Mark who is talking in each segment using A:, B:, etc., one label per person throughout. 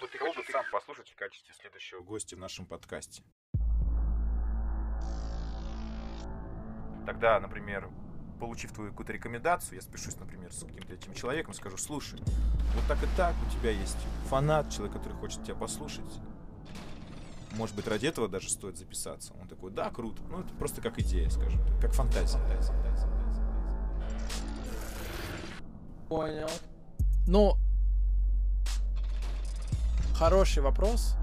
A: Бы ты хотел сам послушать в качестве следующего гостя в нашем подкасте? Тогда, например, получив твою какую-то рекомендацию, я спешусь, например, с каким-то этим человеком, скажу, слушай, вот так и так, у тебя есть фанат, человек, который хочет тебя послушать. Может быть, ради этого даже стоит записаться. Он такой, да, круто. Ну, это просто как идея, скажем так, как фантазия.
B: Понял. Ну, хороший вопрос.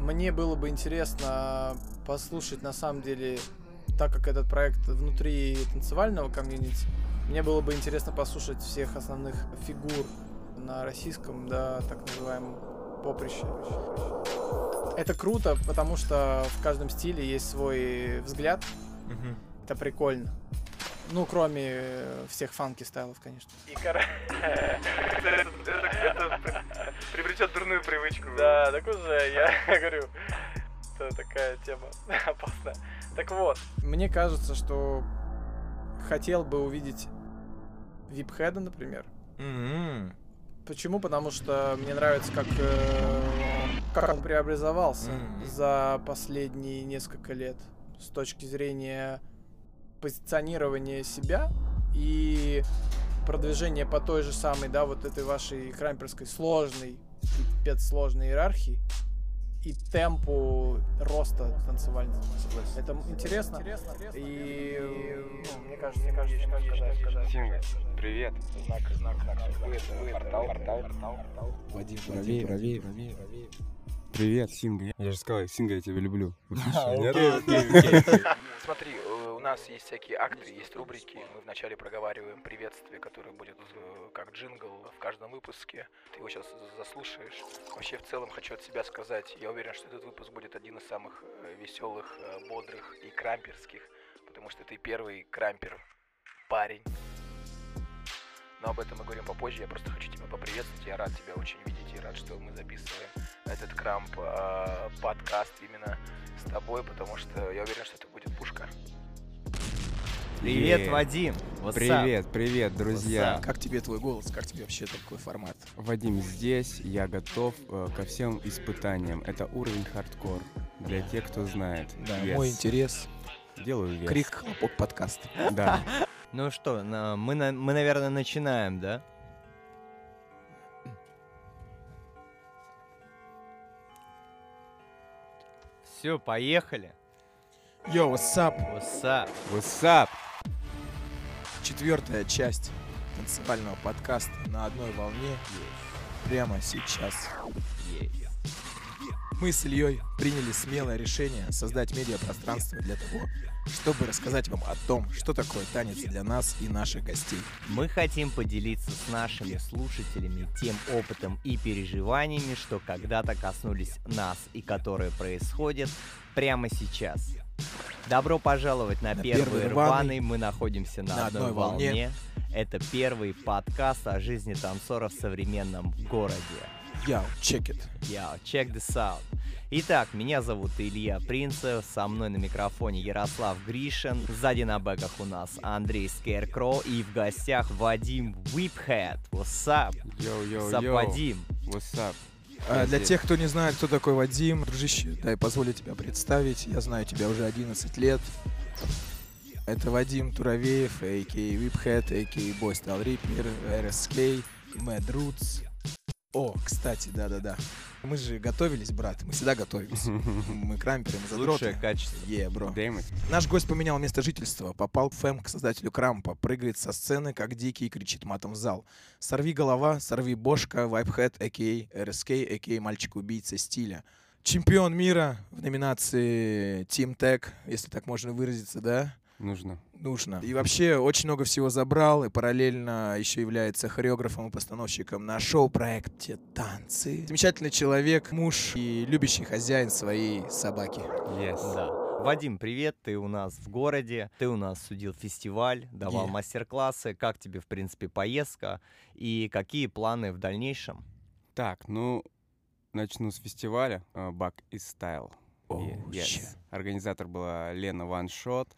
B: Мне было бы интересно послушать, на самом деле, так как этот проект внутри танцевального комьюнити, мне было бы интересно послушать всех основных фигур на российском, да, так называемом поприще. Это круто, потому что в каждом стиле есть свой взгляд.
A: Мгм.
B: Это прикольно. Ну, кроме всех фанки стайлов, конечно.
A: И кор- это, это- это приобретет дурную привычку.
B: Да, так уже, я говорю, это такая тема опасная. Так вот. Мне кажется, что хотел бы увидеть Випхеда, например.
A: М-м.
B: Почему? Потому что мне нравится, как, э, как он преобразовался
A: Мгм.
B: за последние несколько лет с точки зрения позиционирования себя и продвижения по той же самой, да, вот этой вашей крамперской сложной, пипец сложной иерархии и темпу роста танцевального. Это интересно. И, ну, мне кажется, мне кажется, что сказать.
C: Синга, привет.
B: Знак, знак, знак.
C: Портал, портал, портал.
D: Вадим, правее, правее, правее, правее.
C: Привет, Синга. Я же сказал, Синга, я тебя люблю.
B: А?
A: Смотри, э, у нас есть всякие акты, есть рубрики. Мы вначале проговариваем приветствие, которое будет э, как джингл в каждом выпуске. Ты его сейчас заслушаешь. Вообще, в целом, хочу от себя сказать, я уверен, что этот выпуск будет один из самых веселых, бодрых и крамперских, потому что ты первый крампер парень. Но об этом мы говорим попозже. Я просто хочу тебя поприветствовать. Я рад тебя очень видеть и рад, что мы записываем этот крамп э, подкаст именно с тобой, потому что я уверен, что это будет пушка.
E: Привет. Вадим. What's up?
C: Привет, привет, друзья.
D: Как тебе твой голос? Как тебе вообще такой формат?
C: Вадим здесь, я готов э, ко всем испытаниям. Это уровень хардкор. Для тех, кто знает.
D: Да,
C: Yes.
D: мой интерес.
C: Делаю вес.
D: Крик, хлопок, подкаст.
C: Да.
E: Ну что, мы, мы, наверное, начинаем, да? Все, поехали.
D: Йо, what's up?
E: What's up?
C: What's up?
D: Четвертая часть танцевального подкаста на одной волне прямо сейчас. Мы с Ильей приняли смелое решение создать медиапространство для того, чтобы рассказать вам о том, что такое танец для нас и наших гостей.
E: Мы хотим поделиться с нашими слушателями тем опытом и переживаниями, что когда-то коснулись нас и которые происходят прямо сейчас. Добро пожаловать на,
D: На
E: первый,
D: первый
E: рваный. Мы находимся на,
D: На
E: одной,
D: одной волне.
E: волне. Это первый подкаст о жизни танцора в современном городе.
D: Yo, check it.
E: Yo, check this out. Итак, меня зовут Илья Принцев, со мной на микрофоне Ярослав Гришин, сзади на бэках у нас Андрей Скеркро и в гостях Вадим Whiphead. What's up?
C: Yo, yo,
E: What's up,
C: йоу.
E: Вадим?
C: What's up?
D: А, для тех, кто не знает, кто такой Вадим, дружище, дай позволю тебя представить. Я знаю тебя уже 11 лет. Это Вадим Туравеев, а.к.а. Whiphead, а.к.а. Boy Style Reaper, RSK, Mad Roots. О, кстати, да-да-да. Мы же готовились, брат, мы всегда готовимся. Мы крамперы, мы задроты.
E: Лучшее качество.
D: Е, бро.
C: Damn it.
D: Наш гость поменял место жительства, попал в ФЭМ к создателю Крампа, прыгает со сцены, как дикий, и кричит матом в зал. Сорви голова, сорви бошка, вайпхэт, а.к.а. РСК, а.к.а. мальчик-убийца стиля. Чемпион мира в номинации Team Tech, если так можно выразиться, да?
C: Нужно.
D: Нужно. И вообще очень много всего забрал, и параллельно еще является хореографом и постановщиком на шоу-проекте «Танцы». Замечательный человек, муж и любящий хозяин своей собаки.
C: Yes.
E: Да. Вадим, привет, ты у нас в городе, ты у нас судил фестиваль, давал
D: Е.
E: мастер-классы, как тебе, в принципе, поездка и какие планы в дальнейшем?
C: Так, ну, начну с фестиваля э, Back is Style.
D: Оу,
C: Е- yes. Организатор была Лена One Shot.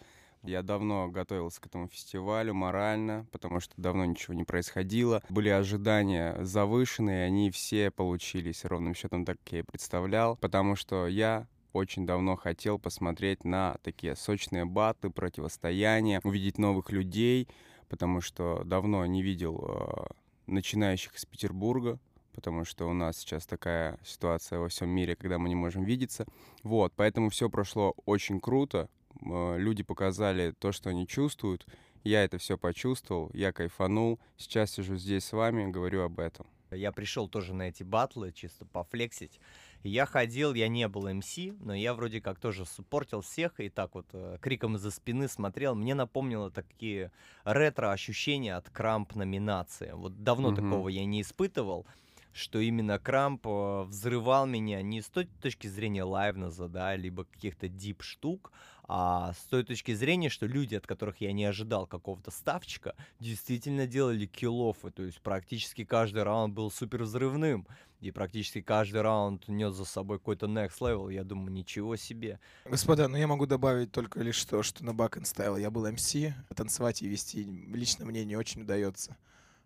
C: Я давно готовился к этому фестивалю морально, потому что давно ничего не происходило. Были ожидания завышенные, они все получились ровным счетом так, как я и представлял, потому что я очень давно хотел посмотреть на такие сочные баты, противостояния, увидеть новых людей, потому что давно не видел э, начинающих из Петербурга, потому что у нас сейчас такая ситуация во всем мире, когда мы не можем видеться. Вот, поэтому все прошло очень круто. Э, люди показали то, что они чувствуют. Я это все почувствовал, я кайфанул. Сейчас сижу здесь с вами, говорю об этом.
E: Я пришел тоже на эти батлы, чисто пофлексить. Я ходил, я не был МС, но я вроде как тоже суппортил всех и так вот э, криком из-за спины смотрел. Мне напомнило такие ретро-ощущения от Крамп номинации. Вот давно
C: Мгм.
E: такого я не испытывал что именно Крамп э, взрывал меня не с той точки зрения лайвноза, да, либо каких-то дип штук, а с той точки зрения, что люди, от которых я не ожидал какого-то ставчика, действительно делали киллофы, то есть практически каждый раунд был супер взрывным, и практически каждый раунд нес за собой какой-то next level, я думаю, ничего себе.
D: Господа, ну я могу добавить только лишь то, что на and Style я был МС, танцевать и вести лично мне не очень удается.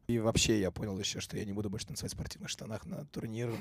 D: И вообще я понял еще, что я не буду больше танцевать в спортивных штанах на турнирах.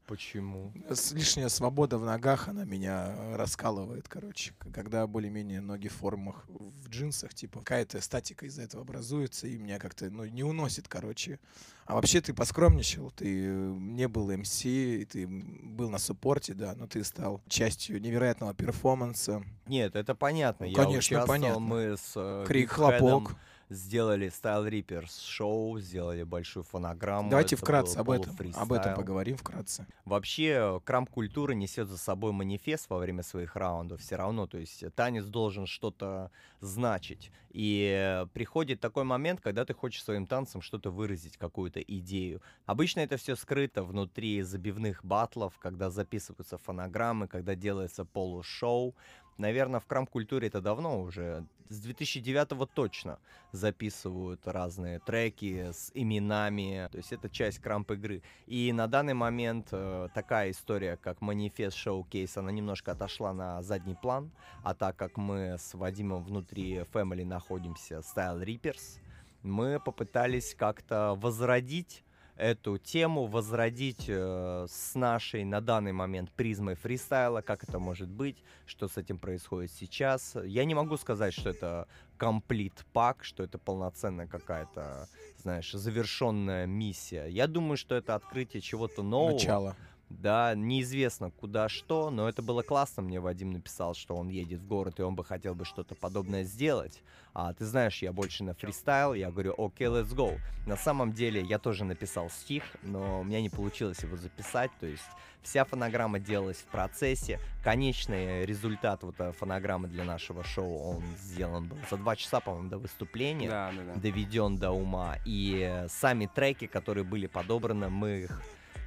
E: Почему?
D: Лишняя свобода в ногах, она меня э, раскалывает, короче. Когда более-менее ноги в формах, в джинсах, типа, какая-то статика из-за этого образуется, и меня как-то, ну, не уносит, короче. А вообще ты поскромничал, ты э, не был МС, ты был на суппорте, да, но ты стал частью невероятного перформанса.
E: Нет, это понятно.
D: Ну,
E: я
D: конечно,
E: участвовал,
D: понятно.
E: мы с э,
D: Крик, хлопок.
E: Сделали Style Reapers шоу, сделали большую фонограмму.
D: Давайте
E: это
D: вкратце об этом, об этом поговорим вкратце.
E: Вообще, крам-культура несет за собой манифест во время своих раундов все равно. То есть танец должен что-то значить. И приходит такой момент, когда ты хочешь своим танцем что-то выразить, какую-то идею. Обычно это все скрыто внутри забивных батлов, когда записываются фонограммы, когда делается полушоу. Наверное, в крам-культуре это давно уже, с 2009 точно записывают разные треки с именами, то есть это часть крамп-игры. И на данный момент э, такая история, как манифест шоу-кейс, она немножко отошла на задний план, а так как мы с Вадимом внутри Family находимся Style Reapers, мы попытались как-то возродить эту тему, возродить э, с нашей на данный момент призмой фристайла, как это может быть, что с этим происходит сейчас. Я не могу сказать, что это комплит пак, что это полноценная какая-то, знаешь, завершенная миссия. Я думаю, что это открытие чего-то нового.
D: Начало.
E: Да, неизвестно куда что, но это было классно. Мне Вадим написал, что он едет в город, и он бы хотел бы что-то подобное сделать. А ты знаешь, я больше на фристайл, я говорю, окей, let's go. На самом деле, я тоже написал стих, но у меня не получилось его записать, то есть вся фонограмма делалась в процессе. Конечный результат вот э, фонограммы для нашего шоу, он сделан был за два часа, по-моему, до выступления
C: Да, да, да.
E: доведен до ума. И э, сами треки, которые были подобраны, мы их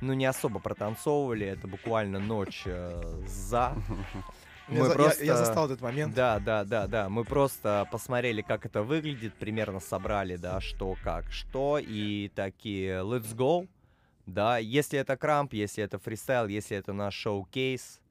E: ну, не особо протанцовывали. Это буквально ночь э, за.
D: Я,
E: Мы
D: я-
E: просто-
D: я застал этот момент.
E: Да, да, да, да. Мы просто посмотрели, как это выглядит, примерно собрали, да, что, как, что, и такие, let's go. Да, если это крамп, если это фристайл, если это наш showcase,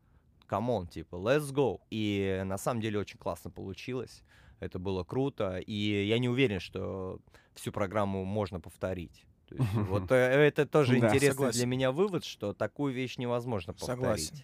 E: come on, типа, let's go. И на самом деле очень классно получилось. Это было круто. И я не уверен, что всю программу можно повторить. То есть вот э, это тоже
C: Да,
E: интересный
D: согласен.
E: для меня вывод, что такую вещь невозможно повторить.
D: Согласен.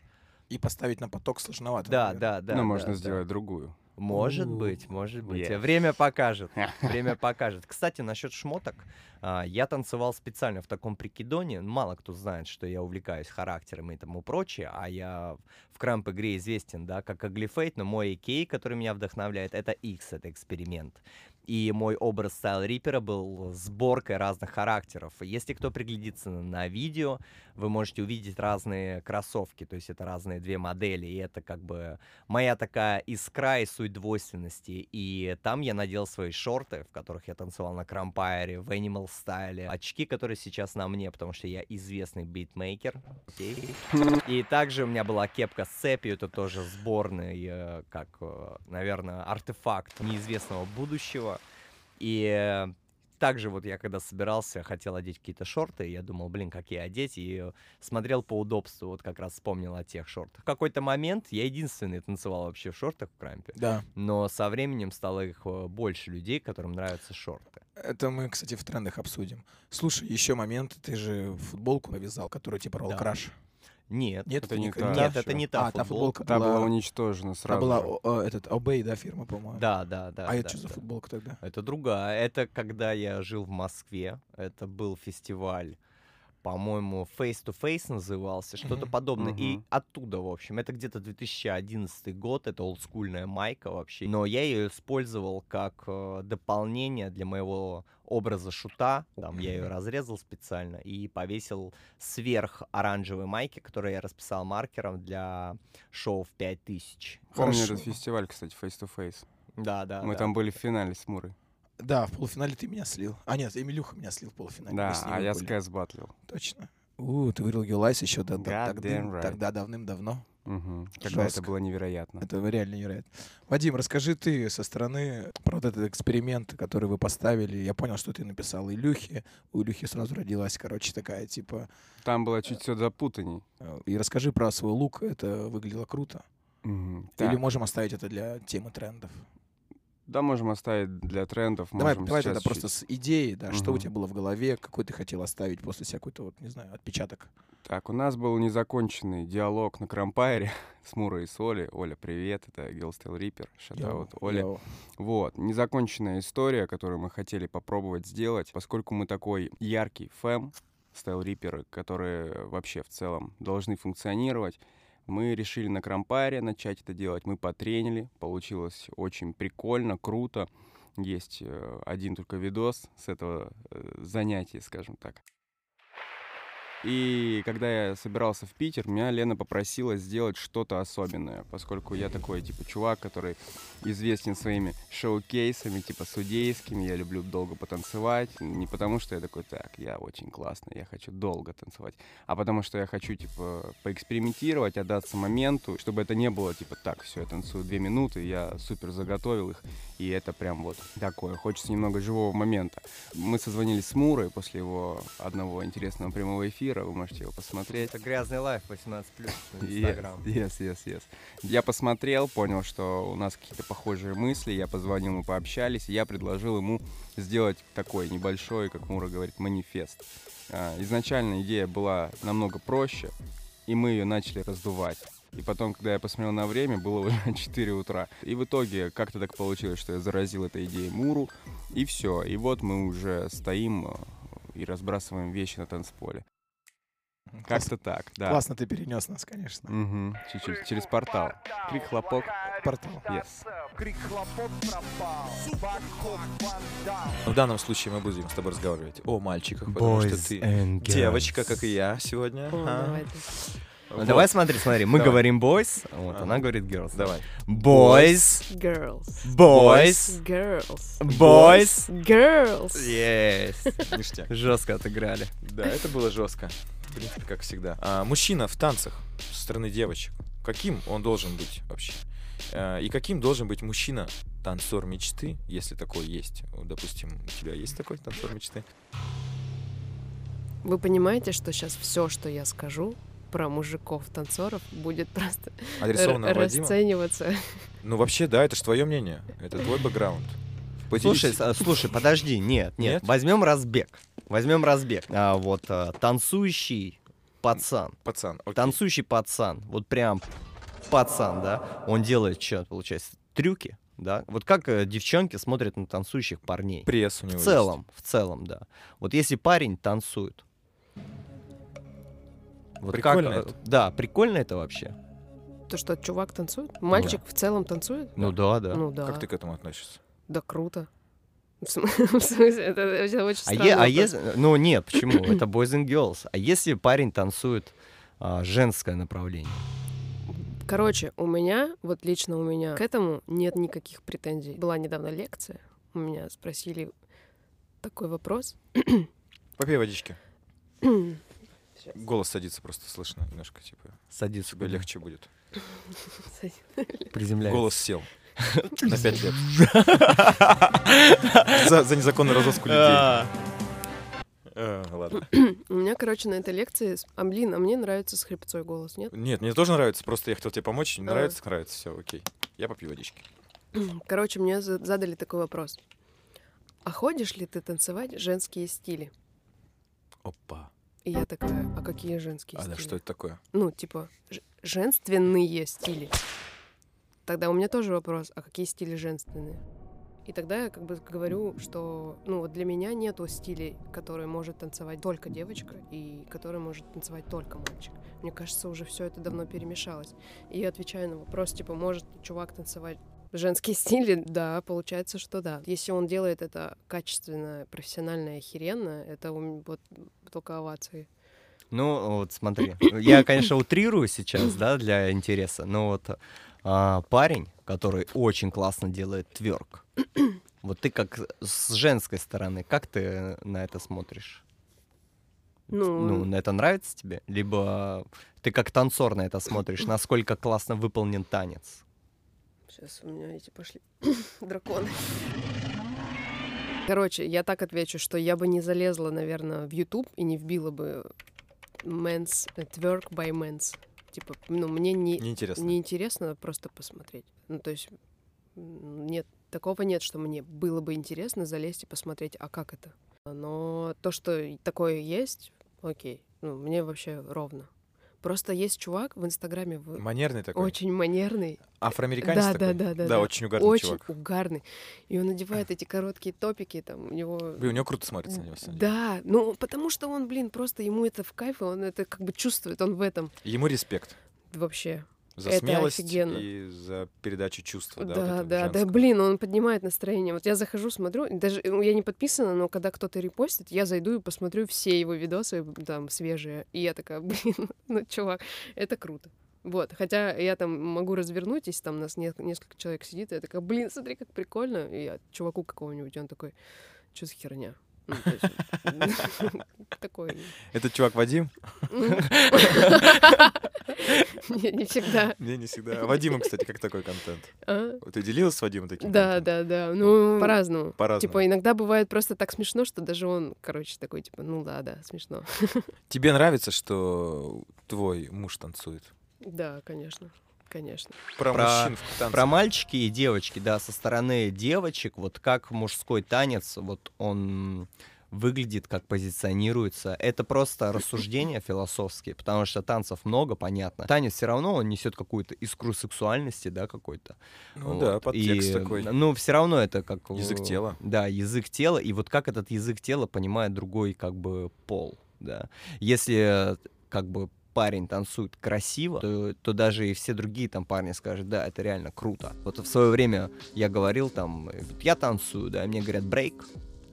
D: И поставить на поток сложновато.
E: Да,
D: наверное.
E: да, да.
C: Но
E: да,
C: можно
E: да.
C: сделать другую.
E: Может быть, может быть. Время покажет. Время покажет. Кстати, насчет шмоток. а, Я танцевал специально в таком прикидоне. Мало кто знает, что я увлекаюсь характером и тому прочее. А я в крамп игре известен, да, как Аглифейт, но мой AK, который меня вдохновляет, это X, это эксперимент. И мой образ Стайл Рипера был сборкой разных характеров. Если кто приглядится на видео, вы можете увидеть разные кроссовки. То есть это разные две модели. И это как бы моя такая искра и суть двойственности. И там я надел свои шорты, в которых я танцевал на крампайре, в Animal стайле, очки, которые сейчас на мне, потому что я известный битмейкер. Окей. И также у меня была кепка с цепью, это тоже сборный, э, как, наверное, артефакт неизвестного будущего. И также вот я когда собирался, хотел одеть какие-то шорты, я думал, блин, какие одеть, и смотрел по удобству, вот как раз вспомнил о тех шортах. В какой-то момент я единственный танцевал вообще в шортах в крампе,
D: Да.
E: но со временем стало их э, больше людей, которым нравятся шорты.
D: Это мы, кстати, в трендах обсудим. Слушай, еще момент. Ты же футболку повязал, которую типа ролл
E: Да. Нет,
D: Нет,
C: Это не та.
D: та?
E: нет, это не та
D: А, та
E: футболка.
D: футболка
C: Та была
D: была...
C: уничтожена
D: Та
C: сразу.
D: была
C: же.
D: о, о, этот Obey, да, фирма, по-моему?
E: Да, да, да.
D: А это
E: да,
D: что за
E: да.
D: футболка тогда?
E: Это другая. Это когда я жил в Москве. Это был фестиваль, по-моему, Face to Face назывался, что-то
D: Мгм.
E: подобное. И
C: Мгм.
E: оттуда, в общем, это где-то 2011 год, это олдскульная майка вообще. Но я ее использовал как э, дополнение для моего образа шута. Там я ее разрезал специально и повесил сверх оранжевой майки, которую я расписал маркером для шоу в 5000.
C: Помню
D: Хорошо.
C: этот фестиваль, кстати, Face to Face.
E: Да, да.
C: Мы
E: да.
C: там были в финале с Мурой.
D: Да, в полуфинале ты меня слил. А нет, Эмилюха меня слил в полуфинале.
C: Да, а я
D: были.
C: с Кэс батлил.
D: Точно. У, ты выиграл Юлайс еще
C: God
D: тогда,
C: right.
D: тогда давным-давно.
C: Мгм. Когда это
D: Жёстко.
C: было невероятно.
D: Это реально невероятно. Вадим, расскажи ты со стороны про вот этот эксперимент, который вы поставили. Я понял, что ты написал Илюхе. У Илюхи сразу родилась, короче, такая, типа...
C: Там было чуть все запутанней.
D: э, И расскажи про свой лук. Это выглядело круто.
C: Мгм.
D: Или
C: Так,
D: можем оставить это для темы трендов?
C: Да, можем оставить для трендов.
D: Давай,
C: можем
D: давай тогда просто с идеей, да, что у тебя было в голове, какой ты хотел оставить после себя какой-то, вот, не знаю, отпечаток.
C: Так, у нас был незаконченный диалог на Крампайре с Мурой и с Олей. Оля, привет, это Tale Reaper. Шатаут, Оля.
D: Йоу.
C: Вот, незаконченная история, которую мы хотели попробовать сделать, поскольку мы такой яркий фэм, Reaper, которые вообще в целом должны функционировать, мы решили на Крампаре начать это делать, мы потренили, получилось очень прикольно, круто. Есть э, один только видос с этого э, занятия, скажем так. И когда я собирался в Питер, меня Лена попросила сделать что-то особенное, поскольку я такой, типа, чувак, который известен своими шоу-кейсами, типа, судейскими, я люблю долго потанцевать, не потому что я такой, так, я очень классный, я хочу долго танцевать, а потому что я хочу, типа, поэкспериментировать, отдаться моменту, чтобы это не было, типа, так, все, я танцую две минуты, я супер заготовил их, и это прям вот такое, хочется немного живого момента. Мы созвонились с Мурой после его одного интересного прямого эфира, вы можете его посмотреть.
E: Это грязный лайф 18 плюс Инстаграм.
C: yes, yes, yes. Я посмотрел, понял, что у нас какие-то похожие мысли, я позвонил, мы пообщались, и я предложил ему сделать такой небольшой, как Мура говорит, манифест. А, Изначально идея была намного проще, и мы ее начали раздувать. И потом, когда я посмотрел на время, было уже 4 утра. И в итоге как-то так получилось, что я заразил этой идеей Муру, и все. И вот мы уже стоим э, и разбрасываем вещи на танцполе. Как-то так, да.
D: Классно ты перенес нас, конечно.
C: Мгм, Чуть-чуть через портал. Крик, хлопок.
D: Портал.
C: Yes.
F: В данном случае мы будем с тобой разговаривать о мальчиках, потому что ты девочка, как и я сегодня.
G: О,
F: Ага.
E: Ну,
F: Вот.
E: Давай смотри, смотри, мы
F: Давай.
E: говорим boys, вот,
F: Ага.
E: она говорит girls.
F: Давай.
E: Boys,
G: Girls.
E: boys,
G: Girls.
E: boys.
G: Girls.
E: Yes.
F: Ништяк.
E: Жестко отыграли.
F: Да, это было жестко. В принципе, как всегда. А, мужчина в танцах со стороны девочек. Каким он должен быть вообще? А, и каким должен быть мужчина танцор мечты, если такой есть? Вот, Допустим, у тебя есть такой танцор мечты?
G: Вы понимаете, что сейчас все, что я скажу про мужиков-танцоров, будет просто
F: Адресовано
G: расцениваться.
F: Ну, вообще, да, это же твое мнение. Это твой бэкграунд.
E: Слушай,
F: Поделись.
E: с- слушай, подожди, нет, нет,
F: Нет?
E: возьмем разбег. Возьмем разбег. А, вот а, танцующий пацан.
F: Пацан, окей.
E: Танцующий пацан. Вот прям пацан, да? Он делает что, получается, трюки, да? Вот как э, девчонки смотрят на танцующих парней.
F: пресс у него
E: В
F: есть.
E: целом, в целом, да. Вот если парень танцует. Вот как,
F: Прикольно
E: э,
F: это.
E: Да, прикольно это вообще.
G: То, что чувак танцует? Мальчик в целом танцует?
E: Ну да, да.
G: Ну да.
F: Как ты к этому относишься?
G: Да круто. В см- в смысле, это это очень
E: А, е- а если... Ну нет, почему? Это boys and girls. А если парень танцует а, женское направление?
G: Короче, у меня, вот лично у меня, к этому нет никаких претензий. Была недавно лекция, у меня спросили такой вопрос.
F: Попей водички. Голос садится просто слышно немножко, типа,
E: Садится
F: тебе легче будет.
E: приземляется.
F: Голос сел. На пять лет. За за незаконный розыск людей.
E: А,
F: Э, Ладно.
G: У меня, короче, на этой лекции... А, блин, а мне нравится с хрипцой голос, нет?
F: Нет, мне тоже нравится, просто я хотел тебе помочь.
G: А.
F: нравится, нравится, все, окей. Я попью водички.
G: Короче, мне за- задали такой вопрос. А ходишь ли ты танцевать женские стили?
F: Опа.
G: И я такая, а какие женские
F: А
G: стили?
F: да, что это такое?
G: Ну, типа, женственные стили. Тогда у меня тоже вопрос, а какие стили женственные? И тогда я как бы говорю, что ну вот для меня нету стилей, которые может танцевать только девочка и которые может танцевать только мальчик. Мне кажется, уже все это давно перемешалось. И я отвечаю на вопрос, типа, может чувак танцевать женские стили? Да, получается, что да. Если он делает это качественно, профессионально охеренно, это вот только овации.
E: Ну, вот смотри, я, конечно, утрирую сейчас, да, для интереса, но вот а, парень, который очень классно делает тверк, вот ты как с женской стороны, как ты на это смотришь?
G: Ну,
E: Ну, на это нравится тебе? Либо ты как танцор на это смотришь, насколько классно выполнен танец?
G: Сейчас у меня эти пошли драконы. Короче, я так отвечу, что я бы не залезла, наверное, в YouTube и не вбила бы men's э, twerk by men's. Типа, ну, мне не,
F: Неинтересно.
G: не интересно просто посмотреть. Ну, то есть, нет, такого нет, что мне было бы интересно залезть и посмотреть, а как это. Но то, что такое есть, окей. Ну, мне вообще ровно. Просто есть чувак в Инстаграме
F: Манерный такой.
G: очень манерный,
F: Афроамериканец
G: Да,
F: такой?
G: да, да, да,
F: Да,
G: да.
F: очень угарный
G: очень
F: чувак.
G: угарный. И он надевает эти короткие топики, там у него...
F: Блин, у него круто смотрится на него. деле.
G: Да, ну потому что он, блин, просто ему это в кайф, он это как бы чувствует, он в этом
F: Ему респект
G: вообще.
F: За
G: Это
F: смелость
G: офигенно.
F: и за передачу чувства.
G: Да,
F: Да, вот
G: да, да, блин, он поднимает настроение. Вот я захожу, смотрю, даже ну, я не подписана, но когда кто-то репостит, я зайду и посмотрю все его видосы, там, свежие. И я такая, блин, ну, чувак, это круто. Вот, хотя я там могу развернуть, если там нас не- несколько человек сидит, и я такая, блин, смотри, как прикольно. И я чуваку какого-нибудь, он такой, что за херня? Ну, Такой.
F: Этот чувак Вадим?
G: Не не всегда.
F: Не, не всегда. А Вадима, кстати, как такой контент?
G: А?
F: Ты делилась с Вадимом таким
G: Да,
F: контентом?
G: да, да. Ну, по-разному.
F: По-разному.
G: Типа, иногда бывает просто так смешно, что даже он, короче, такой, типа, ну да, да, смешно.
F: Тебе нравится, что твой муж танцует?
G: Да, конечно. Конечно.
F: Про,
E: Про-
F: мужчин в танце.
E: Про мальчики и девочки, да, со стороны девочек, вот как мужской танец, вот он выглядит, как позиционируется. Это просто рассуждения философские, потому что танцев много, понятно. Танец все равно он несет какую-то искру сексуальности, да, какой-то.
F: Ну
E: Вот.
F: да, подтекст
E: И,
F: такой.
E: Ну, все равно это как...
F: Язык тела.
E: Да, язык тела. И вот как этот язык тела понимает другой как бы пол, да. Если как бы парень танцует красиво, то, то даже и все другие там парни скажут, да, это реально круто. Вот в свое время я говорил там, э, я танцую, да, и мне говорят брейк,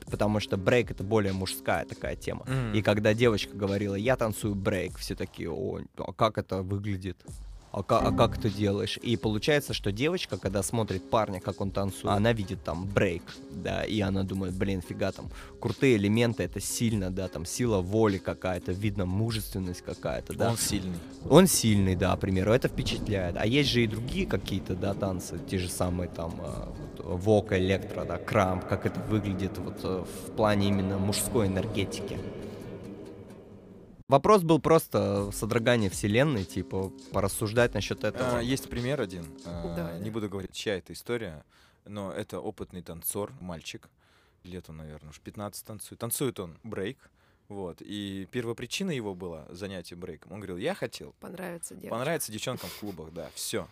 E: потому что брейк это более мужская такая тема.
F: М.
E: И когда девочка говорила, я танцую брейк, все такие, о, а как это выглядит? А, а как ты делаешь? И получается, что девочка, когда смотрит парня, как он танцует, она видит там брейк, да, и она думает, блин, фига там, крутые элементы, это сильно, да, там сила воли какая-то, видно мужественность какая-то, да.
F: Он сильный.
E: Он сильный, да, к примеру, это впечатляет. А есть же и другие какие-то, да, танцы, те же самые там а, вот, вок, электро, да, крамп, как это выглядит вот э, в плане именно мужской энергетики. Вопрос был просто содрогание вселенной, типа, порассуждать насчет этого.
F: А, есть пример один. а,
G: Давай,
F: не
G: да.
F: буду говорить, чья это история, но это опытный танцор, мальчик. Лет он, наверное, уж 15 танцует. Танцует он брейк. Вот. И первопричина его была занятие брейком. Он говорил, я хотел
G: Понравится девочка.
F: понравиться девчонкам в клубах, да, все.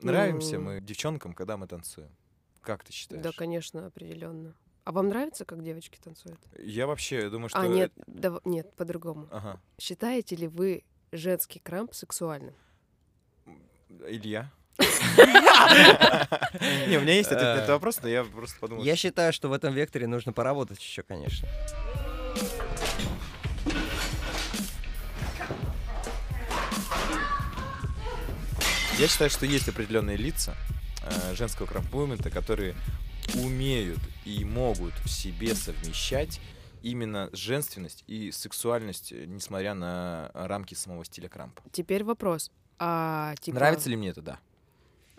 F: Нравимся
G: Ну.
F: мы девчонкам, когда мы танцуем. Как ты считаешь?
G: Да, конечно, определенно. А вам нравится, как девочки танцуют?
F: Я вообще думаю, что...
G: А, нет, дав- нет, по-другому.
F: Ага.
G: Считаете ли вы женский крамп сексуальным?
F: Илья? Не, у меня есть ответ на этот
E: Э.
F: вопрос, но я просто подумал,
E: Я считаю, что в этом векторе нужно поработать еще, конечно.
F: Я считаю, что есть определенные лица э, женского крампмувмента, которые умеют и могут в себе совмещать именно женственность и сексуальность, э, несмотря на рамки самого стиля крампа.
G: Теперь вопрос. А, типа,
F: Нравится ли мне это? Да.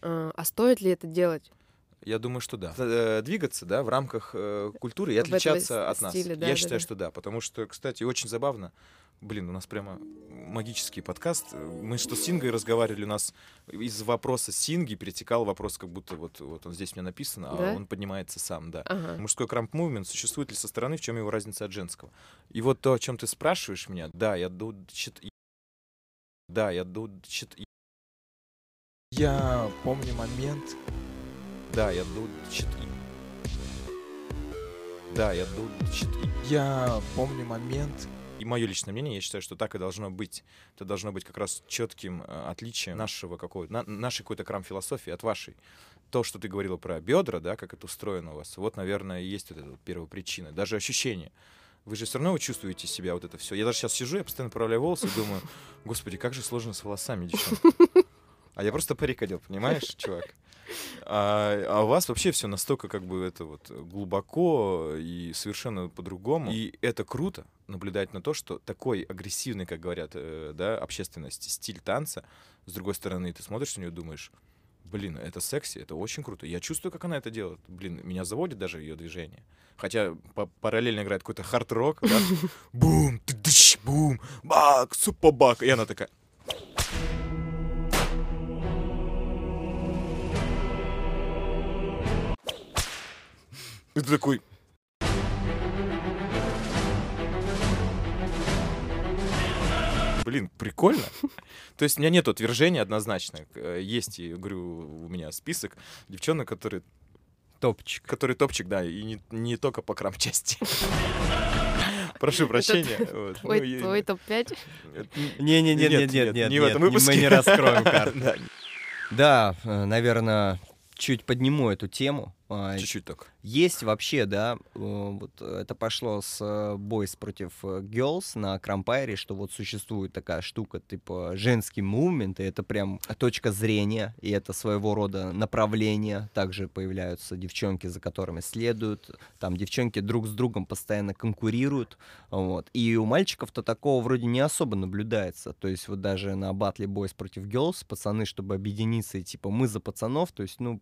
G: а, а стоит ли это делать
F: Я думаю, что да. Э, Двигаться, да, в рамках э, культуры и
G: В этом
F: отличаться
G: с-
F: от нас.
G: да,
F: Я
G: да,
F: считаю,
G: да.
F: что да. Потому что, кстати, очень забавно. Блин, у нас прямо магический подкаст. Мы что с Сингой разговаривали, у нас из вопроса Синги перетекал вопрос, как будто вот, вот он здесь у меня написано, а
G: Да?
F: он поднимается сам, да.
G: Ага.
F: Мужской крамп мувмент существует ли со стороны, в чем его разница от женского? И вот то, о чем ты спрашиваешь меня, да, я ду- чит- да, я ду- чит-
D: Я помню момент,
F: да, я ду- чит- да, я ду- чит-
D: я помню момент,
F: И мое личное мнение, я считаю, что так и должно быть. Это должно быть как раз четким э, отличием нашего какого на- нашей какой-то крам-философии от вашей. То, что ты говорила про бедра, да, как это устроено у вас, вот, наверное, и есть вот эта вот первая причина. Даже ощущение. Вы же все равно чувствуете себя вот это все. Я даже сейчас сижу, я постоянно поправляю волосы и думаю, господи, как же сложно с волосами, девчонки. А я просто парик одел, понимаешь, чувак? А, а у вас вообще все настолько как бы это вот глубоко и совершенно по-другому. И это круто наблюдать на то, что такой агрессивный, как говорят, э, да, общественность, стиль танца, с другой стороны, ты смотришь на нее и думаешь, блин, это секси, это очень круто. Я чувствую, как она это делает. Блин, меня заводит даже ее движение. Хотя па- параллельно играет какой-то хард-рок, да? Бум, тыдыщ, бум, бак, супа-бак. И она такая... И ты такой... Блин, прикольно. То есть у меня нет утверждения однозначно. Э, Есть, я говорю, у меня список девчонок, которые,
E: Топчик.
F: которые топчик, да, и не, не только по крам-части. Прошу прощения. Ну,
G: Твой, твой топ-5?
E: Не-не-не,
F: Нет,
E: нет, нет,
F: не в этом
E: не-
F: выпуске.
E: Мы не раскроем карты.
F: Да,
E: Да, э, наверное, чуть подниму эту тему. А,
F: Чуть-чуть так.
E: Есть вообще, да, э, вот это пошло с Boys против Girls на Крампайре, что вот существует такая штука, типа женский мувмент, и это прям точка зрения, и это своего рода направление. Также появляются девчонки, за которыми следуют, там девчонки друг с другом постоянно конкурируют, вот. И у мальчиков-то такого вроде не особо наблюдается, то есть вот даже на батле Boys против Girls пацаны, чтобы объединиться и типа мы за пацанов, то есть, ну,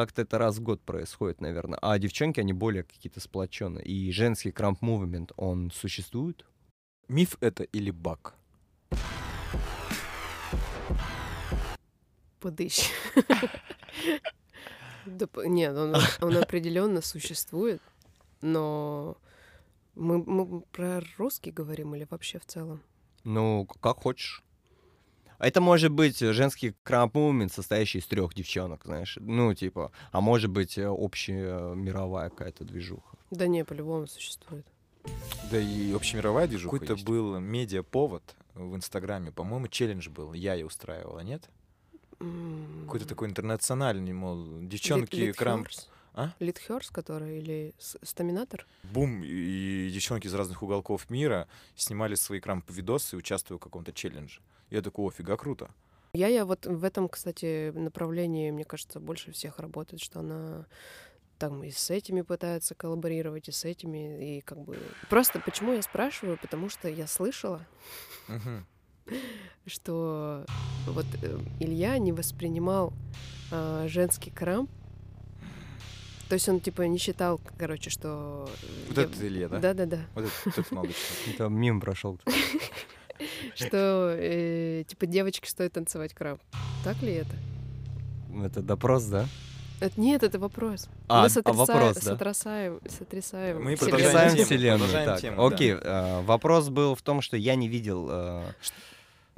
E: как-то это раз в год происходит, наверное. А девчонки, они более какие-то сплоченные. И женский крамп мувмент, он существует?
F: Миф это или баг?
G: Подыщ. Да Нет, он, он определенно существует, но мы, мы про русский говорим или вообще в целом?
E: Ну, как хочешь. А Это может быть женский крамп мувмент, состоящий из трех девчонок, знаешь. Ну, типа, а может быть э, общая э, мировая какая-то движуха.
G: Да не, по-любому существует.
F: Да и общемировая движуха
D: Какой-то
F: Какой-то был медиаповод в Инстаграме, по-моему, челлендж был, я и устраивала, нет?
G: М,
F: Какой-то такой интернациональный, мол,
G: Лит-
F: девчонки крам...
G: Литхёрс?
F: А?
G: Литхёрс, который, или Стаминатор?
F: Бум, и и девчонки из разных уголков мира снимали свои крамп-видосы, участвуя в каком-то челлендже. Я такой, офига, круто.
G: Я, я вот в этом, кстати, направлении, мне кажется, больше всех работает, что она там и с этими пытается коллаборировать, и с этими, и как бы... Просто почему я спрашиваю? Потому что я слышала, что вот э, Илья не воспринимал а, женский крамп, то есть он типа не считал, короче, что... э,
F: Вот
G: я-
F: это Илья, да?
G: Да-да-да.
F: Вот это, вот это молодой.
E: Это мимо прошел.
G: Что, э, типа, девочке стоит танцевать крамп. Так ли это?
E: Это допрос, да?
G: Это, нет, это вопрос.
E: А,
G: Мы
E: а
G: сотрясаем,
E: вопрос, да?
G: сотрясаем, сотрясаем.
F: Мы
G: вселенную.
F: продолжаем
E: Сотрясаем
F: тему,
E: вселенную.
F: продолжаем
E: Так,
F: тему, да.
E: окей. э, вопрос был в том, что я не видел э, э,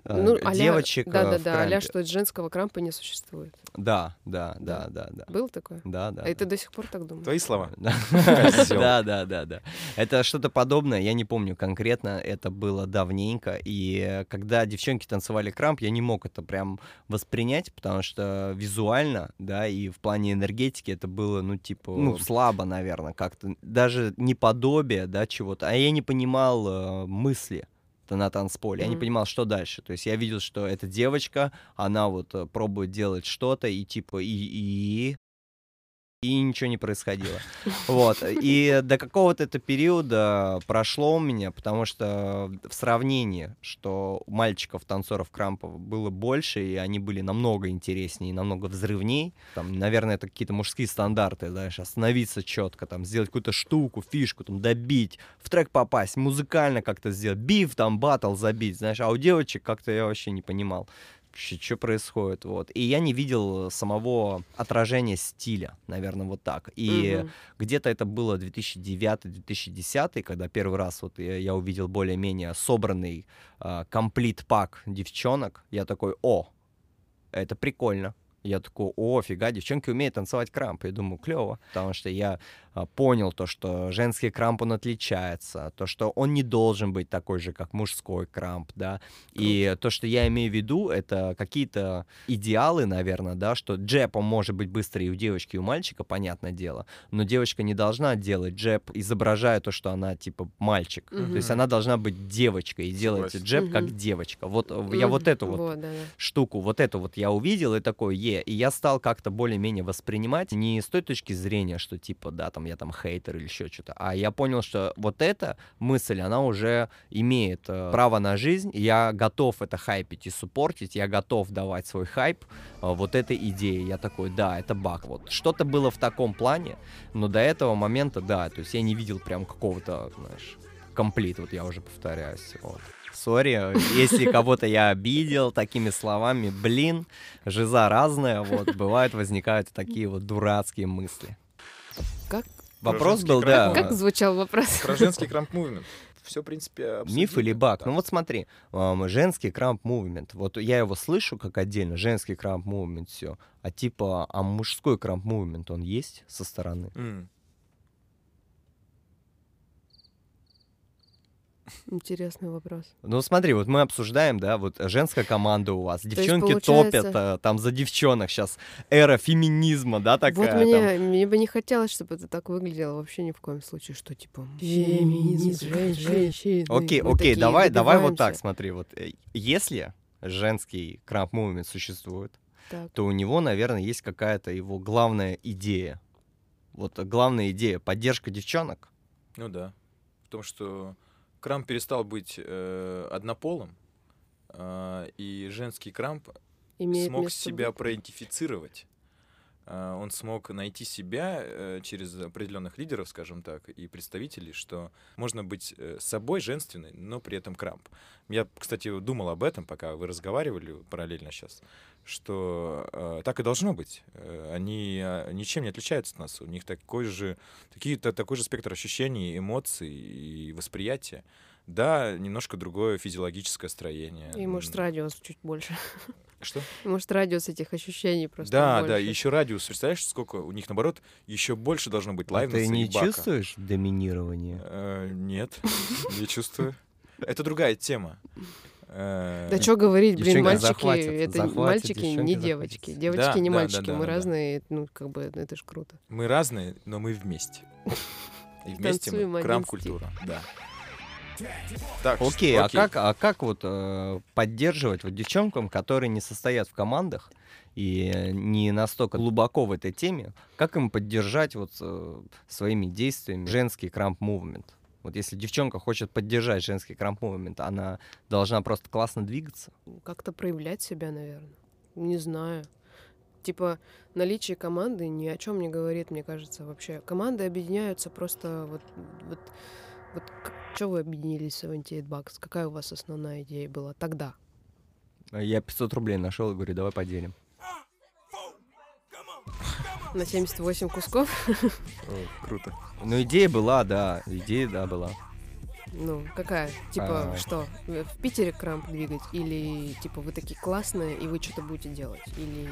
G: Ну, а-ля-
E: девочек э, в
G: Да-да-да, а
E: крампе.
G: что женского крампа не существует.
E: Да, да, да, да, да.
G: Было такое?
E: Да, да.
G: а и ты до сих пор так думаешь?
F: Твои слова.
E: Да, да, да, да, да. Это что-то подобное, я не помню конкретно, это было давненько, и э, когда девчонки танцевали крамп, я не мог это прям воспринять, потому что визуально, да, и в плане энергетики это было, ну, типа, ну, слабо, наверное, как-то, даже не подобие, да, чего-то, а я не понимал э, мысли на танцполе. Я не понимал, что дальше. То есть я видел, что эта девочка, она вот э, пробует делать что-то, и типа, и, и и ничего не происходило. Вот. И до какого-то это периода прошло у меня, потому что в сравнении, что мальчиков, танцоров крампов было больше, и они были намного интереснее, намного взрывней. Там, наверное, это какие-то мужские стандарты, знаешь, остановиться четко, там, сделать какую-то штуку, фишку, там, добить, в трек попасть, музыкально как-то сделать, биф, там, батл забить, знаешь, а у девочек как-то я вообще не понимал что происходит, вот. И я не видел самого отражения стиля, наверное, вот так. И
G: Мгм.
E: где-то это было 2009-2010, когда первый раз вот я, я увидел более-менее собранный комплит-пак девчонок. Я такой, о, это прикольно. Я такой, о, фига, девчонки умеют танцевать крамп. Я думаю, клево, потому что я а, понял то, что женский крамп, он отличается, то, что он не должен быть такой же, как мужской крамп, да, и то, что я имею в виду, это какие-то идеалы, наверное, да, что джеб, он может быть быстрее и у девочки, и у мальчика, понятное дело, но девочка не должна делать джеб, изображая то, что она, типа, мальчик. То есть она должна быть девочкой и делать
F: Согласен.
E: джеб как
G: Мгм.
E: девочка. Вот э, я вот
G: Мгм.
E: эту вот
G: Вот, да-да.
E: штуку, вот эту вот я увидел и такой, е, и я стал как-то более-менее воспринимать не с той точки зрения, что типа, да, там я там хейтер или еще что-то, а я понял, что вот эта мысль, она уже имеет э, право на жизнь, я готов это хайпить и суппортить, я готов давать свой хайп э, вот этой идее. Я такой, да, это баг. Вот что-то было в таком плане, но до этого момента, да, то есть я не видел прям какого-то, знаешь, комплит, вот я уже повторяюсь. Вот. Сори, если кого-то я обидел такими словами, блин, жиза разная, вот, бывают, возникают такие вот дурацкие мысли.
G: Как,
E: Вопрос был, да,
G: как звучал вопрос?
F: Про женский крамп мувмент. Все, в принципе,
E: миф или
F: обсудили.
E: баг?
F: Да.
E: Ну вот смотри, ам, женский крамп мувмент, вот я его слышу как отдельно, женский крамп мувмент, все, а типа, а мужской крамп мувмент, он есть со стороны?
F: М.
G: Интересный вопрос.
E: Ну смотри, вот мы обсуждаем, да, вот женская команда у вас, девчонки
G: получается-
E: топят а, там за девчонок, сейчас эра феминизма, да, такая
G: вот
E: там.
G: мне, мне бы не хотелось, чтобы это так выглядело вообще ни в коем случае, что типа феминизм, женщины.
E: Окей,
G: мы
E: окей, давай, давай вот так, смотри, вот э, если женский крамп мувмент существует,
G: Так.
E: то у него, наверное, есть какая-то его главная идея. Вот э, главная идея поддержка девчонок.
F: Ну да. В том, что крамп перестал быть э, однополым, а, и женский крамп
G: Имеет
F: смог себя
G: быть.
F: проидентифицировать. А, Он смог найти себя э, через определенных лидеров, скажем так, и представителей, что можно быть э, собой женственной, но при этом крамп. Я, кстати, думал об этом, пока вы разговаривали параллельно сейчас, что э, так и должно быть. Э, Они э, ничем не отличаются от нас. У них такой же, такие, та- такой же спектр ощущений, эмоций и восприятия. Да, немножко другое физиологическое строение.
G: И может радиус чуть больше.
F: Что?
G: Может радиус этих ощущений просто
F: Да,
G: больше.
F: да, еще радиус, представляешь, сколько у них, наоборот, еще больше должно быть
E: А
F: лайвнесса
E: ты не чувствуешь доминирование?
F: Э, Нет, не чувствую. Это другая тема. Э,
G: Да что говорить, блин, мальчики, это мальчики, не девочки. Девочки не мальчики, мы разные, ну, как бы, это ж круто.
F: Мы разные, но мы вместе. И вместе мы крам-культура. Да. Так, ш-
E: Окей, а как, а как вот э, поддерживать вот девчонкам, которые не состоят в командах и не настолько глубоко в этой теме, как им поддержать вот э, своими действиями женский крамп мувмент? Вот если девчонка хочет поддержать женский крамп мувмент, она должна просто классно двигаться.
G: Как-то проявлять себя, наверное. Не знаю. Типа, наличие команды ни о чем не говорит, мне кажется, вообще. Команды объединяются просто вот... вот вот что вы объединились в 78 Bucks? Какая у вас основная идея была тогда?
E: Я 500 рублей нашел и говорю, давай поделим.
G: На 78 кусков?
F: Круто.
E: Ну, идея была, да, идея, да, была.
G: Ну, какая? Типа,
E: А.
G: что? В в Питере крамп двигать? Или, типа, вы такие классные, и вы что-то будете делать? Или...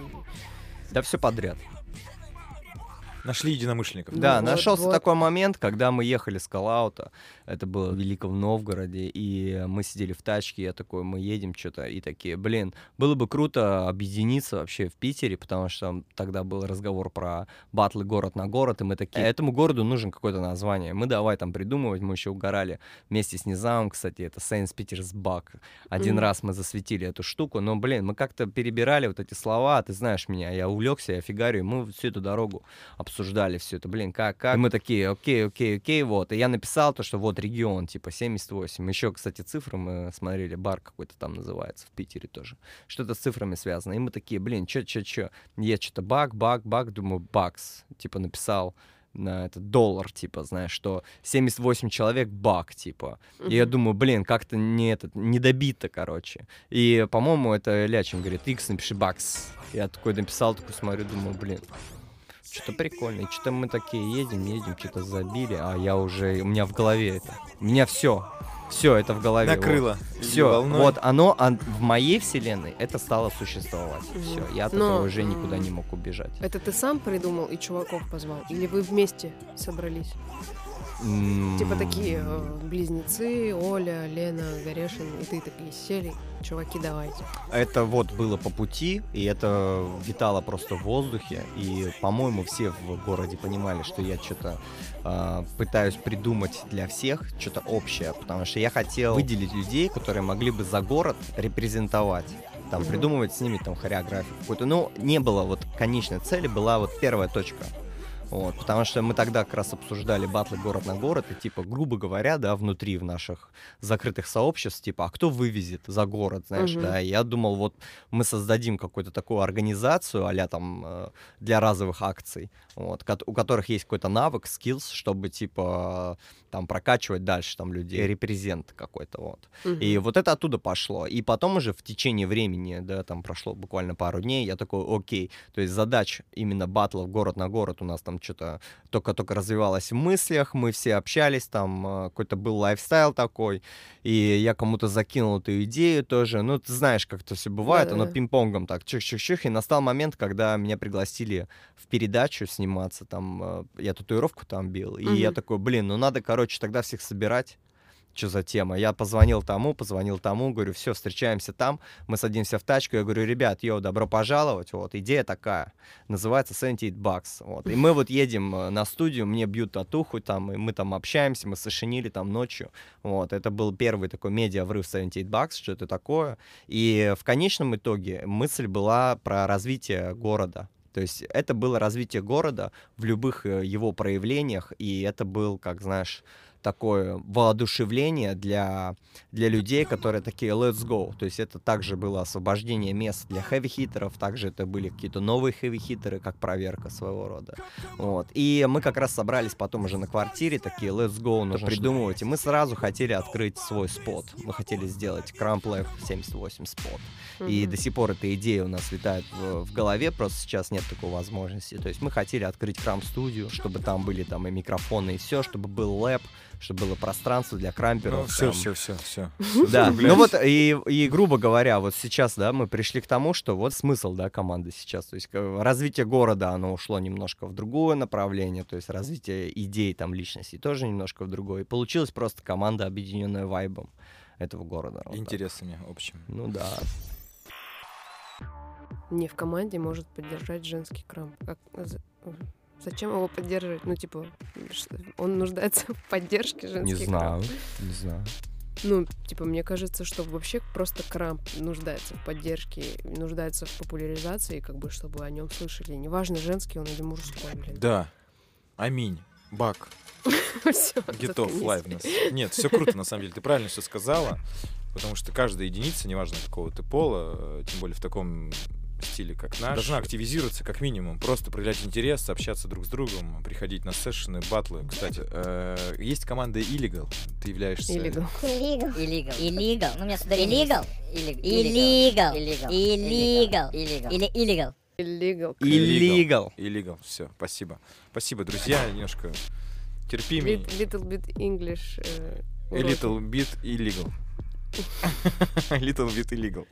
E: Да все подряд.
F: Нашли единомышленников.
G: Ну,
E: Да,
G: вот,
E: нашелся
G: вот.
E: такой момент, когда мы ехали с Калаута, это было в Великом Новгороде, и мы сидели в тачке, я такой, мы едем что-то, и такие, блин, было бы круто объединиться вообще в Питере, потому что там тогда был разговор про батлы город на город, и мы такие, этому городу нужен какое-то название, мы давай там придумывать, мы еще угорали вместе с Низамом, кстати, это Сейнс Питерсбак, один
G: Мгм.
E: раз мы засветили эту штуку, но, блин, мы как-то перебирали вот эти слова, ты знаешь меня, я увлекся, я фигарю, и мы всю эту дорогу обсуждали все это, блин, как, как. И мы такие, окей, окей, окей, вот. И я написал то, что вот регион, типа 78. Еще, кстати, цифры мы смотрели, бар какой-то там называется в Питере тоже. Что-то с цифрами связано. И мы такие, блин, чё, чё, чё. Я что-то баг, баг, баг, думаю, бакс. Типа написал на этот доллар, типа, знаешь, что 78 человек баг, типа. И я думаю, блин, как-то не этот, не добито, короче. И, по-моему, это Лячин говорит, X напиши бакс. Я такой написал, такой смотрю, думаю, блин, что-то прикольно. И что-то мы такие едем, едем, что-то забили, а я уже, у меня в голове это. У меня все, все это в голове.
F: Накрыло.
E: Все,
F: волной.
E: вот оно а в моей вселенной это стало существовать.
G: Мгм.
E: Все, я от
G: Но,
E: этого уже никуда не мог убежать.
G: Это ты сам придумал и чуваков позвал? Или вы вместе собрались? Типа такие э, близнецы, Оля, Лена, Горешин, и ты такие сели, чуваки, давайте.
E: Это вот было по пути, и это витало просто в воздухе. И, по-моему, все в городе понимали, что я что-то пытаюсь придумать для всех, что-то общее. Потому что я хотел выделить людей, которые могли бы за город репрезентовать. Там придумывать с ними там хореографию какую-то. Ну, не было вот конечной цели, была вот первая точка. Вот, потому что мы тогда как раз обсуждали батлы город на город, и типа, грубо говоря, да, внутри в наших закрытых сообществ, типа, а кто вывезет за город, знаешь,
G: Мгм.
E: да, и я думал, вот мы создадим какую-то такую организацию а там э, для разовых акций, вот, у которых есть какой-то навык, skills, чтобы, типа, там прокачивать дальше там людей, репрезент. Какой-то, вот. И вот это оттуда пошло. И потом уже в течение времени, да, там прошло буквально пару дней, я такой, окей, то есть задач именно батлов город на город у нас там что-то только-только развивалось в мыслях, мы все общались, там э, какой-то был лайфстайл такой, и я кому-то закинул эту идею тоже, ну, ты знаешь, как это все бывает, оно
G: Да-да-да.
E: пинг-понгом так, чих-чих-чих, и настал момент, когда меня пригласили в передачу сниматься, там, э, я татуировку там бил, и я такой, блин, ну надо, короче, тогда всех собирать, что за тема. Я позвонил тому, позвонил тому, говорю, все, встречаемся там, мы садимся в тачку, я говорю, ребят, йоу, добро пожаловать, вот, идея такая, называется 78 Bucks, вот, и мы вот едем э, на студию, мне бьют татуху там, и мы там общаемся, мы сошенили там ночью, вот, это был первый такой медиа-врыв 78 Bucks, что это такое, и в конечном итоге мысль была про развитие города, то есть это было развитие города в любых э, его проявлениях, и это был, как знаешь, такое воодушевление для, для людей, которые такие let's go. То есть это также было освобождение мест для хэви-хитеров, также это были какие-то новые хэви-хитеры, как проверка своего рода. Вот. И мы как раз собрались потом уже на квартире, такие let's go, нужно придумывать. И мы сразу хотели открыть свой спот. Мы хотели сделать Cramp Life 78 спот. И
G: Мгм.
E: до сих пор эта идея у нас витает в, в голове, просто сейчас нет такой возможности. То есть мы хотели открыть крам-студию, чтобы там были там и микрофоны, и все, чтобы был лэп, чтобы было пространство для крамперов.
F: Ну, все,
E: там.
F: все, все, все.
E: Да, ну вот и, и грубо говоря, вот сейчас, да, мы пришли к тому, что вот смысл, да, команды сейчас, то есть э, развитие города, оно ушло немножко в другое направление, то есть развитие идей там личностей тоже немножко в другое. И получилась просто команда, объединенная вайбом этого города. Вот так.
F: Интересами общими.
E: Ну да.
G: Не в команде может поддержать женский крам. Как, зачем его поддерживать? Ну, типа, он нуждается в поддержке
E: Не
G: женский крамп.
E: знаю, не знаю.
G: Ну, типа, мне кажется, что вообще просто крамп нуждается в поддержке, нуждается в популяризации, как бы, чтобы о нем слышали. Неважно, женский он или мужской, блин.
F: Да. Аминь. Buck.
G: Get
F: off
G: заткнись.
F: live нас. Нет, все круто, на самом деле. Ты правильно все сказала. Потому что каждая единица, неважно какого ты пола, э, тем более в таком стиле, как наш, должна активизироваться как минимум. Просто проявлять интерес, общаться друг с другом, приходить на сессионы, батлы. Кстати, э, есть команда Illegal. Ты являешься...
G: Illegal.
H: Illegal.
I: Illegal.
H: Illegal. Ну, у меня сюда
I: Illegal.
H: Illegal.
I: Illegal.
H: Illegal.
I: Illegal.
H: Illegal.
I: Или illegal.
G: Illegal.
E: Illegal.
F: Illegal. Все, спасибо. Спасибо, друзья. Немножко терпи
G: Lit-
F: меня.
G: Little bit English. э,
F: A little bit illegal. little bit illegal.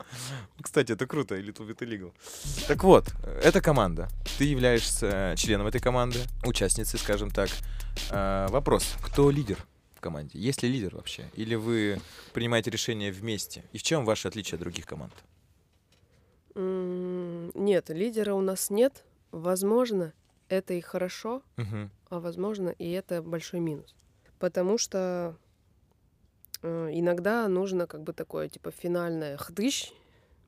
F: Кстати, это круто, little bit illegal. Так вот, это команда. Ты являешься членом этой команды, участницей, скажем так. А, Вопрос, кто лидер в команде? Есть ли лидер вообще? Или вы принимаете решения вместе? И в чем ваше отличие от других команд?
G: Нет, лидера у нас нет. Возможно, это и хорошо, а возможно, и это большой минус. Потому что э, иногда нужно как бы такое, типа, финальное хдыщ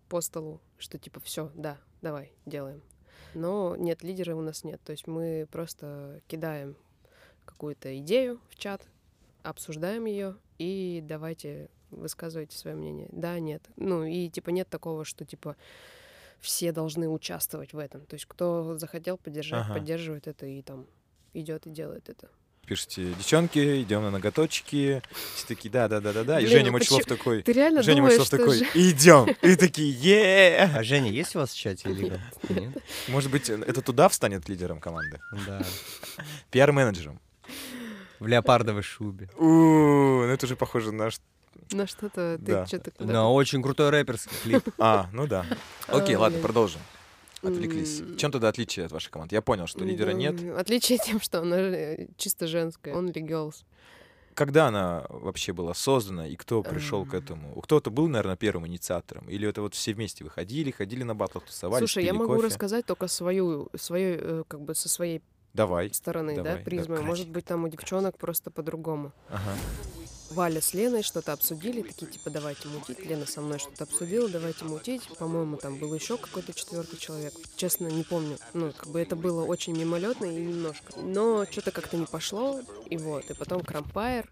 G: по столу, что типа, все, да, давай, делаем. Но нет, лидера у нас нет. То есть мы просто кидаем какую-то идею в чат, обсуждаем ее и давайте высказывайте свое мнение. Да, нет. Ну и типа нет такого, что типа все должны участвовать в этом. То есть кто захотел поддержать,
F: Ага.
G: поддерживает это и там идет и делает это.
F: Пишите, девчонки, идем на ноготочки. Все такие, да, да, да, да, да. И
G: Блин,
F: Женя
G: ну
F: Мочелов
G: почему-
F: такой.
G: Ты реально
F: Женя
G: думаешь,
F: Мочелов такой,
G: же-
F: идем. И такие, е
E: А Женя, есть у вас в чате Illegal? Нет?
F: Может быть, это туда встанет лидером команды?
E: Да.
F: Пиар-менеджером.
E: В леопардовой шубе.
F: У, ну это уже похоже на...
G: на что-то ты
F: Да.
G: что-то
E: На очень крутой рэперский клип.
F: А, ну да. Окей,
G: А,
F: ладно, продолжим. Отвлеклись. В чем тогда отличие от вашей команды? Я понял, что лидера нет.
G: М, Отличие тем, что она э, чисто женская. Only girls.
F: Когда она вообще была создана и кто пришел к этому? Кто-то был, наверное, первым инициатором? Или это вот все вместе выходили, ходили на батлах, тусовались,
G: Слушай, я могу
F: кофе?
G: рассказать только свою, свою, э, как бы со своей
F: Давай.
G: стороны,
F: Давай,
G: да, призмы.
F: давай.
G: Может быть, там у девчонок просто по-другому.
F: Ага.
G: Валя с Леной что-то обсудили, такие типа давайте мутить. Лена со мной что-то обсудила, давайте мутить. По-моему, там был еще какой-то четвертый человек. Честно, не помню. Ну, как бы это было очень мимолетно и немножко. Но что-то как-то не пошло. И вот. И потом Крампайр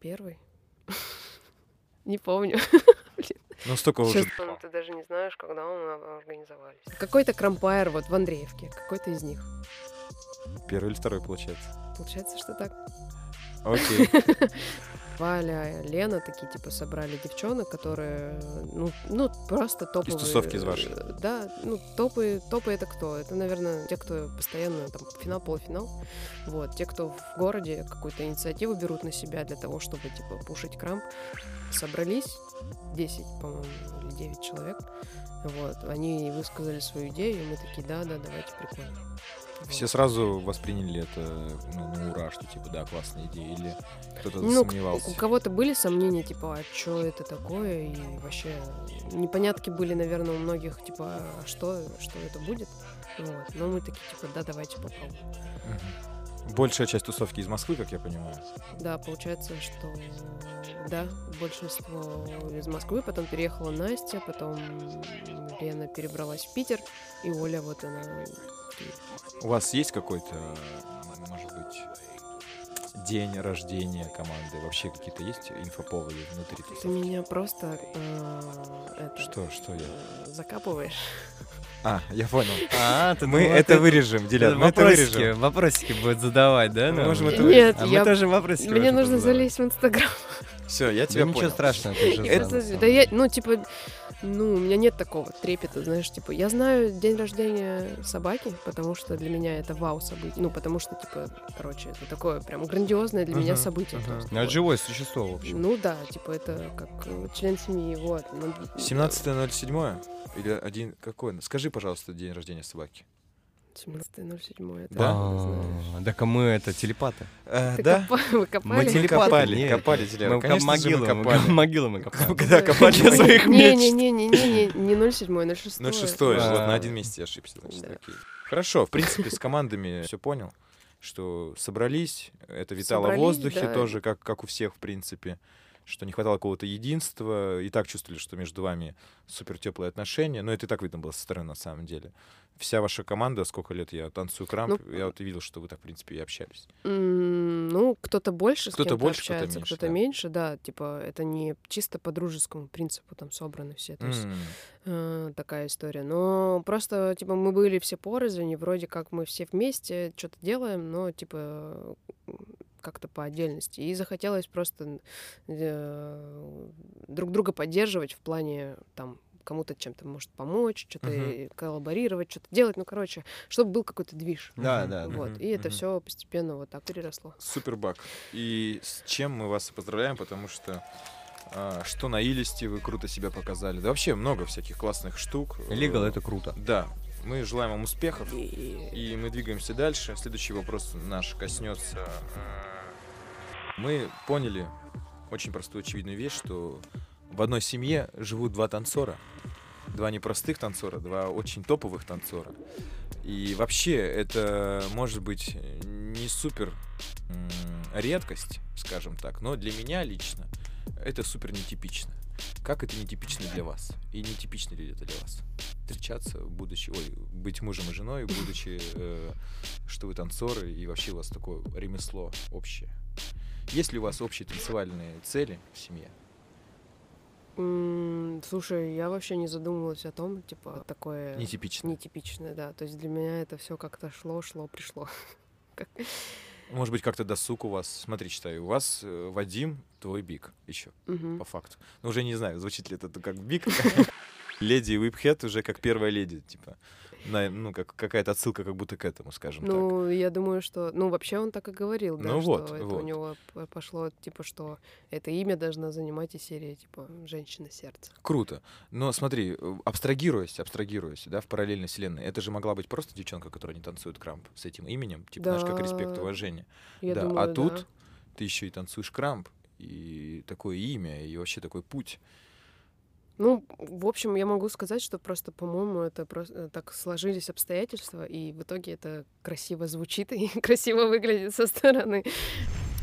G: первый. Не помню.
F: Ну, столько уже...
G: Сейчас ты даже не знаешь, когда мы организовались. Какой-то Крампайр вот в Андреевке. Какой-то из них.
F: Первый или второй, получается.
G: Получается, что так.
F: Окей.
G: Валя, Лена такие, типа, собрали девчонок, которые, ну, ну просто топовые.
F: тусовки из вашей?
G: Да, ну, топы, топы это кто? Это, наверное, те, кто постоянно, там, финал, полуфинал. Вот, те, кто в городе какую-то инициативу берут на себя для того, чтобы, типа, пушить крамп. Собрались 10, по-моему, или 9 человек. Вот, они высказали свою идею, и мы такие, да, да, давайте, прикольно.
F: Все сразу восприняли это ну, на ура, что типа, да, классная идея, или кто-то
G: Ну,
F: засомневался.
G: у кого-то были сомнения, типа, а что это такое, и вообще непонятки были, наверное, у многих, типа, а что, что это будет, вот. Но мы такие, типа, да, давайте попробуем.
F: Большая часть тусовки из Москвы, как я понимаю.
G: Да, получается, что, да, большинство из Москвы, потом переехала Настя, потом Лена перебралась в Питер, и Оля, вот она.
F: У вас есть какой-то, может быть, день рождения команды? Вообще какие-то есть инфоповоды внутри
G: ты
F: тусовки?
G: меня просто, э, это,
F: Что, что я?
G: э, закапываешь.
F: А, я понял.
E: А, ты
F: Мы
E: думал,
F: это
E: ты-
F: вырежем,
E: ты
F: Дилян, мы это
E: вопросики,
F: вырежем.
E: вопросики будет задавать, да?
F: Мы можем это
G: Нет,
E: А
G: я...
E: мы тоже вопросики
G: Мне нужно
E: задавать.
G: залезть в Инстаграм.
F: Все, я
E: Да
F: тебя
E: ничего
F: понял.
E: страшного, это же
F: Это-
G: да я, ну, типа, ну, у меня нет такого трепета, знаешь, типа, я знаю день рождения собаки, потому что для меня это вау событие, ну, потому что, типа, короче, это такое прям грандиозное для меня
F: Мгм,
G: событие.
F: мгм.
G: просто,
E: Ну, это
G: вот.
E: живое существо, в общем.
G: Ну да, типа, это как э, член семьи, вот. ну,
F: 17.07 или один какой? Скажи, пожалуйста, день рождения собаки.
G: 17.07, это
F: Да?
E: А, Так а мы это телепаты.
F: Э, да?
G: Вы копали?
F: Мы
E: телепаты,
F: копали,
E: нет.
F: копали, Дилян.
E: Мы
F: Конечно
E: могилы, мы
F: копали.
E: могилы мы копаем.
F: Когда копали
E: Для своих
G: Не,
E: мечт.
G: не, не, не, не, не, не 07, 06.
F: 06 вот на один месяц я ошибся. Хорошо, в принципе, с командами все понял, что собрались, это витало в воздухе
G: да.
F: тоже, как, как у всех, в принципе, что не хватало какого-то единства, и так чувствовали, что между вами супер теплые отношения, но это и так видно было со стороны, на самом деле. Вся ваша команда, сколько лет я танцую крамп,
G: Ну,
F: я вот видел, что вы так, в принципе, и общались.
G: Ну, кто-то больше
F: Кто-то больше, кто-то меньше,
G: кто-то
F: да.
G: меньше, да. Типа, это не чисто по дружескому принципу там собраны все. То есть
F: М,
G: э, такая история. Но просто, типа, мы были все порознь, вроде как мы все вместе что-то делаем, но, типа, как-то по отдельности. И захотелось просто э, друг друга поддерживать в плане, там, кому-то чем-то может помочь, что-то
F: Мгм.
G: коллаборировать, что-то делать. Ну, короче, чтобы был какой-то движ.
E: Да,
F: Мгм.
E: да.
G: Вот.
F: Мгм,
G: И это все постепенно вот так переросло.
F: Супербак. И с чем мы вас поздравляем, потому что а, что на Илисте вы круто себя показали. Да вообще много всяких классных штук.
E: Legal
F: Э,
E: это круто.
F: Да. Мы желаем вам успехов.
G: И-
F: И мы двигаемся дальше. Следующий вопрос наш коснется. э, Мы поняли очень простую очевидную вещь, что в одной семье живут два танцора. Два непростых танцора, два очень топовых танцора. И вообще это может быть не супер редкость, скажем так, но для меня лично это супер нетипично. Как это нетипично для вас? И нетипично ли это для вас? Встречаться, будучи, ой, быть мужем и женой, будучи, э, что вы танцоры, и вообще у вас такое ремесло общее. Есть ли у вас общие танцевальные цели в семье?
G: Слушай, я вообще не задумывалась о том, типа, такое
F: Нетипично.
G: нетипичное, да. То есть для меня это все как-то шло, шло, пришло. Как-
F: Может быть, как-то досуг у вас. Смотри, читаю. У вас э, Вадим, твой биг еще, по факту. Ну, уже не знаю, звучит ли это как биг. Леди Whiphead уже как первая леди, типа. На- ну, как какая-то отсылка как будто к этому, скажем так.
G: Ну, я думаю, что... Ну, вообще он так и говорил, да,
F: Ну
G: что
F: вот,
G: это у
F: вот.
G: него п- пошло, типа, что это имя должна занимать и серия, типа, «Женщина сердца».
F: Круто. Но смотри, абстрагируясь, абстрагируясь, да, в параллельной вселенной, это же могла быть просто девчонка, которая не танцует крамп с этим именем, типа, знаешь, как респект,
G: Да.
F: уважение.
G: Я
F: да,
G: думаю,
F: а
G: да.
F: тут ты еще и танцуешь крамп, и такое имя, и вообще такой путь.
G: Ну, в общем, я могу сказать, что просто, по-моему, это просто так сложились обстоятельства, и в итоге это красиво звучит и красиво выглядит со стороны.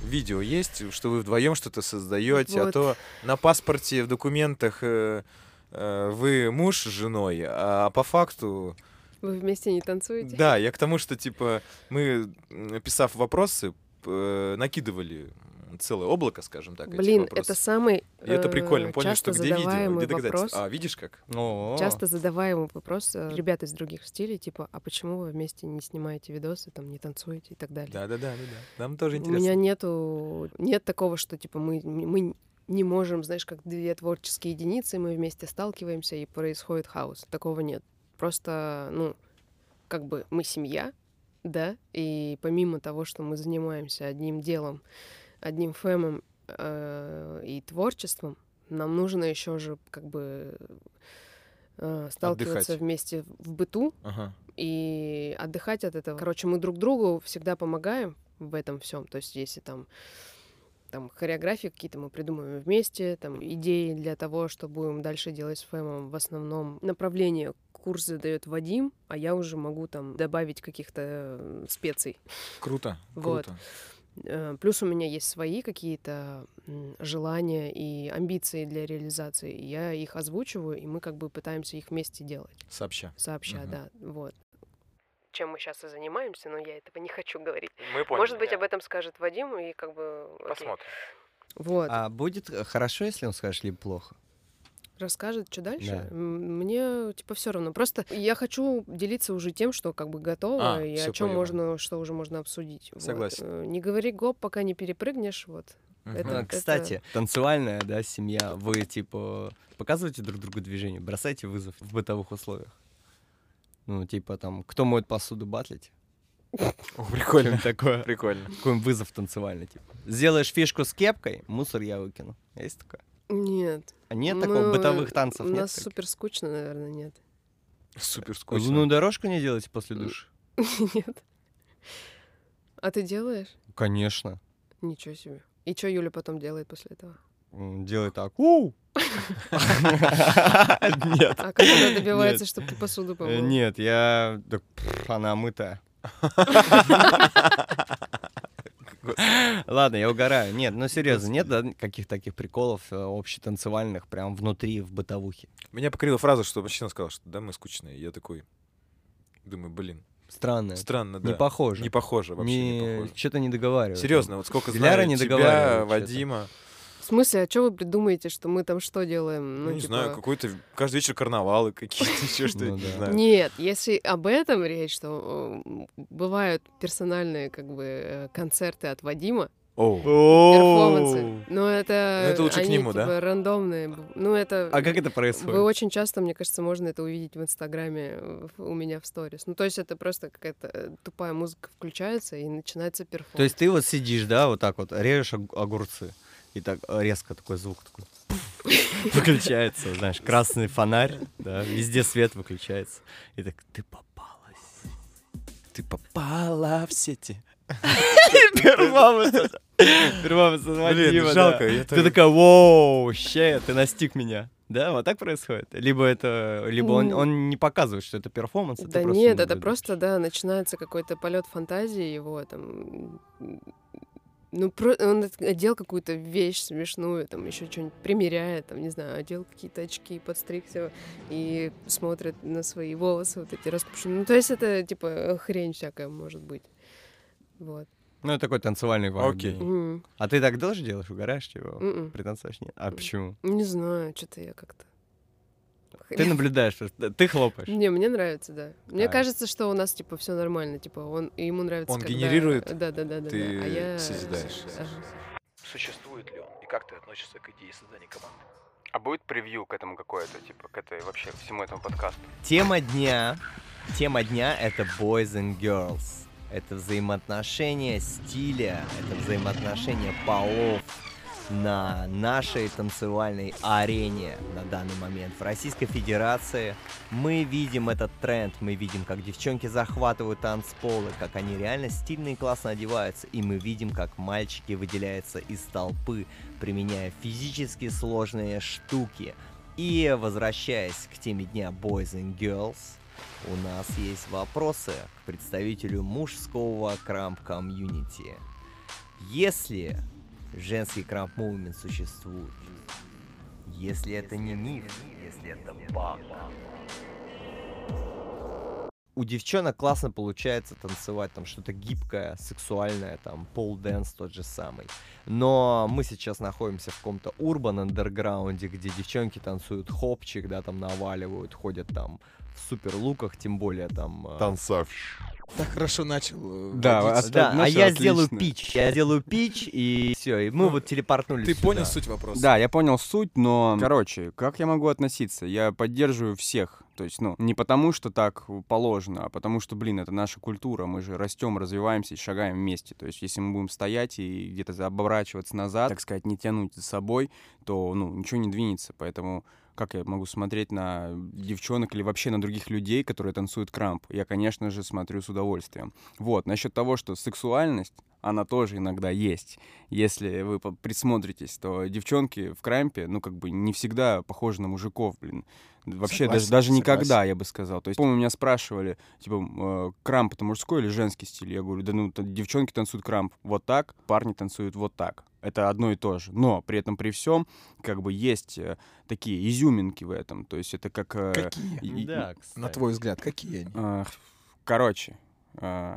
F: Видео есть, что вы вдвоем что-то создаете, а
G: Вот.
F: то на паспорте, в документах э, э, вы муж с женой, а по факту
G: Вы вместе не танцуете?
F: Да, я к тому, что, типа, мы, написав вопросы, э, накидывали целое облако, скажем так,
G: Блин, это самый
F: И это прикольно,
G: э,
F: поняли, что где видео, где
G: вопрос.
F: А, видишь как?
E: О,
G: Часто задаваемый вопрос э, ребят из других стилей, типа, а почему вы вместе не снимаете видосы, там, не танцуете и так далее.
F: Да-да-да, да. Нам тоже
G: У
F: интересно.
G: меня нету, нет такого, что, типа, мы, мы не можем, знаешь, как две творческие единицы, мы вместе сталкиваемся, и происходит хаос. Такого нет. Просто, ну, как бы мы семья, да, и помимо того, что мы занимаемся одним делом, одним фэмом э, и творчеством, нам нужно еще же как бы э, сталкиваться
F: Отдыхать.
G: вместе в быту,
F: Ага.
G: и отдыхать от этого. Короче, мы друг другу всегда помогаем в этом всем. То есть, если там там хореографии какие-то мы придумываем вместе, там идеи для того, что будем дальше делать с Фэмом, в основном направление курс задает Вадим, а я уже могу там добавить каких-то э, специй.
F: Круто,
G: Вот.
F: круто.
G: Э, Плюс у меня есть свои какие-то желания и амбиции для реализации. Я их озвучиваю, и мы как бы пытаемся их вместе делать
F: Сообща.
G: сообща,
F: Мгм.
G: да, вот. Чем мы сейчас и занимаемся, но я этого не хочу говорить.
A: Мы поняли.
G: Может быть,
A: да.
G: об этом скажет Вадим, и как бы... окей.
A: Посмотрим.
G: Вот.
E: А будет э, хорошо, если он скажет, либо плохо?
G: Расскажет, что дальше?
E: Да.
G: Мне, типа, все равно. Просто я хочу делиться уже тем, что как бы готово,
F: А,
G: и о чем
F: поняла.
G: можно, что уже можно обсудить. Вот.
F: Согласен.
G: Э, Не говори гоп, пока не перепрыгнешь, вот.
F: Мгм.
G: Это-
E: А, Кстати, танцевальная, да, семья, вы, типа, показываете друг другу движение, бросаете вызов в бытовых условиях? Ну, типа, там, кто моет посуду, батлить?
F: О, прикольно.
E: Такое.
F: Прикольно.
E: Какой вызов танцевальный, типа. Сделаешь фишку с кепкой, мусор я выкину. Есть такое?
G: Нет.
E: А нет
G: Мы-
E: такого бытовых танцев?
G: У
E: нет
G: нас
E: таких?
G: супер скучно, наверное, нет.
F: Супер
E: Лунную
F: скучно.
E: дорожку не делаете после душа?
G: Нет. А ты делаешь?
E: Конечно.
G: Ничего себе. И что Юля потом делает после этого?
E: М, Делай так. Нет.
G: А как она добивается, чтобы ты посуду
E: Э,
G: помыл?
E: Нет, я... Она мытая. Ладно, я угораю. Нет, ну серьезно, нет да, каких-то таких приколов э, общетанцевальных прям внутри, в бытовухе?
F: Меня покорила фраза, что мужчина сказал, что да, мы скучные. Я такой думаю, блин,
E: Странно.
F: странно, да.
E: Не похоже.
F: Не похоже, вообще не, похоже.
E: Что-то не договариваю.
F: Серьезно, вот сколько
E: Диляра
F: знаю
E: не
F: тебя. Вадима,
G: В смысле, а что вы придумаете, что мы там что делаем?
F: ну, не
G: типа,
F: знаю, какой-то каждый вечер карнавалы какие-то, еще что-то,
E: Ну
F: не знаю.
G: Нет, если об этом речь, что э, бывают персональные как бы э, концерты от Вадима, перформансы. Но это,
F: Ну, это лучше к
G: они,
F: нему, да?
G: типа, рандомные. Ну, это...
E: А как это
G: Вы
E: происходит?
G: очень часто, мне кажется, можно это увидеть в Инстаграме у меня в сторис. Ну, то есть это просто какая-то э, тупая музыка включается и начинается перформанс.
E: То есть ты вот сидишь, да, вот так вот, режешь ог- огурцы, и так э, резко такой звук такой выключается, знаешь, красный фонарь, да, везде свет выключается. И так, ты попалась.
F: Ты попала в сети.
E: Перформанс. Перформанс
F: Блин, жалко,
E: Ты
F: так-
E: такая, воу, ща, ты настиг меня. Да, вот так происходит? Либо это, либо он, он не показывает, что это перформанс, а
G: Да
E: просто
G: нет, это просто, да, начинается какой-то полет фантазии его там. Ну, про- он одел какую-то вещь смешную, там еще что-нибудь примеряет, там, не знаю, одел какие-то очки, подстригся и смотрит на свои волосы вот эти распущенные. Ну, то есть это, типа, хрень всякая может быть. Вот.
E: Ну, это такой танцевальный вайб.
F: Окей.
G: Мгм.
E: А ты так тоже делаешь? Угораешь его?
G: Мгм.
E: Пританцуешь? Нет. А почему?
G: Не знаю, что-то я как-то...
E: Ты наблюдаешь, просто- ты хлопаешь.
G: Не, мне нравится, да. Мне
E: А.
G: кажется, что у нас, типа, все нормально. Типа, он, ему нравится,
F: Он генерирует,
G: Да, да, да, да.
F: ты
G: да. А я...
F: созидаешь.
A: Существует ли он? И как ты относишься к идее создания команды?
C: А будет превью к этому какое-то, типа, к этой вообще, к всему этому подкасту?
E: Тема дня. Тема дня — это boys and girls. Это взаимоотношения стиля, это взаимоотношения полов на нашей танцевальной арене на данный момент. В Российской Федерации мы видим этот тренд, мы видим, как девчонки захватывают танцполы, как они реально стильно и классно одеваются, и мы видим, как мальчики выделяются из толпы, применяя физически сложные штуки. И возвращаясь к теме дня Boys and Girls, у нас есть вопросы к представителю мужского крамп-комьюнити. Если женский крамп- movement существует, если это не миф, если это баг, у девчонок классно получается танцевать, там что-то гибкое, сексуальное, там pole dance тот же самый. Но мы сейчас находимся в каком-то урбан андерграунде, где девчонки танцуют хопчик, да, там наваливают, ходят там в супер луках, тем более там... э,
F: Танцовщик.
D: Так хорошо начал. э,
C: Да,
D: водить.
C: а-
E: Да, а я сделаю
C: отлично.
E: пич, я сделаю пич, и все, и мы
D: Ну,
E: вот телепортнулись
D: Ты
E: сюда.
D: понял суть вопроса?
C: Да, я понял суть, но, короче, как я могу относиться? Я поддерживаю всех. То есть, ну, не потому, что так положено, а потому что, блин, это наша культура, мы же растем, развиваемся и шагаем вместе. То есть, если мы будем стоять и где-то оборачиваться назад, так сказать, не тянуть за собой, то, ну, ничего не двинется. Поэтому как я могу смотреть на девчонок или вообще на других людей, которые танцуют крамп? Я, конечно же, смотрю с удовольствием. Вот, насчет того, что сексуальность, она тоже иногда есть. Если вы присмотритесь, то девчонки в крампе, ну, как бы не всегда похожи на мужиков, блин. Вообще, даже,
D: Согласен,
C: даже никогда,
D: согласен.
C: я бы сказал. То есть, помню, меня спрашивали, типа, э, крамп это мужской или женский стиль? Я говорю, да ну, девчонки танцуют крамп вот так, парни танцуют вот так. Это одно и то же. Но при этом, при всем, как бы есть э, такие изюминки в этом. То есть это как... э,
D: Какие?
C: и-
E: Да,
D: На
E: кстати.
D: твой взгляд, какие они?
C: Короче,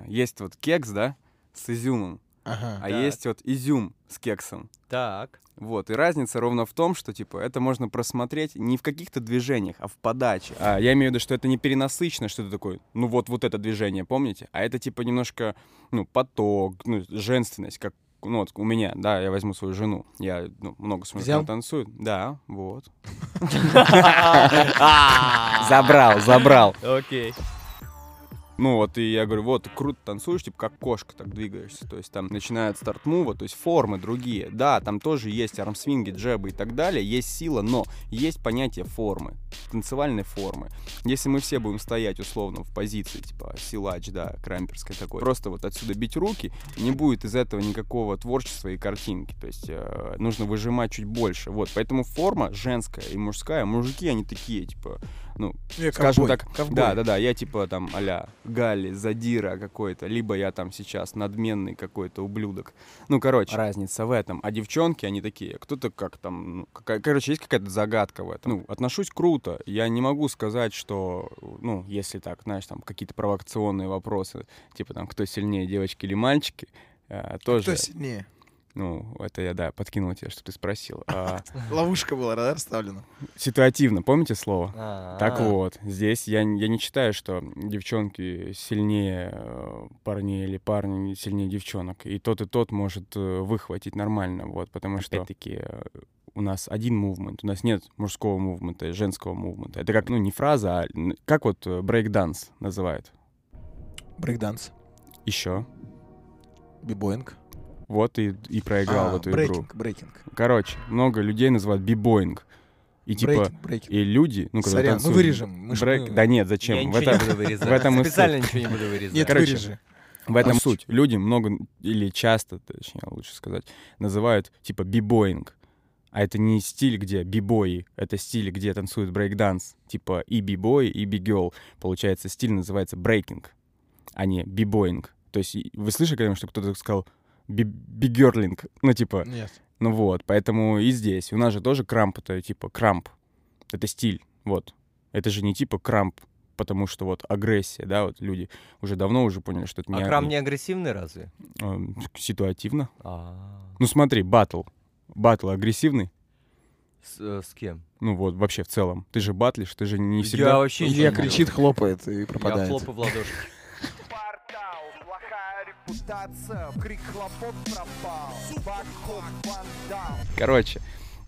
C: есть вот кекс, да, с изюмом,
D: Ага.
C: а
E: Так.
C: есть вот изюм с кексом.
E: Так.
C: Вот, и разница ровно в том, что, типа, это можно просмотреть не в каких-то движениях, а в подаче. А я имею в виду, что это не перенасыщенно, что это такое, ну вот, вот это движение, помните? А это, типа, немножко, ну, поток, ну, женственность, как ну, вот у меня, да, я возьму свою жену. Я ну, много смотрю, она танцует. Да, вот. Забрал, забрал.
E: Окей.
C: Ну вот, и я говорю, вот, ты круто танцуешь, типа, как кошка так двигаешься. То есть там начинает старт мува, то есть формы другие. Да, там тоже есть армсвинги, джебы и так далее, есть сила, но есть понятие формы, танцевальной формы. Если мы все будем стоять, условно, в позиции, типа, силач, да, крамперской такой, просто вот отсюда бить руки, не будет из этого никакого творчества и картинки. То есть э, нужно выжимать чуть больше. Вот, поэтому форма женская и мужская, мужики, они такие, типа, ну,
D: Я
C: скажем
D: ковбой,
C: так,
D: ковбой.
C: да, да, да, я типа там а-ля Галли, Задира какой-то, либо я там сейчас надменный какой-то ублюдок. Ну, короче, разница в этом. А девчонки, они такие, кто-то как там, ну, какая- короче, есть какая-то загадка в этом. Ну, отношусь круто. Я не могу сказать, что, ну, если так, знаешь, там какие-то провокационные вопросы, типа там, кто сильнее, девочки или мальчики, э, тоже,
D: Кто сильнее?
C: Ну, это я, да, подкинул тебе, что ты спросил. А,
D: Ловушка была, да, расставлена?
C: ситуативно, помните слово?
E: А,
C: Так вот, здесь я, я не считаю, что девчонки сильнее э, парней или парни сильнее девчонок. И тот, и тот может э, выхватить нормально, вот, потому что, опять-таки, э, у нас один мувмент, у нас нет мужского мувмента женского мувмента. Это как, ну, не фраза, а как вот брейкданс называют.
D: Брейкданс,
C: Еще.
D: b-boying.
C: Вот и, и проиграл
D: А,
C: в эту игру.
D: брейкинг, брейкинг.
C: Короче, много людей называют b-boying. И типа,
D: Брейкинг, брейкинг.
C: и люди, ну, когда
D: Сорян, мы
C: танцуют
D: вырежем. Мы
C: брейк-
D: мы-
C: Да нет, зачем?
E: Я
C: В этом-
E: не буду вырезать.
C: в этом и
E: Специально ничего не буду вырезать.
D: Нет,
C: Короче,
D: вырежи.
C: В этом
D: А
C: суть. Люди много или часто, точнее, лучше сказать, называют типа b-boying. А это не стиль, где бибои, это стиль, где танцуют брейкданс. Типа и b-boy, и b-girl. Получается, стиль называется брейкинг, а не бибоинг. То есть вы слышали когда-нибудь, что кто-то сказал бигерлинг. Ну, типа,
D: Нет.
C: ну вот, поэтому и здесь. У нас же тоже крамп, это типа крамп. Это стиль, вот. Это же не типа крамп, потому что вот агрессия, да, вот люди уже давно уже поняли, что это не...
E: А крам не агрессивный разве?
C: эм, ситуативно.
E: А,
C: Ну смотри, батл. Батл агрессивный.
E: С, э, с кем?
C: Ну вот, вообще в целом. Ты же батлишь, ты же не
E: Я
C: всегда...
E: вообще ничего
D: Илья кричит, хлопает и
E: Я
D: пропадает.
E: хлопаю в ладоши.
H: Репутация, крик хлопот пропал, Бакхоп, вандал.
C: Короче,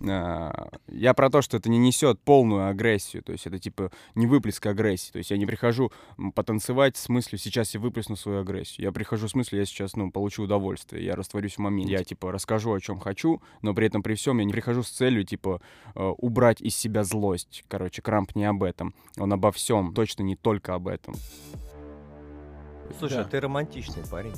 C: а, я про то, что это не несет полную агрессию, то есть это типа не выплеск агрессии, то есть я не прихожу потанцевать с мыслью, сейчас я выплесну свою агрессию, я прихожу с мыслью, я сейчас, ну, получу удовольствие, я растворюсь в моменте, я типа расскажу, о чем хочу, но при этом при всем я не прихожу с целью, типа, э, убрать из себя злость, короче, Крамп не об этом, он обо всем, точно не только об этом,
E: Слушай,
C: Да.
E: а ты романтичный парень.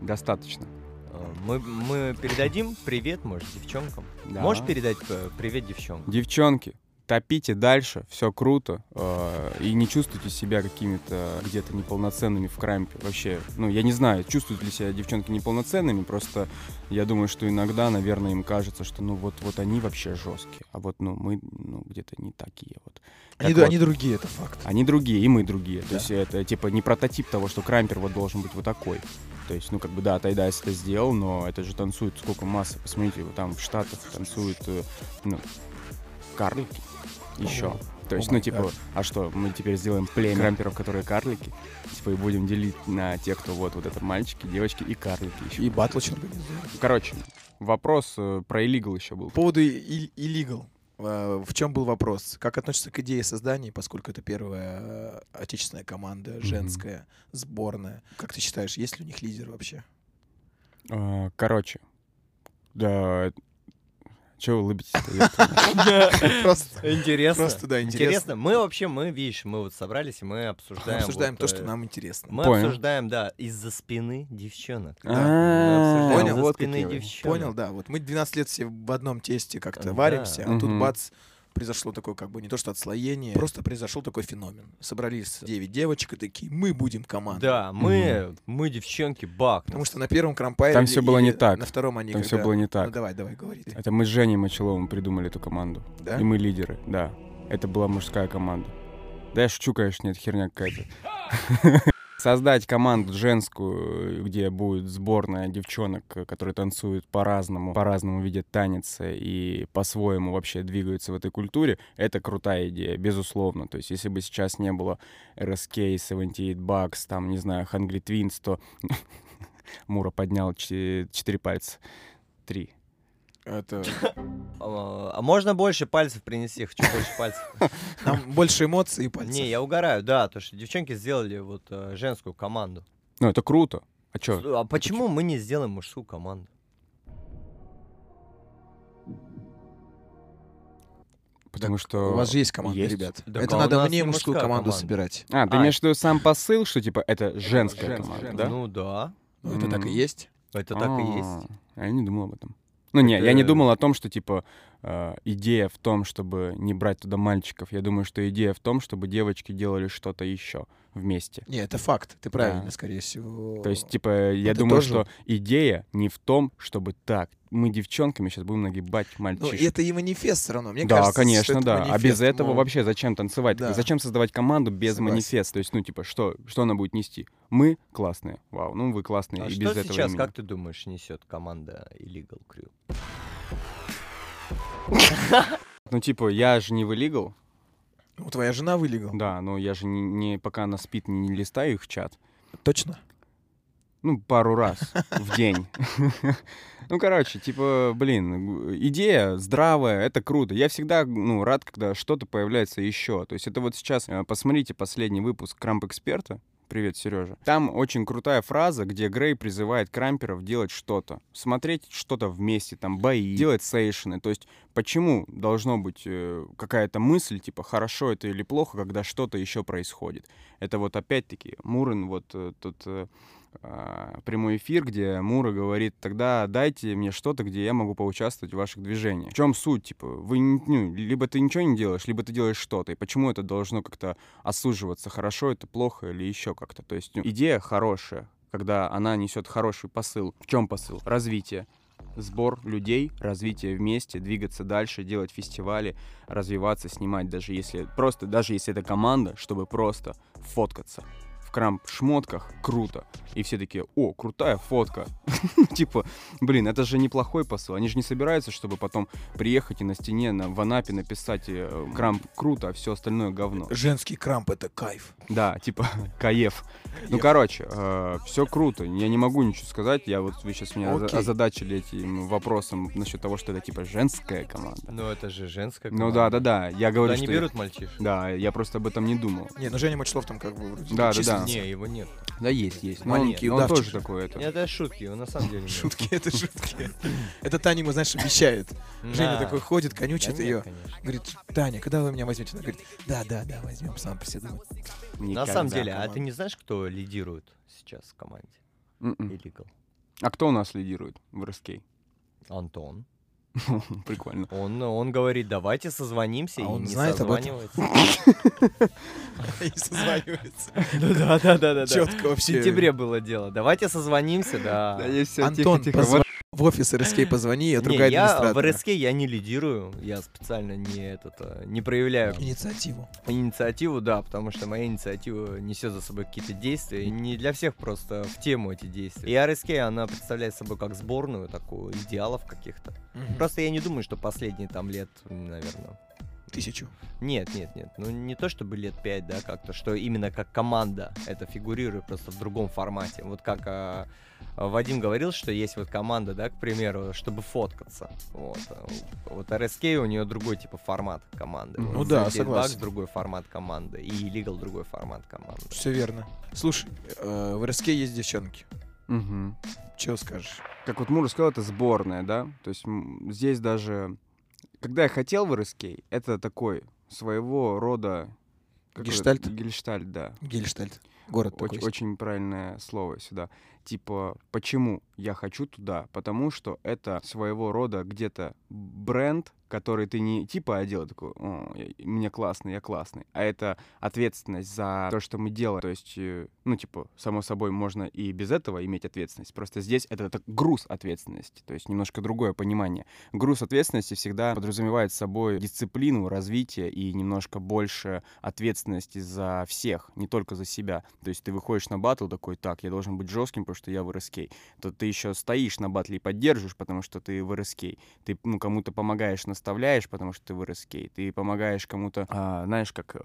C: достаточно.
E: А, Мы, мы передадим привет, может, девчонкам.
C: Да.
E: Можешь передать э, привет девчонкам?
C: Девчонки, топите дальше, все круто, э, и не чувствуйте себя какими-то где-то неполноценными в крампе. Вообще, ну, я не знаю, чувствуют ли себя девчонки неполноценными, просто я думаю, что иногда, наверное, им кажется, что, ну, вот, вот они вообще жесткие, а вот, ну, мы, ну, где-то не такие вот.
D: Они,
C: Так
D: ду-
C: вот.
D: они другие, это факт.
C: Они другие, и мы другие. То
D: Да.
C: есть это, типа, не прототип того, что крампер вот должен быть вот такой. То есть, ну, как бы, да, Тайдайс это сделал, но это же танцует сколько массы. Посмотрите, вот там в Штатах танцуют, э, ну, карлики еще. То есть,
D: О
C: ну, типа,
D: гад.
C: а что, мы теперь сделаем племя крамперов, которые карлики, типа, и будем делить на тех, кто вот, вот это мальчики, девочки и карлики еще.
D: И батл еще организуем.
C: Короче, вопрос э, про illegal еще был.
D: По поводу и- illegal. э, В чем был вопрос? Как относится к идее создания, поскольку это первая э, отечественная команда, женская, сборная? Как ты считаешь, есть ли у них лидер вообще?
C: А, Короче, да, че вы улыбитесь
D: Просто
E: Интересно.
D: Просто, да, интересно.
E: Интересно. Мы вообще, мы, видишь, мы вот собрались, и мы
D: мы
E: обсуждаем...
D: обсуждаем то, что
E: э,
D: нам интересно.
E: Мы обсуждаем, да, из-за спины девчонок.
C: А,
D: Понял,
E: из-за
C: вот
E: спины девчонок.
D: Понял, да. Вот мы 12 лет все в одном тесте как-то варимся, а тут бац, произошло такое как бы не то что отслоение, просто произошел такой феномен. Собрались 9 девочек и такие, мы будем командой.
E: Да, мы, мы девчонки, бак.
D: Потому что на первом крампайре
C: Там всё было не так.
D: На втором они
C: Там все
D: когда-
C: было не
D: Ну
C: так.
D: давай, давай, говори ты.
C: Это мы с Женей Мочеловым придумали эту команду.
D: Да?
C: И мы лидеры, да. Это была мужская команда. Да я шучу, конечно, это херня какая-то. Создать команду женскую, где будет сборная девчонок, э, которые танцуют по-разному, по-разному видят танец и по-своему вообще двигаются в этой культуре, это крутая идея, безусловно. То есть если бы сейчас не было RSK, 78 Bucks, там, не знаю, Hungry Twins, то Мура поднял че- четыре пальца. Три.
D: Это...
E: А, а можно больше пальцев принести? Хочу больше пальцев.
D: Там больше эмоций и пальцев.
E: Не, я угораю, да, то что девчонки сделали вот э, женскую команду.
C: Ну, это круто. А чё?
E: А почему мы не сделаем мужскую команду?
C: Потому что...
D: У вас же есть команда,
C: Есть.
D: ребят.
E: Так
D: Это
E: а
D: надо мне
E: не
D: мужскую команду
E: команда.
D: собирать.
C: А, ты
E: А.
C: имеешь в виду сам посыл, что, типа, это женская команда, да?
E: Ну да,
D: Ну, это так и есть.
E: это так и
C: А,
E: есть.
C: Я не думал об этом. Ну, не, я не думал о том, что, типа, э, идея в том, чтобы не брать туда мальчиков. Я думаю, что идея в том, чтобы девочки делали что-то еще вместе.
D: Не, это факт. Ты правильно,
C: Да.
D: скорее всего.
C: То есть, типа, я
D: Это
C: думаю,
D: тоже-
C: что идея не в том, чтобы так, мы девчонками сейчас будем нагибать
D: Ну,
C: мальчишек.
D: и это и манифест все равно. Мне
C: да,
D: кажется, что
C: конечно,
D: это
C: да. а без этого
D: мол,
C: вообще зачем танцевать?
D: Да.
C: Зачем создавать команду без
D: Согласен.
C: манифеста? То есть, ну, типа, что, что она будет нести? Мы классные. Вау, ну вы классные
E: А
C: и
E: что
C: без этого
E: сейчас,
C: имени.
E: как ты думаешь, несет команда Illegal Crew?
C: Ну, типа, я же не в illegal,
D: Ну, твоя жена вылегла.
C: да, но я же не, не- пока она спит, не, не листаю их чат.
D: Точно?
C: Ну, пару раз в день. Ну, короче, типа, блин, идея здравая, это круто. Я всегда, ну, рад, когда что-то появляется еще. То есть это вот сейчас, э, посмотрите последний выпуск Крамп Эксперта. Привет, Сережа. Там очень крутая фраза, где Грей призывает крамперов делать что-то. Смотреть что-то вместе, там, бои, делать сейшены. То есть почему должно быть э, какая-то мысль, типа, хорошо это или плохо, когда что-то еще происходит. Это вот опять-таки Мурин, вот э, тут э, прямой эфир, где Мура говорит, тогда дайте мне что-то, где я могу поучаствовать в ваших движениях. В чем суть? Типа, вы, ну, либо ты ничего не делаешь, либо ты делаешь что-то. И почему это должно как-то осуживаться? Хорошо это, плохо или еще как-то? То есть ну, идея хорошая, когда она несет хороший посыл. В чем посыл? Развитие. Сбор людей, развитие вместе, двигаться дальше, делать фестивали, развиваться, снимать, даже если просто, даже если это команда, чтобы просто фоткаться крамп-шмотках, круто. И все такие, о, крутая фотка. Типа, блин, это же неплохой посыл. Они же не собираются, чтобы потом приехать и на стене на, в Анапе написать э, крамп круто, а все остальное говно.
D: Женский крамп — это кайф.
C: Да, типа каев. Ну, короче, все круто. Я не могу ничего сказать. Я вот вы сейчас меня озадачили этим вопросом насчет того, что это типа женская команда.
E: Ну, это же женская
C: Ну
E: команда.
C: да, да, да. Я говорю, что
E: берут мальчишек?
C: да, я просто об этом не думал.
D: Не, ну Женя Мачлов там как бы вроде
C: Да, да, да.
E: Не, его нет.
C: Да, есть, есть. Но он,
D: Маленький
C: он тоже
D: же.
C: такой это.
E: Это шутки, его на самом деле нет.
D: Шутки, это шутки. Это Таня ему, знаешь, обещает. Женя такой ходит, конючит ее. Говорит, Таня, когда вы меня возьмете? Она говорит, да, да, да, возьмем, сам думает.
E: На самом деле, а ты не знаешь, кто лидирует сейчас в команде? Illegal.
C: А кто у нас лидирует в РСК?
E: Антон.
C: Прикольно.
E: Он, он говорит, давайте созвонимся,
D: А
E: и
D: он
E: не
D: знает
E: созванивается.
D: И созванивается.
E: Ну да, да, да, да.
D: Четко
E: В
D: вообще.
E: сентябре было дело. Давайте созвонимся, да.
D: Антон, позва- в офис РСК позвони и
E: Не,
D: отругай
E: я в. РСК я не лидирую, я специально не этот, а, не проявляю
D: Инициативу.
E: инициативу, да, потому что моя инициатива несет за собой какие-то действия, не для всех просто в тему эти действия. И РСК, она представляет собой как сборную такую идеалов каких-то.
D: Мгм.
E: Просто я не думаю, что последние там лет, наверное,
D: Тысячу.
E: нет, нет, нет. Ну, не то чтобы лет пять, да, как-то, что именно как команда это фигурирует просто в другом формате. Вот как а, Вадим говорил, что есть вот команда, да, к примеру, чтобы фоткаться. Вот. а, Вот RSK у нее другой типа формат команды.
C: Ну
E: Вот
D: да, согласен.
E: Bucks другой формат команды. И Illegal другой формат команды.
D: Все верно. Слушай, э, в РСК есть девчонки.
C: Мгм.
D: Чего скажешь?
C: Как вот Мур сказал, это сборная, да? То есть здесь даже... Когда я хотел в РСК, это такой своего рода... это?
D: Гештальт?
C: Гельштальт, да.
D: Гельштальт. Город такой.
C: Очень,
D: есть.
C: очень правильное слово сюда. Типа, почему я хочу туда? Потому что это своего рода где-то бренд, который ты не типа одел, такой, о, мне классный, я классный, а это ответственность за то, что мы делаем. То есть, э, ну, типа, само собой, можно и без этого иметь ответственность. Просто здесь это, так груз ответственности, то есть немножко другое понимание. Груз ответственности всегда подразумевает собой дисциплину, развитие и немножко больше ответственности за всех, не только за себя. То есть ты выходишь на батл такой, так, я должен быть жестким, потому что я в РСК. То ты еще стоишь на батле и поддерживаешь, потому что ты в РСК. Ты ну, кому-то помогаешь, наставляешь, потому что ты в РСК. Ты помогаешь кому-то, а, знаешь, как э,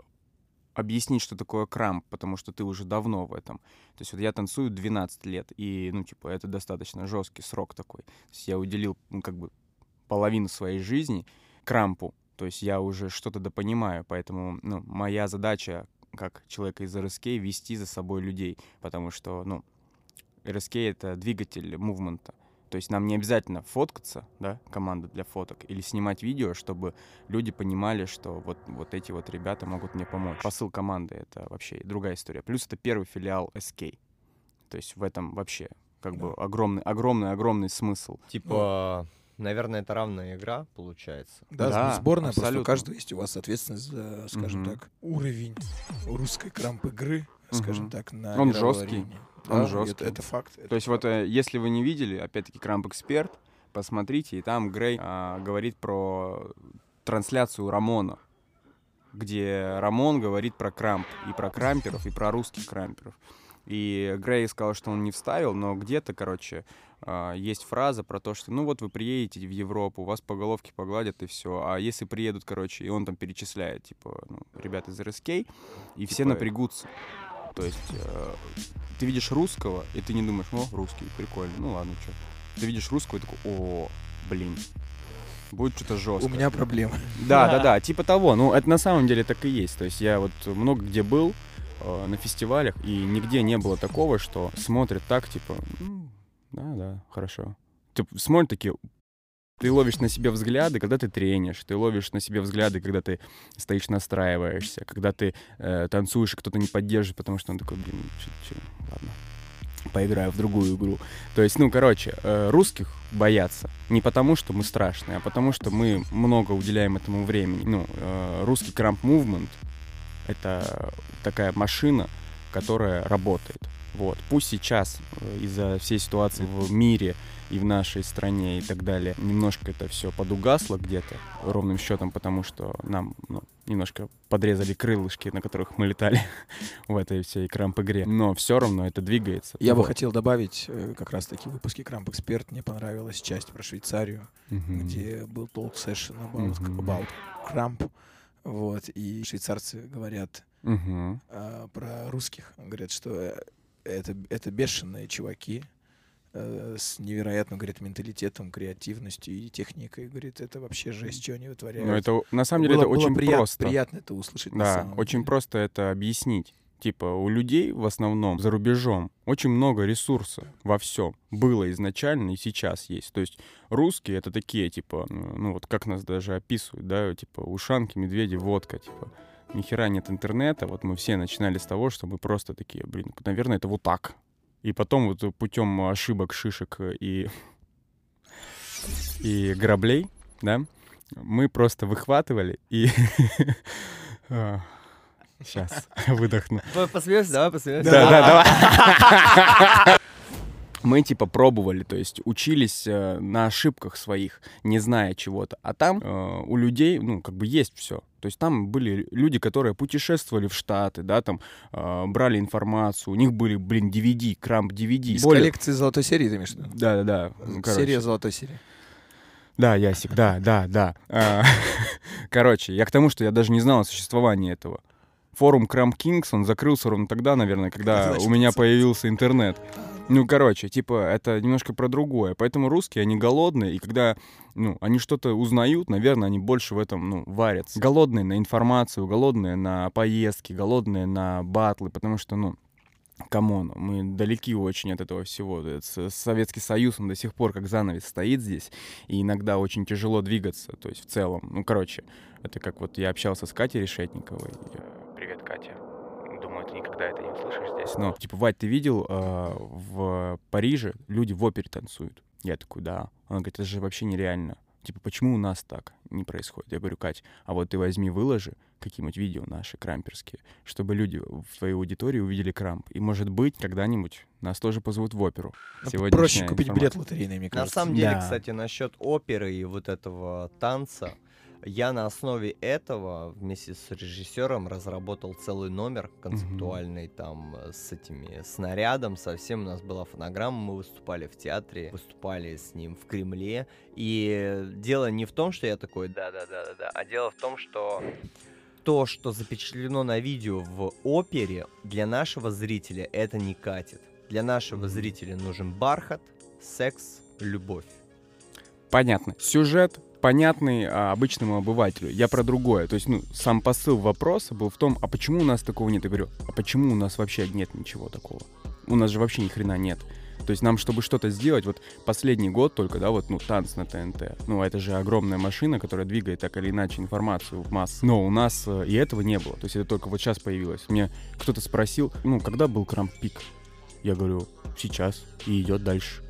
C: объяснить, что такое крамп, потому что ты уже давно в этом. То есть вот я танцую 12 лет, и, ну, типа, это достаточно жесткий срок такой. То есть я уделил, ну, как бы, половину своей жизни крампу. То есть я уже что-то допонимаю, поэтому, ну, моя задача как человека из РСК вести за собой людей, потому что, ну, РСК — это двигатель мувмента. То есть нам не обязательно фоткаться, да, команда для фоток, или снимать видео, чтобы люди понимали, что вот, вот эти вот ребята могут мне помочь. Посыл команды — это вообще другая история. Плюс это первый филиал SK. То есть в этом вообще как бы огромный, огромный, огромный смысл.
E: Типа, наверное, это равная игра, получается.
D: Да,
C: Да,
D: сборная, просто у
C: абсолютно.
D: каждого есть у вас ответственность за, скажем
C: Мгм.
D: так, уровень русской крамп игры, скажем
C: Мгм.
D: так, на
C: Он жесткий.
D: арене.
C: Он
D: Да,
C: жесткий.
D: Это, это факт. это
C: То есть вот
D: факт.
C: э, если вы не видели, опять-таки Крамп Эксперт, посмотрите, и там Грей а, говорит про трансляцию Рамона, где Рамон говорит про крамп, и про крамперов, и про русских крамперов. И Грей сказал, что он не вставил, но где-то, короче, а, есть фраза про то, что ну вот вы приедете в Европу, вас по головке погладят и все. А если приедут, короче, и он там перечисляет, типа, ну, ребят из РСК, и все
E: Типа-
C: напрягутся. То есть э, ты видишь русского, и ты не думаешь, о, русский, прикольно, ну ладно, что. Ты видишь русского и такой, о, блин, будет что-то жестко.
D: У меня проблемы.
C: Да, да, да, типа того. Ну, это на самом деле так и есть. То есть я вот много где был э, на фестивалях, и нигде не было такого, что смотрят так, типа, «Ну, да, да, хорошо. Ты смотрят такие, ты ловишь на себе взгляды, когда ты тренишь, ты ловишь на себе взгляды, когда ты стоишь, настраиваешься, когда ты э, танцуешь, и кто-то не поддерживает, потому что он такой, блин, чё, чё, ладно, поиграю в другую игру. То есть, ну, короче, э, русских боятся не потому, что мы страшные, а потому, что мы много уделяем этому времени. Ну, э, русский крамп мувмент — это такая машина, которая работает. Вот. Пусть сейчас э, из-за всей ситуации в мире и в нашей стране и так далее немножко это все подугасло где-то ровным счетом, потому что нам ну, немножко подрезали крылышки, на которых мы летали в этой всей крамп-игре. Но все равно это двигается.
D: Я бы
C: Вот.
D: хотел добавить э, как раз таки выпуски Крамп Эксперт. Мне понравилась часть про Швейцарию,
C: Мгм.
D: где был talk session about,
C: Мгм.
D: about Крамп. Вот, и швейцарцы говорят
C: Мгм.
D: а, про русских. Говорят, что это, это бешеные чуваки э, с невероятным, говорит, менталитетом, креативностью и техникой. Говорит, это вообще жесть, что они вытворяют.
C: Ну, это на самом деле
D: Было-
C: это
D: было
C: очень
D: прият-
C: просто.
D: Приятно это услышать.
C: Да, очень
D: деле.
C: просто это объяснить. Типа у людей в основном за рубежом очень много ресурсов во всем. Было изначально и сейчас есть. То есть русские это такие, типа, ну вот как нас даже описывают, да, типа ушанки, медведи, водка, типа. Ни хера нет интернета. Вот мы все начинали с того, что мы просто такие, блин, наверное, это вот так. И потом вот путем ошибок, шишек и, и граблей, да, мы просто выхватывали и... Сейчас, выдохну.
E: Посмеешься, давай посмеешься.
C: Да, да, давай. Мы типа пробовали, то есть учились э, на ошибках своих, не зная чего-то. А там э, у людей, ну, как бы есть все. То есть там были люди, которые путешествовали в Штаты, да, там э, брали информацию, у них были, блин, DVD, крамп DVD.
D: Из
C: Более-
D: коллекции золотой серии, ты имеешь в виду?
C: Да, да, да. Ну, короче.
D: Серия золотой серии.
C: Да, Ясик, да, да, да. А, Короче, я к тому, что я даже не знал о существовании этого. Форум Крам Кингс, он закрылся ровно тогда, наверное, когда у меня появился интернет. Ну, короче, типа, это немножко про другое. Поэтому русские, они голодные, и когда, ну, они что-то узнают, наверное, они больше в этом, ну, варятся. Голодные на информацию, голодные на поездки, голодные на батлы, потому что, ну, come on, мы далеки очень от этого всего. Советский Союз, он до сих пор как занавес стоит здесь, и иногда очень тяжело двигаться, то есть в целом. Ну, короче, это как вот я общался с Катей Решетниковой. Привет, Катя. Думаю, ты никогда это не услышишь здесь. Но, типа, Вать, ты видел, э, в Париже люди в опере танцуют? Я такой, да. Она говорит, это же вообще нереально. Типа, почему у нас так не происходит? Я говорю, Кать, а вот ты возьми, выложи какие-нибудь видео наши крамперские, чтобы люди в твоей аудитории увидели крамп. И, может быть, когда-нибудь нас тоже позовут в оперу.
D: Ну,
C: Сегодняшняя
D: Проще купить билет
C: информация.
D: лотерейный, мне
E: На
D: кажется.
E: самом деле,
C: Да.
E: кстати, насчет оперы и вот этого танца, я на основе этого вместе с режиссером разработал целый номер концептуальный там э, с этими снарядом, совсем у нас была фонограмма, мы выступали в театре, выступали с ним в Кремле, и дело не в том, что я такой да-да-да-да, а дело в том, что то, что запечатлено на видео в опере, для нашего зрителя это не катит. Для нашего зрителя нужен бархат, секс, любовь.
C: Понятно. Сюжет понятный а, обычному обывателю. Я про другое. То есть, ну, сам посыл вопроса был в том, а почему у нас такого нет? Я говорю, а почему у нас вообще нет ничего такого? У нас же вообще ни хрена нет. То есть нам, чтобы что-то сделать, вот последний год только, да, вот, ну, танц на ТНТ. Ну, это же огромная машина, которая двигает так или иначе информацию в массы. Но у нас э, и этого не было. То есть это только вот сейчас появилось. Мне кто-то спросил, ну, когда был крамп-пик? Я говорю, сейчас. И идет дальше.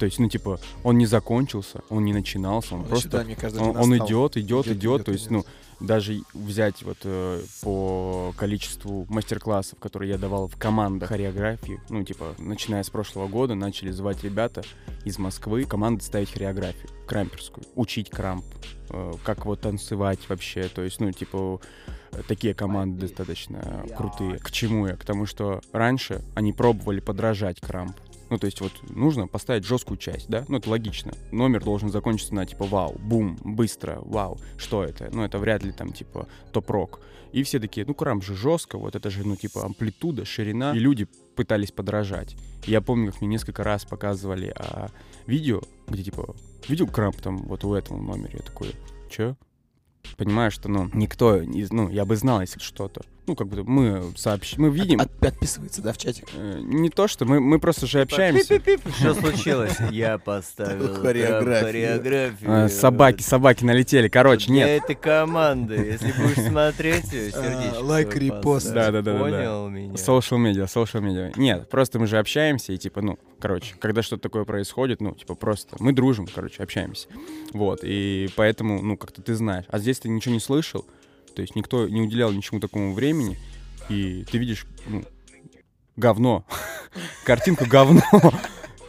C: То есть, ну, типа, он не закончился, он не начинался, он
D: Он
C: просто...
D: мне кажется,
C: Он, он идет, идет,
D: Идет,
C: идет.
D: идет,
C: То есть,
D: идет.
C: ну, даже взять вот э, по количеству мастер-классов, которые я давал в командах хореографии, ну, типа, начиная с прошлого года, начали звать ребята из Москвы, команды ставить хореографию, крамперскую, учить крамп, э, как вот танцевать вообще, то есть, ну, типа, такие команды достаточно крутые. К чему я? К тому, что раньше они пробовали подражать крамп. Ну, то есть вот нужно поставить жесткую часть, да? Ну, это логично. Номер должен закончиться на типа вау, бум, быстро, вау. Что это? Ну, это вряд ли там типа топ-рок. И все такие, ну, крамп же жестко, вот это же, ну, типа амплитуда, ширина. И люди пытались подражать. Я помню, как мне несколько раз показывали а, видео, где типа, видел крамп там вот у этого номера? Я такой, чё? Понимаю, что, ну, никто, из, ну, я бы знал, если что-то. Ну, как бы мы сообщ... мы видим,
D: От- отписывается, да, в чатик?
C: Э, Не то, что мы, мы просто же общаемся.
E: Что случилось? Я поставил
D: Хореографию.
C: Э, Собаки, собаки налетели. Короче,
E: Для
C: нет.
E: этой команды. Если будешь смотреть, её, сердечко
D: лайк, репост.
E: поставь.
C: Да-да-да-да-да.
E: Понял меня?
C: Social media, social media. Нет, просто мы же общаемся, и типа, ну, короче, когда что-то такое происходит, ну, типа, просто мы дружим, короче, общаемся. Вот, и поэтому, ну, как-то ты знаешь. А здесь ты ничего не слышал, то есть никто не уделял ничему такому времени, и ты видишь, ну, говно. картинку говно.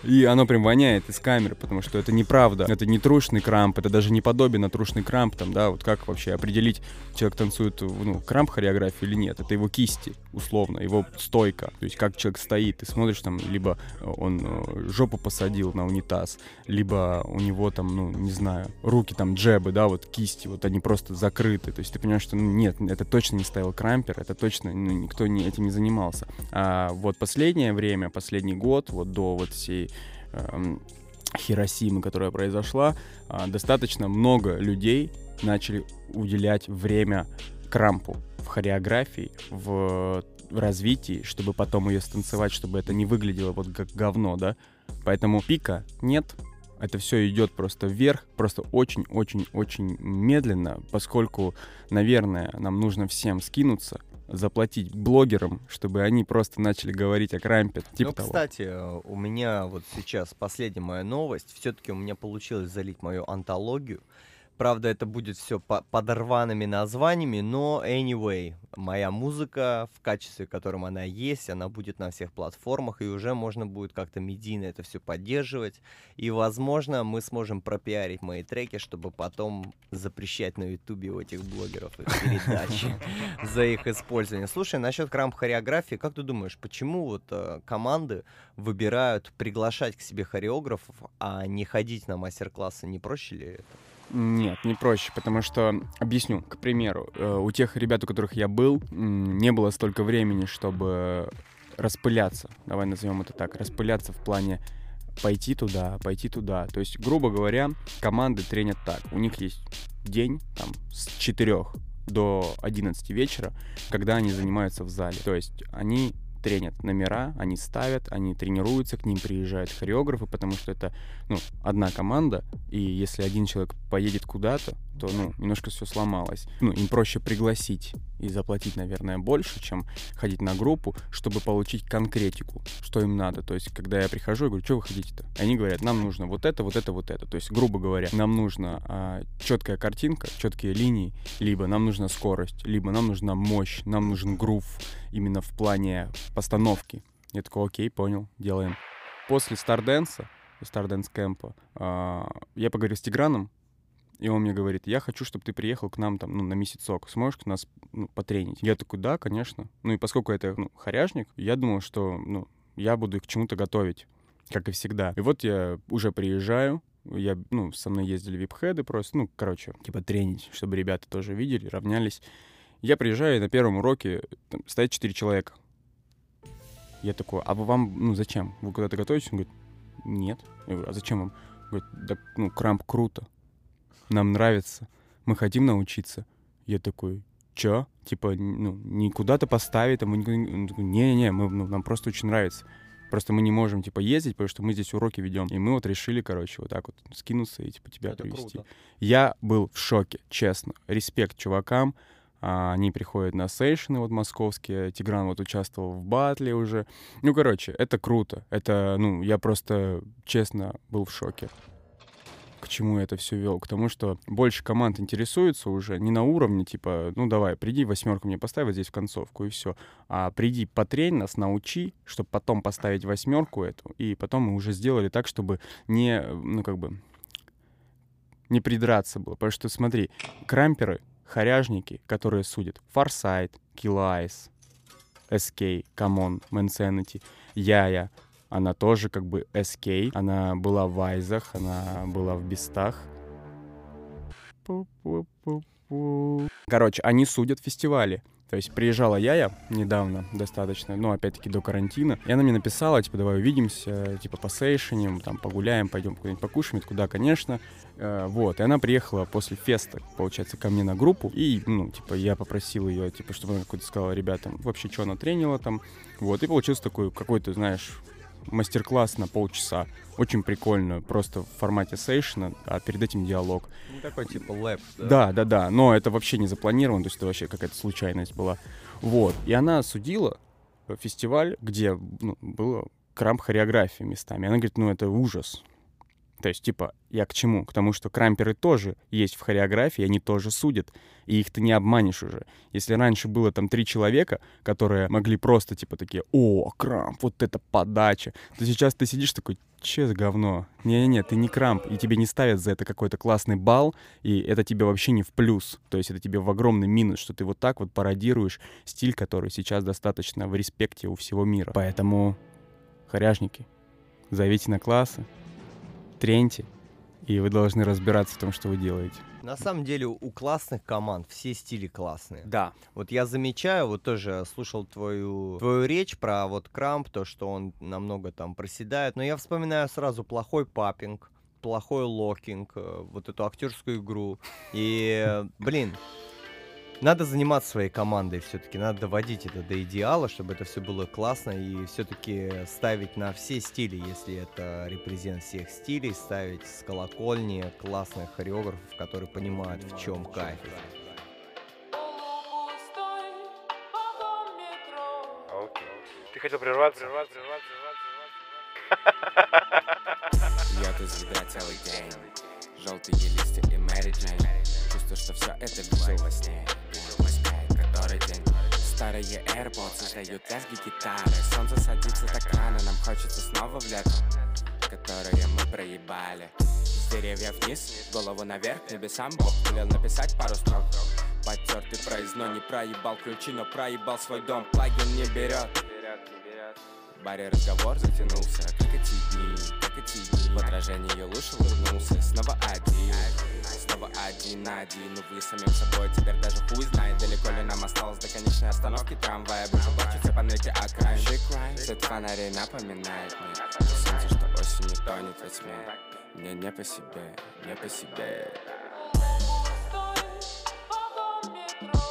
C: И оно прям воняет из камеры, потому что это неправда. Это не трушный крамп, это даже не подобие на трушный крамп, там, да, вот как вообще определить, человек танцует, ну, крамп хореографии или нет. Это его кисти, условно, его стойка. То есть как человек стоит, ты смотришь там, либо он э, жопу посадил на унитаз, либо у него там, ну, не знаю, руки там джебы, да, вот кисти, вот они просто закрыты. То есть ты понимаешь, что, ну, нет, это точно не стоял крампер, это точно, ну, никто не, этим не занимался. А вот последнее время, последний год, вот до вот всей Хиросимы, которая произошла, а, достаточно много людей начали уделять время крампу в хореографии, в развитии, чтобы потом ее станцевать, чтобы это не выглядело вот как говно, да. Поэтому пика нет, это все идет просто вверх, просто очень-очень-очень медленно, поскольку, наверное, нам нужно всем скинуться, заплатить блогерам, чтобы они просто начали говорить о крампе. Типа
E: ну,
C: того.
E: кстати, у меня вот сейчас последняя моя новость. Все-таки у меня получилось залить мою антологию. Правда, это будет все по подорванными названиями, но anyway, моя музыка в качестве, в котором она есть, она будет на всех платформах, и уже можно будет как-то медийно это все поддерживать. И, возможно, мы сможем пропиарить мои треки, чтобы потом запрещать на ютубе у этих блогеров их передачи за их использование. Слушай, насчет крамп хореографии, как ты думаешь, почему вот э, команды выбирают приглашать к себе хореографов, а не ходить на мастер-классы? Не проще ли это?
C: Нет, не проще, потому что, объясню, к примеру, э, у тех ребят, у которых я был, не было столько времени, чтобы распыляться, давай назовем это так, распыляться в плане пойти туда, пойти туда. То есть, грубо говоря, команды тренят так. У них есть день там с 4 до 11 вечера, когда они занимаются в зале. То есть они тренят номера, они ставят, они тренируются, к ним приезжают хореографы, потому что это, ну, одна команда, и если один человек поедет куда-то, то, ну, немножко все сломалось. Ну, им проще пригласить и заплатить, наверное, больше, чем ходить на группу, чтобы получить конкретику, что им надо. То есть, когда я прихожу, я говорю, что вы хотите-то? Они говорят, нам нужно вот это, вот это, вот это. То есть, грубо говоря, нам нужна а, четкая картинка, четкие линии, либо нам нужна скорость, либо нам нужна мощь, нам нужен грув именно в плане постановки. Я такой, окей, понял, делаем. После Старденса, Старденс Кэмпа, я поговорил с Тиграном, и он мне говорит, я хочу, чтобы ты приехал к нам там, ну, на месяцок. Сможешь нас ну, потренить? Я такой, да, конечно. Ну и поскольку это ну, хоряжник, я думал, что ну, я буду их к чему-то готовить, как и всегда. И вот я уже приезжаю, я, ну, со мной ездили вип-хеды просто, ну, короче, типа тренить, чтобы ребята тоже видели, равнялись. Я приезжаю, и на первом уроке там, стоит четыре человека. Я такой, а вам, ну, зачем? Вы куда-то готовитесь? Он говорит, нет. Я говорю, а зачем вам? Он говорит, да, ну, крамп круто нам нравится, мы хотим научиться. Я такой, чё? Типа, ну, не куда-то поставить, там, не-не-не, мы, ну, нам просто очень нравится. Просто мы не можем, типа, ездить, потому что мы здесь уроки ведем. И мы вот решили, короче, вот так вот скинуться и, типа, тебя
E: Это
C: привести.
E: круто.
C: Я был в шоке, честно. Респект чувакам. А, Они приходят на сейшины вот московские. Тигран вот участвовал в батле уже. Ну, короче, это круто. Это, ну, я просто, честно, был в шоке к чему я это все вел? К тому, что больше команд интересуются уже не на уровне, типа, ну давай, приди восьмерку мне поставь вот здесь в концовку, и все. А приди, потрень нас, научи, чтобы потом поставить восьмерку эту, и потом мы уже сделали так, чтобы не, ну как бы, не придраться было. Потому что, смотри, крамперы, хоряжники, которые судят, Фарсайт, Киллайс, SK, come on, Мэнсенити, Яя, она тоже как бы SK, она была в Вайзах, она была в Бестах. Короче, они судят фестивали. То есть приезжала Яя недавно достаточно, ну, опять-таки, до карантина, и она мне написала, типа, давай увидимся, типа, посейшеним, там, погуляем, пойдем куда-нибудь покушаем, Я такой, да, конечно. Э, вот, и она приехала после феста, получается, ко мне на группу, и, ну, типа, я попросил ее, типа, чтобы она какой-то сказала ребятам, вообще, что она тренила там, вот, и получился такой какой-то, знаешь, мастер-класс на полчаса. Очень прикольно, просто в формате сейшена, а перед этим диалог.
E: Ну, такой типа лэп, да?
C: Да, да, да, но это вообще не запланировано, то есть это вообще какая-то случайность была. Вот, и она судила фестиваль, где ну, было крамп хореографии местами. Она говорит, ну это ужас. То есть, типа, я к чему? К тому, что крамперы тоже есть в хореографии, они тоже судят, и их ты не обманешь уже. Если раньше было там три человека, которые могли просто, типа, такие, о, крамп, вот это подача, то сейчас ты сидишь такой, че за говно? Не-не-не, ты не крамп, и тебе не ставят за это какой-то классный балл, и это тебе вообще не в плюс. То есть это тебе в огромный минус, что ты вот так вот пародируешь стиль, который сейчас достаточно в респекте у всего мира. Поэтому, хоряжники, зовите на классы, треньте, и вы должны разбираться в том, что вы делаете.
E: На самом деле у классных команд все стили классные.
C: Да.
E: Вот я замечаю, вот тоже слушал твою, твою речь про вот крамп, то, что он намного там проседает, но я вспоминаю сразу плохой popping, плохой locking, э, вот эту актерскую игру. И, блин, надо заниматься своей командой все-таки, надо доводить это до идеала, чтобы это все было классно и все-таки ставить на все стили, если это репрезент всех стилей, ставить с колокольни классных хореографов, которые понимают, в чем кайф.
A: Ты хотел прерваться?
I: Льет из ведра целый день Желтые листья и Мэри Джейн Чувствую, что все это вижу во сне Вижу морская, который день. Старые AirPods создают лязги гитары. Солнце садится так рано, нам хочется снова в лето Которое мы проебали. С деревьев вниз, голову наверх, небесам Бог велел написать пару строк. Потертый проездной, не проебал ключи, но проебал свой дом. Плагин не берет баре разговор затянулся, как эти дни, как эти дни. В отражении ее лучше улыбнулся, снова один Снова один на один, увы, самим собой Теперь даже хуй знает, далеко ли нам осталось до конечной остановки трамвая. Больше плачутся панельки окраин Свет фонарей напоминает мне. Солнце, что осенью тонет во тьме. Мне не по себе, не по себе.
F: Мы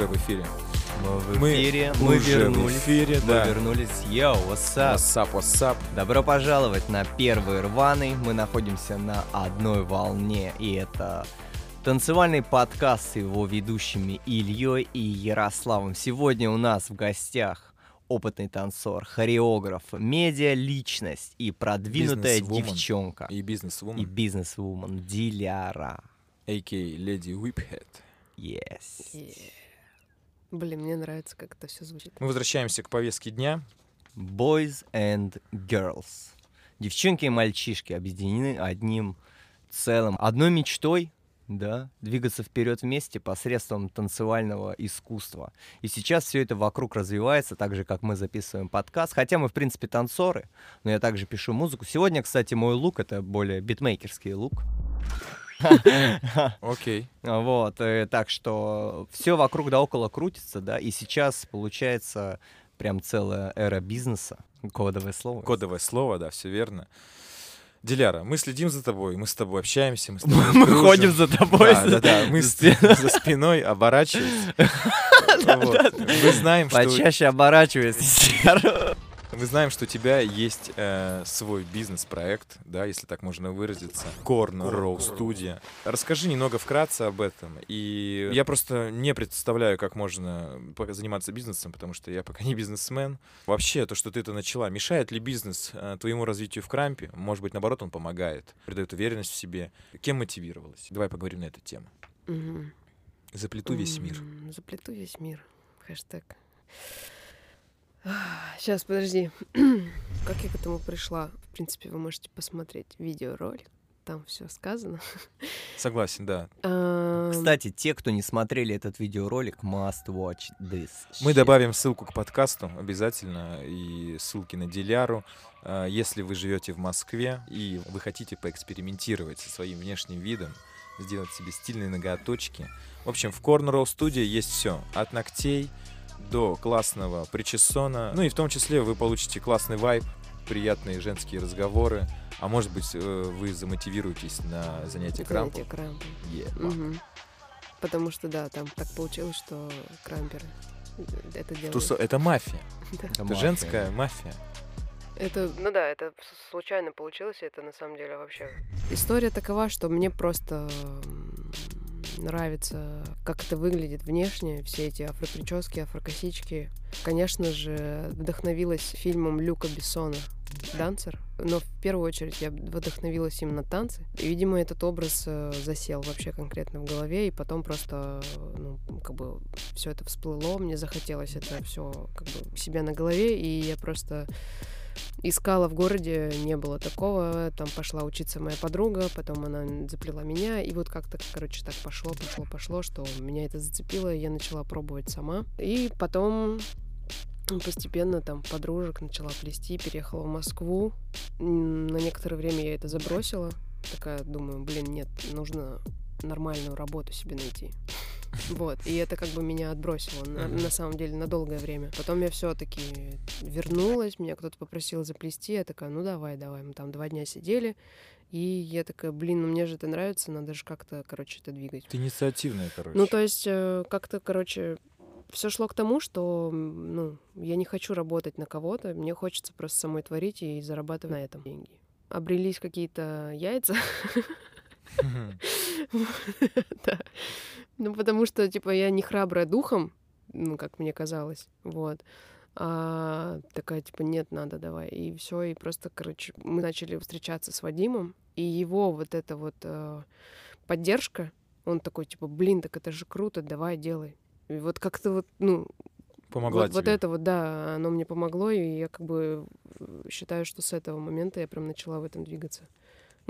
F: уже в эфире.
E: Мы в
F: Мы
E: эфире, мы,
F: уже в
E: вернулись.
F: эфире,
E: мы
F: да.
E: вернулись. Йоу, what's up?
F: What's up, what's up?
E: Добро пожаловать на первый рваный. Мы находимся на одной волне, и это танцевальный подкаст с его ведущими Ильей и Ярославом. Сегодня у нас в гостях опытный танцор, хореограф, медиа-личность и продвинутая
F: Бизнес-вумен.
E: девчонка.
F: И
E: И
F: бизнес-вумен,
E: бизнес-вумен Диляра.
F: а.к.а. Леди Whiphead.
E: Yes.
G: Е. Блин, мне нравится, как это все звучит.
F: Мы возвращаемся к повестке дня.
E: Boys and Girls. Девчонки и мальчишки объединены одним целым, одной мечтой, да, двигаться вперед вместе посредством танцевального искусства. И сейчас все это вокруг развивается, так же, как мы записываем подкаст. Хотя мы, в принципе, танцоры, но я также пишу музыку. Сегодня, кстати, мой лук — это более битмейкерский лук.
F: Окей.
E: Вот, э, так что все вокруг да около крутится, да, и сейчас получается прям целая эра бизнеса. Кодовое слово.
F: Кодовое слово, да, все верно. Диляра, мы следим за тобой, мы с тобой общаемся, мы с тобой
E: Мы
F: дружим.
E: ходим за тобой.
F: Да, да, да, мы
E: за
F: с-
E: спиной.
F: за спиной оборачиваемся. Мы знаем, что
E: Почаще оборачиваясь.
F: мы знаем, что у тебя есть э, свой бизнес-проект, да, если так можно выразиться. Corn Row Studio. Расскажи немного вкратце об этом. И я просто не представляю, как можно заниматься бизнесом, потому что я пока не бизнесмен. Вообще, то, что ты это начала, мешает ли бизнес э, твоему развитию в крампе? Может быть, наоборот, он помогает, придает уверенность в себе. Кем мотивировалась? Давай поговорим на эту тему.
G: Мгм.
F: Заплету весь мир.
G: Заплету весь мир. Хэштег. Сейчас, подожди. как я к этому пришла? В принципе, вы можете посмотреть видеоролик. Там все сказано.
F: Согласен, да.
E: Кстати, те, кто не смотрели этот видеоролик, must watch this.
F: Мы добавим ссылку к подкасту обязательно и ссылки на Диляру. А, Если вы живете в Москве и вы хотите поэкспериментировать со своим внешним видом, сделать себе стильные ноготочки. В общем, в Corner Row Studio есть все. От ногтей до классного причесона. Ну и в том числе вы получите классный вайб приятные женские разговоры. А может быть, э, вы замотивируетесь на занятие крампом.
G: Занятие крампом.
F: Е,
G: Мгм. Потому что, да, там так получилось, что крамперы это делают.
F: Тусо- Это мафия.
G: Да.
F: Это
E: мафия,
F: женская мафия.
G: Это, ну да, это случайно получилось, и это на самом деле вообще... История такова, что мне просто нравится, как это выглядит внешне, все эти афропрически, афрокосички. Конечно же, вдохновилась фильмом Люка Бессона «Дансер», но в первую очередь я вдохновилась именно танцы. И, видимо, этот образ э, засел вообще конкретно в голове, и потом просто, ну, как бы все это всплыло, мне захотелось это все как бы у себя на голове, и я просто искала в городе, не было такого. Там пошла учиться моя подруга, потом она заплела меня. И вот как-то, короче, так пошло, пошло, пошло, что меня это зацепило, я начала пробовать сама. И потом постепенно там подружек начала плести, переехала в Москву. На некоторое время я это забросила. Такая, думаю, блин, нет, нужно нормальную работу себе найти. Вот, и это как бы меня отбросило на, на самом деле на долгое время. Потом я все-таки вернулась, меня кто-то попросил заплести, я такая, ну давай, давай. Мы там два дня сидели, и я такая, блин, ну мне же это нравится, надо же как-то, короче, это двигать.
F: Это инициативная, короче.
G: Ну, то есть, э, как-то, короче, все шло к тому, что, ну, я не хочу работать на кого-то, мне хочется просто самой творить и зарабатывать на этом деньги. Обрелись какие-то яйца. Ну, потому что, типа, я не храбрая духом, ну, как мне казалось, вот. А такая, типа, нет, надо, давай. И все, и просто, короче, мы начали встречаться с Вадимом, и его вот эта вот э, поддержка, он такой, типа, блин, так это же круто, давай, делай. И вот как-то вот, ну,
F: Помогла
G: вот, вот
F: тебе.
G: это вот, да, оно мне помогло, и я как бы э, считаю, что с этого момента я прям начала в этом двигаться.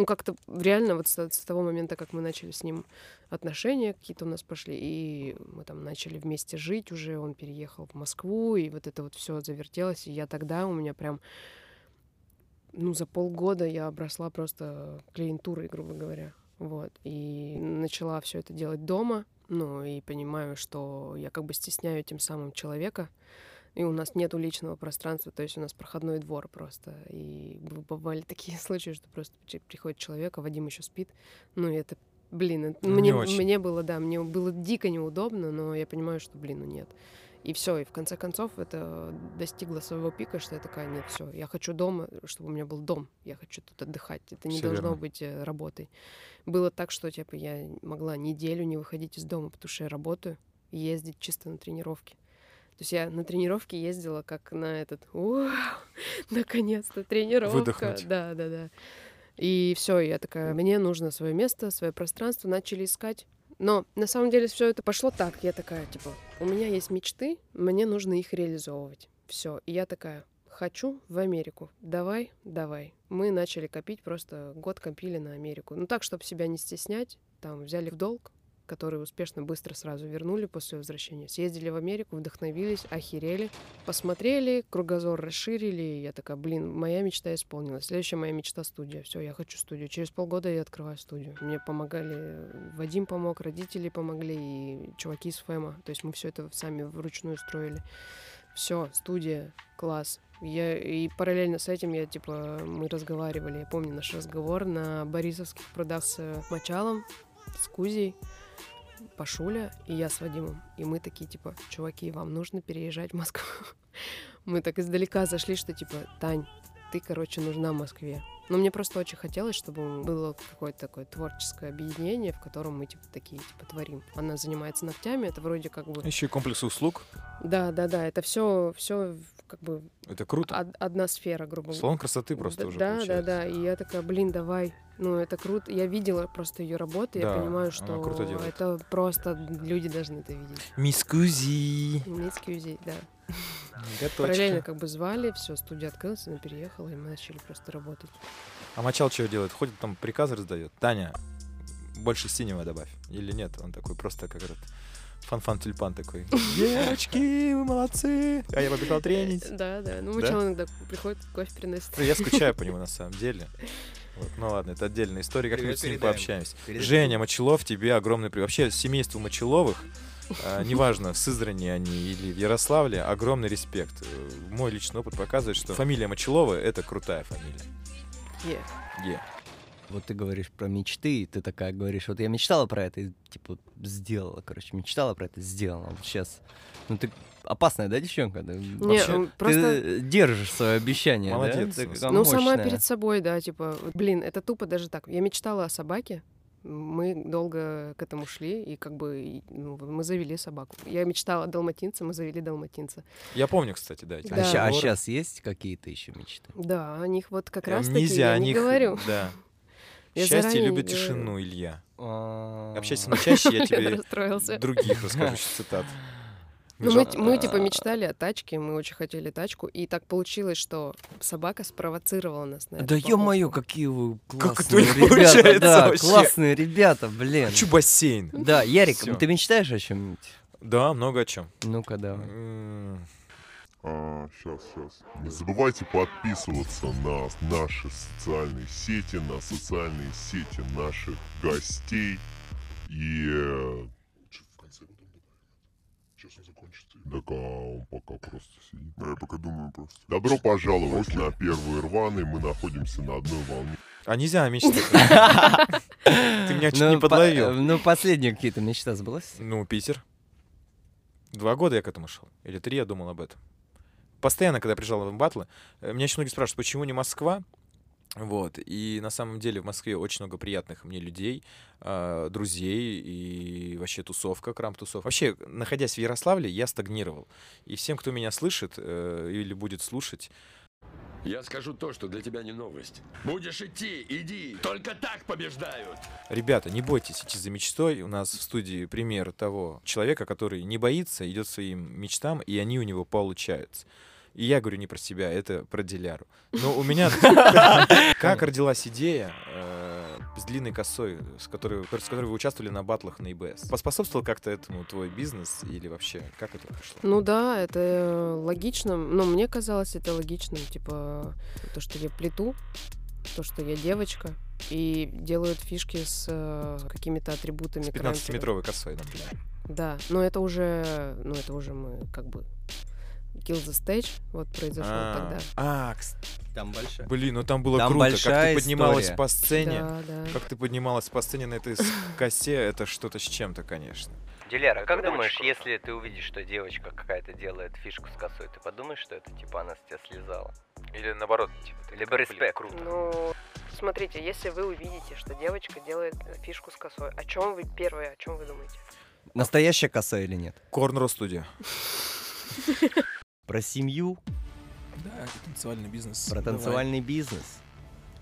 G: Ну, как-то реально вот с, с того момента, как мы начали с ним отношения какие-то у нас пошли, и мы там начали вместе жить уже, он переехал в Москву, и вот это вот все завертелось, и я тогда у меня прям, ну, за полгода я обросла просто клиентурой, грубо говоря. Вот. И начала все это делать дома. Ну, и понимаю, что я как бы стесняю тем самым человека. И у нас нету личного пространства, то есть у нас проходной двор просто. И бывали такие случаи, что просто приходит человек, а Вадим еще спит. Ну, и это, блин, это-
F: Ну, не
G: мне, мне было, да, мне было дико неудобно, но я понимаю, что, блин, ну нет. И все, и в конце концов это достигло своего пика, что я такая, нет, все, я хочу дома, чтобы у меня был дом, я хочу тут отдыхать, это не
F: Всё
G: должно
F: верно.
G: быть э, работой. Было так, что типа я могла неделю не выходить из дома, потому что я работаю, ездить чисто на тренировки. То есть я на тренировки ездила как на этот, «Вау, наконец-то тренировка.
F: Выдохнуть.
G: Да, да, да. И все, я такая, мне нужно свое место, свое пространство, начали искать. Но на самом деле все это пошло так. Я такая, типа, у меня есть мечты, мне нужно их реализовывать. Все. И я такая, хочу в Америку. Давай, давай. Мы начали копить, просто год копили на Америку. Ну так, чтобы себя не стеснять, там взяли в долг, который успешно быстро сразу вернули после возвращения. Съездили в Америку, вдохновились, охерели, посмотрели, кругозор расширили. и Я такая, блин, моя мечта исполнилась. Следующая моя мечта студия. Все, я хочу студию. Через полгода я открываю студию. Мне помогали, Вадим помог, родители помогли и чуваки из ФЭМа. То есть мы все это сами вручную строили. Все, студия, класс. Я, и параллельно с этим я, типа, мы разговаривали, я помню наш разговор на Борисовских прудах с э, Мочалом, с Кузей, Пашуля и я с Вадимом. И мы такие, типа, чуваки, вам нужно переезжать в Москву. Мы так издалека зашли, что, типа, Тань, ты, короче, нужна Москве. Но мне просто очень хотелось, чтобы было какое-то такое творческое объединение, в котором мы, типа, такие, типа, творим. Она занимается ногтями, это вроде как бы...
F: Еще и комплекс услуг.
G: Да, да, да, это все, все как бы
F: Это круто.
G: од- одна сфера, грубо говоря.
F: Салон красоты просто
G: да,
F: уже
G: Да,
F: получается.
G: да, да. И я такая, блин, давай. Ну, это круто. Я видела просто ее работы,
F: Да,
G: я понимаю, что это просто люди должны это видеть.
F: Мисс Кузи.
G: Мисс Кьюзи, да.
F: Готовочка.
G: Параллельно как бы звали, все, студия открылась, она переехала, и мы начали просто работать.
F: А Мочал что делает? Ходит там приказы раздает. Таня, больше синего добавь. Или нет? Он такой просто как этот Фанфан-Тюльпан такой. Девочки, вы молодцы. А я побежал тренить.
G: Да, да. Ну, сначала иногда приходит, кофе приносит.
F: Я скучаю по нему на самом деле. Вот. Ну ладно, это отдельная история, как-нибудь с ним пообщаемся.
E: Передаем.
F: Женя Мочелов, тебе огромный привет. Вообще, семейству Мочеловых, неважно, в Сызрани они или в Ярославле, огромный респект. Э, Мой личный опыт показывает, что фамилия Мочелова — это крутая фамилия.
G: Е.
F: Е.
E: Вот ты говоришь про мечты, и ты такая говоришь, вот я мечтала про это, и типа сделала, короче, мечтала про это, сделала. Вот сейчас, ну ты опасная, да, девчонка? Ты,
G: Не,
E: вообще-
G: просто...
E: ты держишь свое обещание,
F: Молодец,
E: да? Ты
G: Ну, сама
E: мощная.
G: перед собой, да, типа, блин, это тупо даже так. Я мечтала о собаке, мы долго к этому шли, и как бы ну, мы завели собаку. Я мечтала о далматинце, мы завели далматинца.
F: Я помню, кстати, да. эти
E: А,
G: Да.
E: а
F: разговоры.
E: сейчас есть какие-то еще мечты?
G: Да, о них вот как раз таки я
F: о
G: не
F: них,
G: говорю.
F: Да.
G: Я
F: Счастье любит
G: говорю.
F: тишину, Илья.
E: А,
F: Общайся на чаще, я тебе других расскажу цитат.
G: Ну, мы, мы, типа мечтали о тачке, мы очень хотели тачку, и так получилось, что собака спровоцировала нас на это.
E: Да ё-моё, какие вы
F: Как это
E: классные
F: не
E: ребята.
F: получается
E: Да,
F: вообще?
E: классные ребята, блин.
F: Хочу бассейн.
E: Да, Ярик,
F: Всё.
E: ты мечтаешь о чем-нибудь?
F: Да, много о чем.
E: Ну-ка, давай.
J: сейчас, сейчас. Не забывайте подписываться на наши социальные сети, на социальные сети наших гостей. И... э, чё в конце потом добавим? Сейчас он закончится. Так а он пока просто сидит. Да, я пока думаю просто. Добро пожаловать на первые рваные. Мы находимся на одной волне.
F: А нельзя мечтать. Ты меня чуть
E: Ну,
F: не
E: по-
F: подловил.
E: Ну, последние какие-то мечта сбылась?
F: Ну, Питер. Два года я к этому шел. Или три я думал об этом. Постоянно, когда приезжал в батлы, э, меня очень многие спрашивают, почему не Москва? Вот. И на самом деле в Москве очень много приятных мне людей, а, друзей и вообще тусовка, крам-тусовка. Вообще, находясь в Ярославле, я стагнировал. И всем, кто меня слышит э, или будет слушать,
K: Я скажу то, что для тебя не новость. Будешь идти, иди. Только так побеждают.
F: Ребята, не бойтесь идти за мечтой. У нас в студии пример того человека, который не боится, идет своим мечтам, и они у него получаются. И я говорю не про себя, это про Диляру. Но у меня... Как родилась идея э, с длинной косой, с которой, с которой вы участвовали на батлах на ИБС? Поспособствовал как-то этому твой бизнес или вообще как это пришло?
G: Ну да, это логично. Ну, мне казалось это логичным. Типа, то, что я плету, то, что я девочка, и делают фишки с э, какими-то атрибутами.
F: С
G: краймпера.
F: 15-метровой косой, например.
G: Да, но это уже, ну это уже мы как бы Kill the Stage вот произошел
F: А,
G: тогда.
F: А,
E: Там большая.
F: блин, ну там было
E: Там
F: круто, как ты поднималась
E: история.
F: по сцене.
G: Да, да.
F: Как ты поднималась по сцене на этой косе, это что-то с чем-то, конечно.
E: Диляра, как
A: Это очень
E: думаешь, если ты увидишь, что девочка какая-то делает фишку с косой, ты подумаешь, что это типа она с тебя слезала?
A: Или наоборот, типа, ты
E: Либо респект.
A: круто.
G: Ну, смотрите, если вы увидите, что девочка делает э, фишку с косой, о чем вы первое, о чем вы думаете?
E: Настоящая коса или нет?
F: Корнро студия.
E: Про семью,
D: Да, это танцевальный бизнес.
E: про
D: Давай.
E: танцевальный бизнес.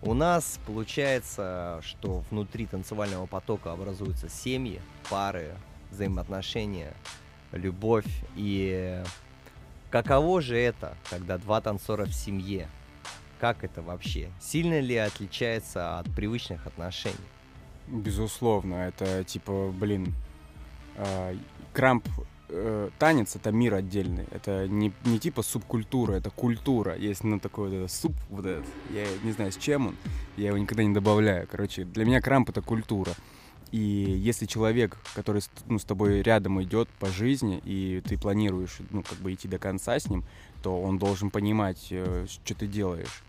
E: У нас получается, что внутри танцевального потока образуются семьи, пары, взаимоотношения, любовь. И каково же это, когда два танцора в семье? Как это вообще? Сильно ли отличается от привычных отношений?
C: Безусловно, это типа, блин, а, крамп э, танец это мир отдельный. Это не, не типа субкультура, это культура. Есть ну, такой вот этот суп, вот этот. Я не знаю, с чем он. Я его никогда не добавляю. Короче, для меня крамп это культура. И если человек, который ну, с тобой рядом идет по жизни, и ты планируешь, ну, как бы идти до конца с ним, то он должен понимать, э, что ты делаешь.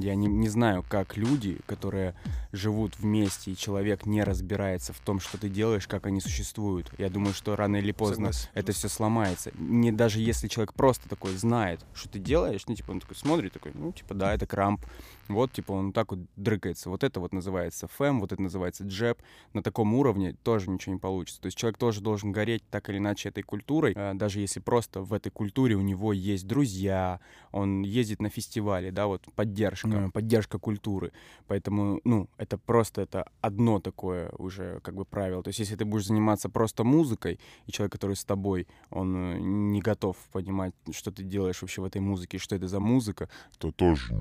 C: Я не, не знаю, как люди, которые живут вместе, и человек не разбирается в том, что ты делаешь, как они существуют. Я думаю, что рано или поздно
F: Согласен.
C: это все сломается. Не даже если человек просто такой знает, что ты делаешь, ну, типа, он такой смотрит, такой, ну, типа, да, это крамп. Вот, типа, он так вот дрыкается. Вот это вот называется фэм, вот это называется джеб. На таком уровне тоже ничего не получится. То есть человек тоже должен гореть так или иначе этой культурой, э, даже если просто в этой культуре у него есть друзья, он ездит на фестивали, да, вот поддержка, поддержка культуры. Поэтому, ну, это просто это одно такое уже как бы правило. То есть если ты будешь заниматься просто музыкой, и человек, который с тобой, он э, не готов понимать, что ты делаешь вообще в этой музыке, что это за музыка,
J: То тоже.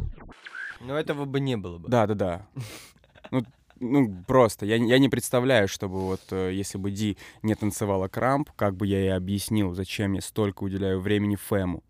E: Но этого бы не было бы.
C: да, да, да. Ну, ну, просто. Я, не- я не представляю, чтобы вот, э, если бы Ди не танцевала крамп, как бы я ей объяснил, зачем я столько уделяю времени Фэму,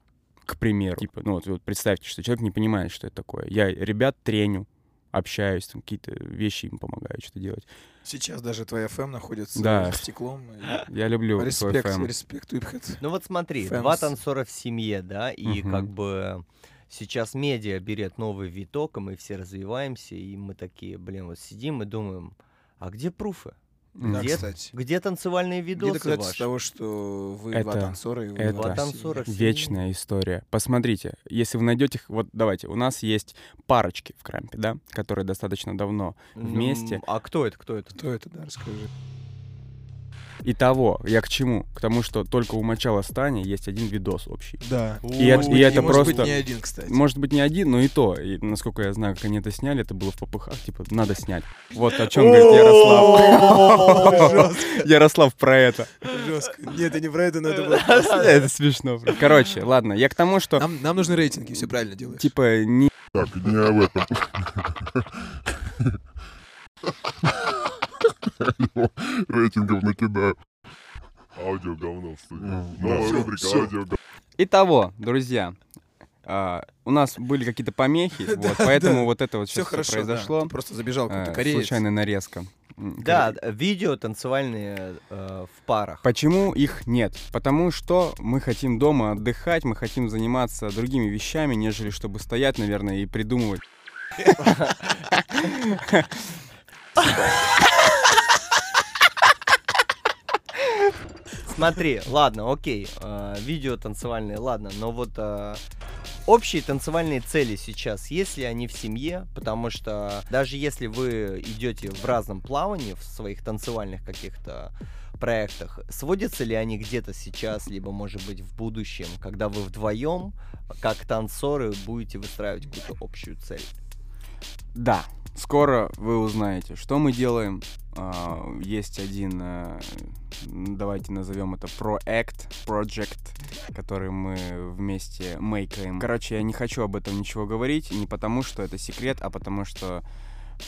C: к примеру. Типа, ну вот, вот представьте, что человек не понимает, что это такое. Я ребят треню, общаюсь, там какие-то вещи им помогаю что-то делать.
D: Сейчас даже твоя ФМ находится
C: Да.
D: за стеклом.
C: Я люблю
D: Респект,
C: фэм.
D: респект, Whiphead.
E: Ну вот смотри,
D: Фэмс.
E: два танцора в семье, да, и
C: Мгм.
E: как бы сейчас медиа берет новый виток, и мы все развиваемся, и мы такие, блин, вот сидим и думаем, а где пруфы?
D: Да,
E: Где,
D: кстати.
E: где танцевальные
D: Где
E: видосы
D: доказательство
E: ваши?
D: того, что вы два
C: Это-
D: танцора и вы
C: это
D: два
E: Два танцора.
C: Вечная история. Посмотрите, если вы найдете, их- вот давайте, у нас есть парочки в Крампе, да, которые достаточно давно вместе.
E: Ну, а кто это, кто это?
D: Кто это, да, расскажи.
C: Итого, я к чему? К тому, что только у Мачала Стани есть один видос общий.
D: Да.
C: И это,
D: Может
C: и
D: быть,
C: это
D: может быть,
C: просто...
D: не один, кстати.
C: Может быть, не один, но и то. И, насколько я знаю, как они это сняли, это было в попыхах, типа, надо снять. Вот о чем говорит Ярослав. Ярослав про это.
D: Жестко. Нет, это не про это, но это было
C: Это смешно. Короче, ладно, я к тому, что,
D: Нам, нам нужны рейтинги, все правильно делаешь.
C: типа, не
J: Так, не об этом. Рейтингов накидаю. Аудио говно в студии. Новая
D: всё,
J: рубрика
D: всё.
J: аудио говно.
C: Итого, друзья, а, у нас были какие-то помехи, вот, поэтому вот это вот
D: Все
C: сейчас
D: хорошо,
C: произошло.
D: да. Просто забежал какой-то
C: Э,
D: кореец.
C: Случайная нарезка.
E: Да, видео танцевальные э, в парах.
C: Почему их нет? Потому что мы хотим дома отдыхать, мы хотим заниматься другими вещами, нежели чтобы стоять, наверное, и придумывать.
E: Смотри, ладно, окей, э, видео танцевальные, ладно, но вот э, общие танцевальные цели сейчас, есть ли они в семье? Потому что даже если вы идете в разном плавании, в своих танцевальных каких-то проектах, сводятся ли они где-то сейчас, либо, может быть, в будущем, когда вы вдвоем, как танцоры, будете выстраивать какую-то общую цель?
C: Да, скоро вы узнаете, что мы делаем. А, Есть один, э, давайте назовем это проект, project, который мы вместе мейкаем. Короче, я не хочу об этом ничего говорить, не потому что это секрет, а потому что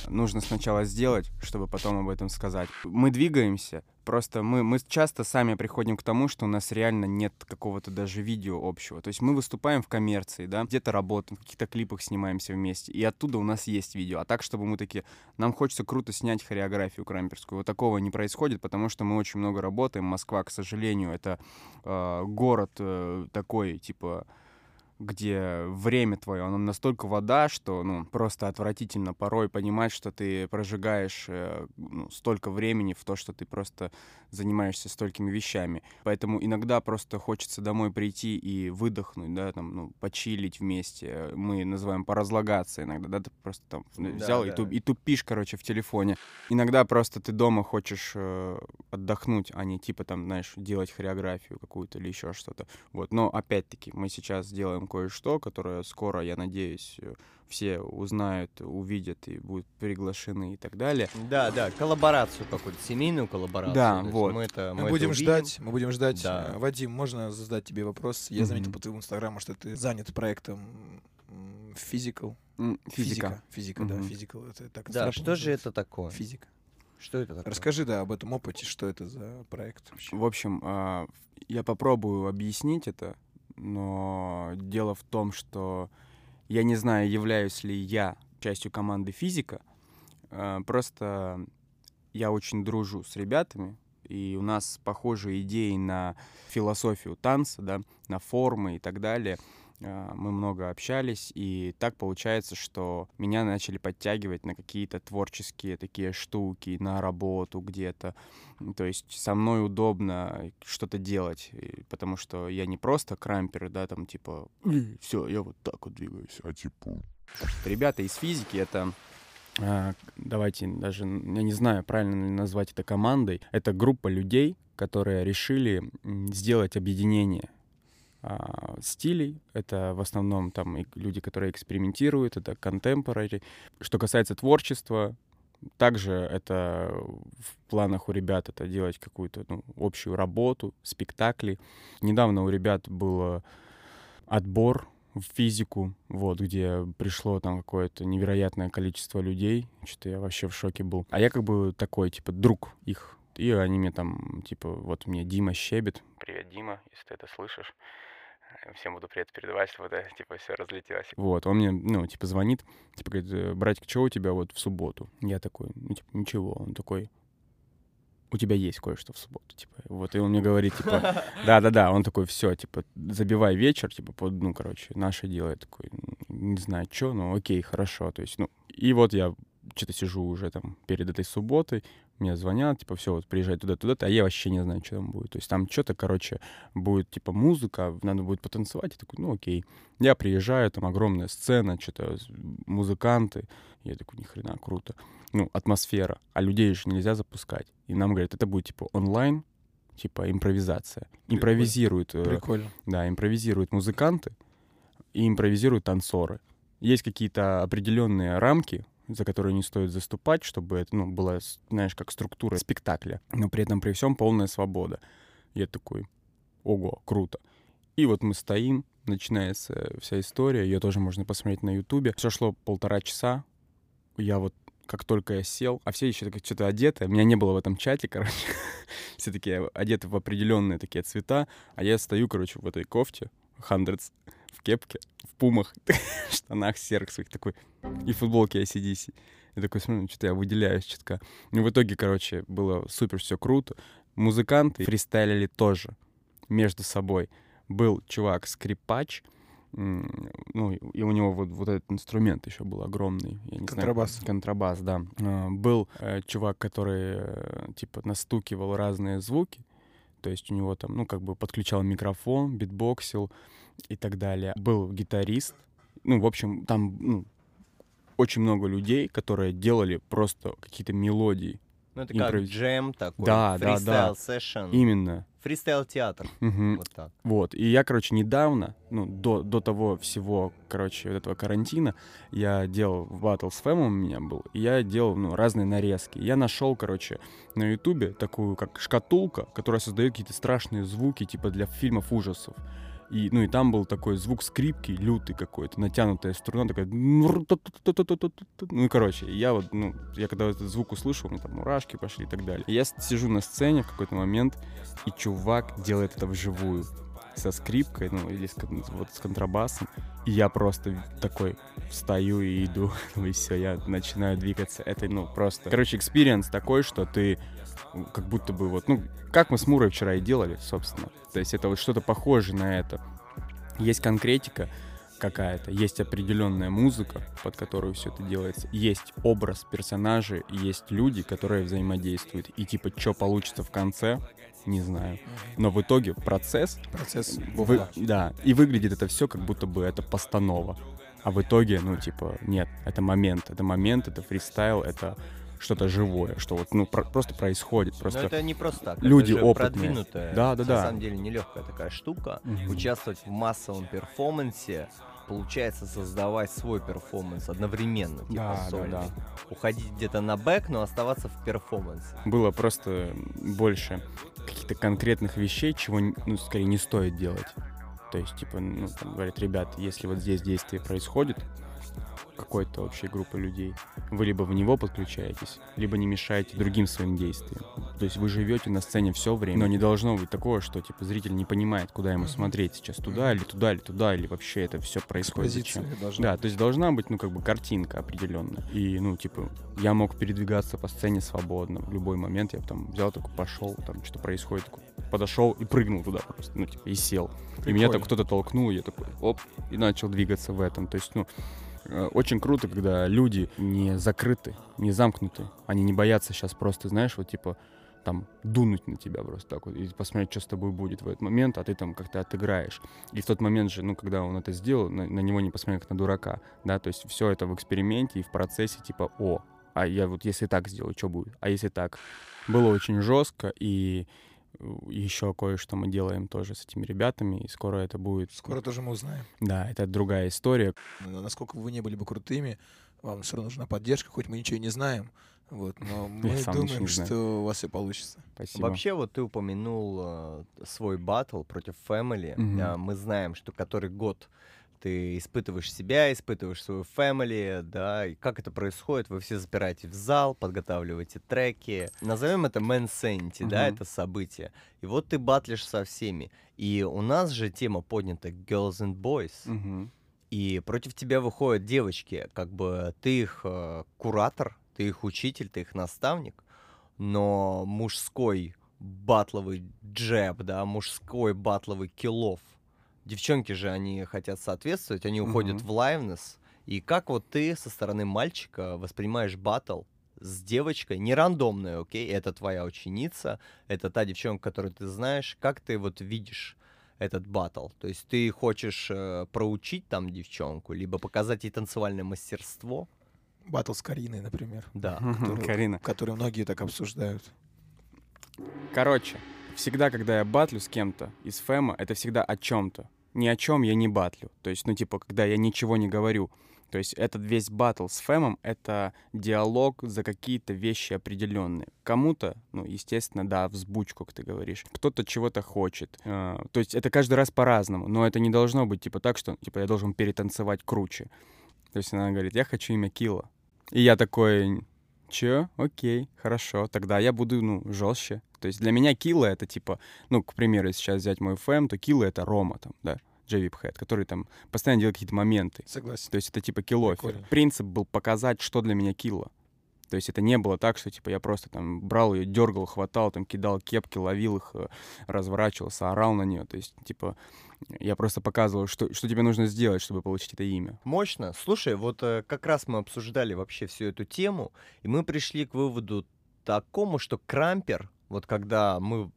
C: нужно сначала сделать, чтобы потом об этом сказать. Мы двигаемся, просто мы, мы часто сами приходим к тому, что у нас реально нет какого-то даже видео общего. То есть мы выступаем в коммерции, да, где-то работаем, в каких-то клипах снимаемся вместе, и оттуда у нас есть видео. А так, чтобы мы такие, нам хочется круто снять хореографию крамперскую. Вот такого не происходит, потому что мы очень много работаем. Москва, к сожалению, это э, город э, такой, типа, где время твое, оно настолько вода, что, ну, просто отвратительно порой понимать, что ты прожигаешь э, ну, столько времени в то, что ты просто занимаешься столькими вещами. Поэтому иногда просто хочется домой прийти и выдохнуть, да, там, ну, почилить вместе. Мы называем поразлагаться иногда, да, ты просто там ну,
E: Да,
C: взял и,
E: да.
C: туп- и тупишь, короче, в телефоне. Иногда просто ты дома хочешь э, отдохнуть, а не типа там, знаешь, делать хореографию какую-то или еще что-то. Вот, но опять-таки мы сейчас делаем кое-что, которое скоро, я надеюсь, э, все узнают, увидят и будут приглашены и так далее.
E: Да, да, коллаборацию какую-то, семейную коллаборацию.
C: Да,
E: то
C: вот.
E: Мы, это,
D: Мы,
E: это
D: будем
E: увидим.
D: ждать, мы будем ждать.
E: Да.
D: Э, Вадим, можно задать тебе вопрос? Я заметил
C: Мгм.
D: по твоему инстаграму, что ты занят проектом Physical.
C: Физика.
D: Физика, да,
C: Мгм.
D: Physical. Это так
E: Да, что же
D: называется.
E: это такое?
D: Физика.
E: Что это такое?
D: Расскажи, да, об этом опыте, что это за проект вообще.
C: В общем, а, я попробую объяснить это, но дело в том, что я не знаю, являюсь ли я частью команды физика. а, Просто я очень дружу с ребятами, и у нас похожие идеи на философию танца, да, на формы и так далее. А, Мы много общались, и так получается, что меня начали подтягивать на какие-то творческие такие штуки, на работу где-то. То есть со мной удобно что-то делать, потому что я не просто крампер, да, там типа, все, я вот так вот двигаюсь.
J: А типа,
C: Ребята из физики это а, давайте даже, я не знаю, правильно ли назвать это командой. Это группа людей, которые решили сделать объединение а, стилей. Это в основном там люди, которые экспериментируют, это contemporary. Что касается творчества, также это в планах у ребят это делать какую-то ну, общую работу, спектакли. Недавно у ребят был отбор в физику, вот, где пришло там какое-то невероятное количество людей, что я вообще в шоке был. А я как бы такой, типа, друг их. И они мне там, типа, вот мне Дима Щебет. Привет, Дима, если ты это слышишь. Всем буду привет передавать, чтобы это, типа, все разлетелось. Вот, он мне, ну, типа, звонит, типа, говорит, «Э, братик, что у тебя вот в субботу? Я такой, ну, типа, ничего. Он такой, у тебя есть кое-что в субботу, типа. Вот, и он мне говорит, типа, да-да-да, он такой, все, типа, забивай вечер, типа, под, ну, короче, наше дело. Я такой, «М, не знаю, что, ну, окей, хорошо, то есть, ну, и вот я что-то сижу уже там перед этой субботой, мне звонят, типа, все, вот приезжай туда-туда, а я вообще не знаю, что там будет. То есть там что-то, короче, будет, типа, музыка, надо будет потанцевать. Я такой, ну, окей. Я приезжаю, там огромная сцена, что-то музыканты. Я такой, ни хрена, круто. Ну, атмосфера. А людей же нельзя запускать. И нам говорят, это будет, типа, онлайн, типа, импровизация. Импровизируют. э,
D: Прикольно.
C: да, импровизируют музыканты и импровизируют танцоры. Есть какие-то определенные рамки, за которые не стоит заступать, чтобы это ну, была, знаешь, как структура спектакля, но при этом при всем полная свобода. Я такой, ого, круто. И вот мы стоим, начинается вся история, ее тоже можно посмотреть на Ютубе. Все шло полтора часа, я вот как только я сел, а все еще что-то одеты, меня не было в этом чате, короче, все такие одеты в определенные такие цвета, а я стою, короче, в этой кофте, Hundreds, в кепке, в пумах, штанах серых своих такой, и футболке ACDC. Я такой смотрю, что-то я выделяюсь чутка. Ну, в итоге, короче, было супер все круто. Музыканты фристайлили тоже между собой. Был чувак-скрипач, ну, и и у него вот, вот этот инструмент еще был огромный. Я не
D: Контрабас.
C: Знаю, контрабас, да. А, Был э, чувак, который, э, типа, настукивал разные звуки. То есть у него там, ну, как бы подключал микрофон, битбоксил и так далее. Был гитарист. Ну, в общем, там, ну, очень много людей, которые делали просто какие-то мелодии.
E: Ну, это как
C: Импровиз-
E: джем такой,
C: Да, да, да.
E: session.
C: Именно.
E: Фристайл-театр.
C: Мгм.
E: Вот так.
C: Вот. И я, короче, недавно, ну, до, до того всего, короче, вот этого карантина, я делал в Battle с Фэмом у меня был, и я делал, ну, разные нарезки. Я нашел, короче, на Ютубе такую, как шкатулка, которая создает какие-то страшные звуки, типа для фильмов ужасов. И, ну, и там был такой звук скрипки, лютый какой-то, натянутая струна, такая... Ну, и, короче, я вот, ну, я когда этот звук услышал, у меня там мурашки пошли и так далее. Я сижу на сцене в какой-то момент, и чувак делает это вживую со скрипкой, ну, или с, вот с контрабасом. И я просто такой встаю и иду, и все, я начинаю двигаться. Это, ну, просто... Короче, experience такой, что ты как будто бы вот, ну, как мы с Мурой вчера и делали, собственно. То есть это вот что-то похожее на это. Есть конкретика какая-то, есть определенная музыка, под которую все это делается, есть образ персонажей, есть люди, которые взаимодействуют. И типа, что получится в конце, не знаю. Но в итоге процесс...
D: Процесс
C: вы- да, и выглядит это все, как будто бы это постанова. А в итоге, ну, типа, нет, это момент, это момент, это фристайл, это что-то живое, что вот, ну, про- просто происходит. Просто
E: Но это не просто так.
C: люди
E: это же
C: опытные.
E: продвинутая,
C: Да, да,
E: на
C: да.
E: самом деле нелегкая такая штука.
C: Мгм.
E: Участвовать в массовом перформансе получается создавать свой перформанс одновременно, типа
C: Да, да, да.
E: Уходить где-то на back, но оставаться в перформансе.
C: было просто больше каких-то конкретных вещей, чего, ну, скорее, не стоит делать. То есть, типа, ну, там говорят, ребят, если вот здесь действие происходит, какой-то общей группы людей, вы либо в него подключаетесь, либо не мешаете другим своим действиям. То есть вы живете на сцене все время, но не должно быть такого, что типа зритель не понимает, куда ему смотреть сейчас, туда или туда или туда, или вообще это все происходит зачем. Да, то есть должна быть, ну, как бы картинка определенная. И, ну, типа, я мог передвигаться по сцене свободно. В любой момент я там взял, такой пошел, там что происходит, такой, подошел и прыгнул туда просто, ну, типа, и сел. И меня так
D: Прикольно.
C: кто-то толкнул, я такой, оп, и начал двигаться в этом. То есть, ну, очень круто, когда люди не закрыты, не замкнуты. Они не боятся сейчас просто, знаешь, вот типа там дунуть на тебя просто так вот и посмотреть, что с тобой будет в этот момент, а ты там как-то отыграешь. И в тот момент же, ну, когда он это сделал, на, на него не посмотрели как на дурака, да, то есть все это в эксперименте и в процессе типа, о, а я вот если так сделаю, что будет? А если так? Было очень жестко, и еще кое-что мы делаем тоже с этими ребятами, и скоро это будет...
D: Скоро тоже мы узнаем.
C: Да, это другая история.
D: Насколько бы вы не были бы крутыми, вам все равно нужна поддержка, хоть мы ничего и не знаем. Вот, но мы
C: ничего
D: думаем, что у вас все получится.
C: Спасибо.
E: Вообще, вот ты упомянул э, свой батл против Family.
C: Мгм.
E: А, мы знаем, что который год ты испытываешь себя, испытываешь свою family, да, и как это происходит, вы все запираете в зал, подготавливаете треки, назовем это Man Sanity, да, это событие, и вот ты батлишь со всеми, и у нас же тема поднята Girls and Boys,
C: Мгм.
E: и против тебя выходят девочки, как бы ты их э, куратор, ты их учитель, ты их наставник, но мужской батловый джеб, да, мужской батловый киллов. Девчонки же, они хотят соответствовать, они уходят
C: Мгм.
E: в лайвнес. И как вот ты со стороны мальчика воспринимаешь батл с девочкой, не рандомную, окей, это твоя ученица, это та девчонка, которую ты знаешь, как ты вот видишь этот батл? То есть ты хочешь э, проучить там девчонку, либо показать ей танцевальное мастерство?
D: Батл с Кариной, например.
E: Да.
D: который-
C: Карина.
D: Который многие так обсуждают.
C: Короче, всегда, когда я батлю с кем-то из фэма, это всегда о чем-то. Ни о чем я не батлю. То есть, ну, типа, когда я ничего не говорю. То есть этот весь батл с фэмом — это диалог за какие-то вещи определенные. Кому-то, ну, естественно, да, взбучку, как ты говоришь. Кто-то чего-то хочет. Э, То есть это каждый раз по-разному. Но это не должно быть, типа, так, что, типа, я должен перетанцевать круче. То есть она говорит, я хочу имя Килла. И я такой, Чё? Окей, хорошо. Тогда я буду, ну, жестче. То есть для меня Килла это типа, ну, к примеру, если сейчас взять мой фэм, то Килла это Рома там, да, Джей Хэт, который там постоянно делает какие-то моменты.
D: Согласен.
C: То есть это типа киллофер. Принцип был показать, что для меня Килла. То есть это не было так, что типа я просто там брал ее, дергал, хватал, там кидал кепки, ловил их, э, разворачивался, орал на нее. То есть типа я просто показывал, что, что тебе нужно сделать, чтобы получить это имя.
E: Мощно. Слушай, вот э, как раз мы обсуждали вообще всю эту тему, и мы пришли к выводу такому, что крампер, вот когда мы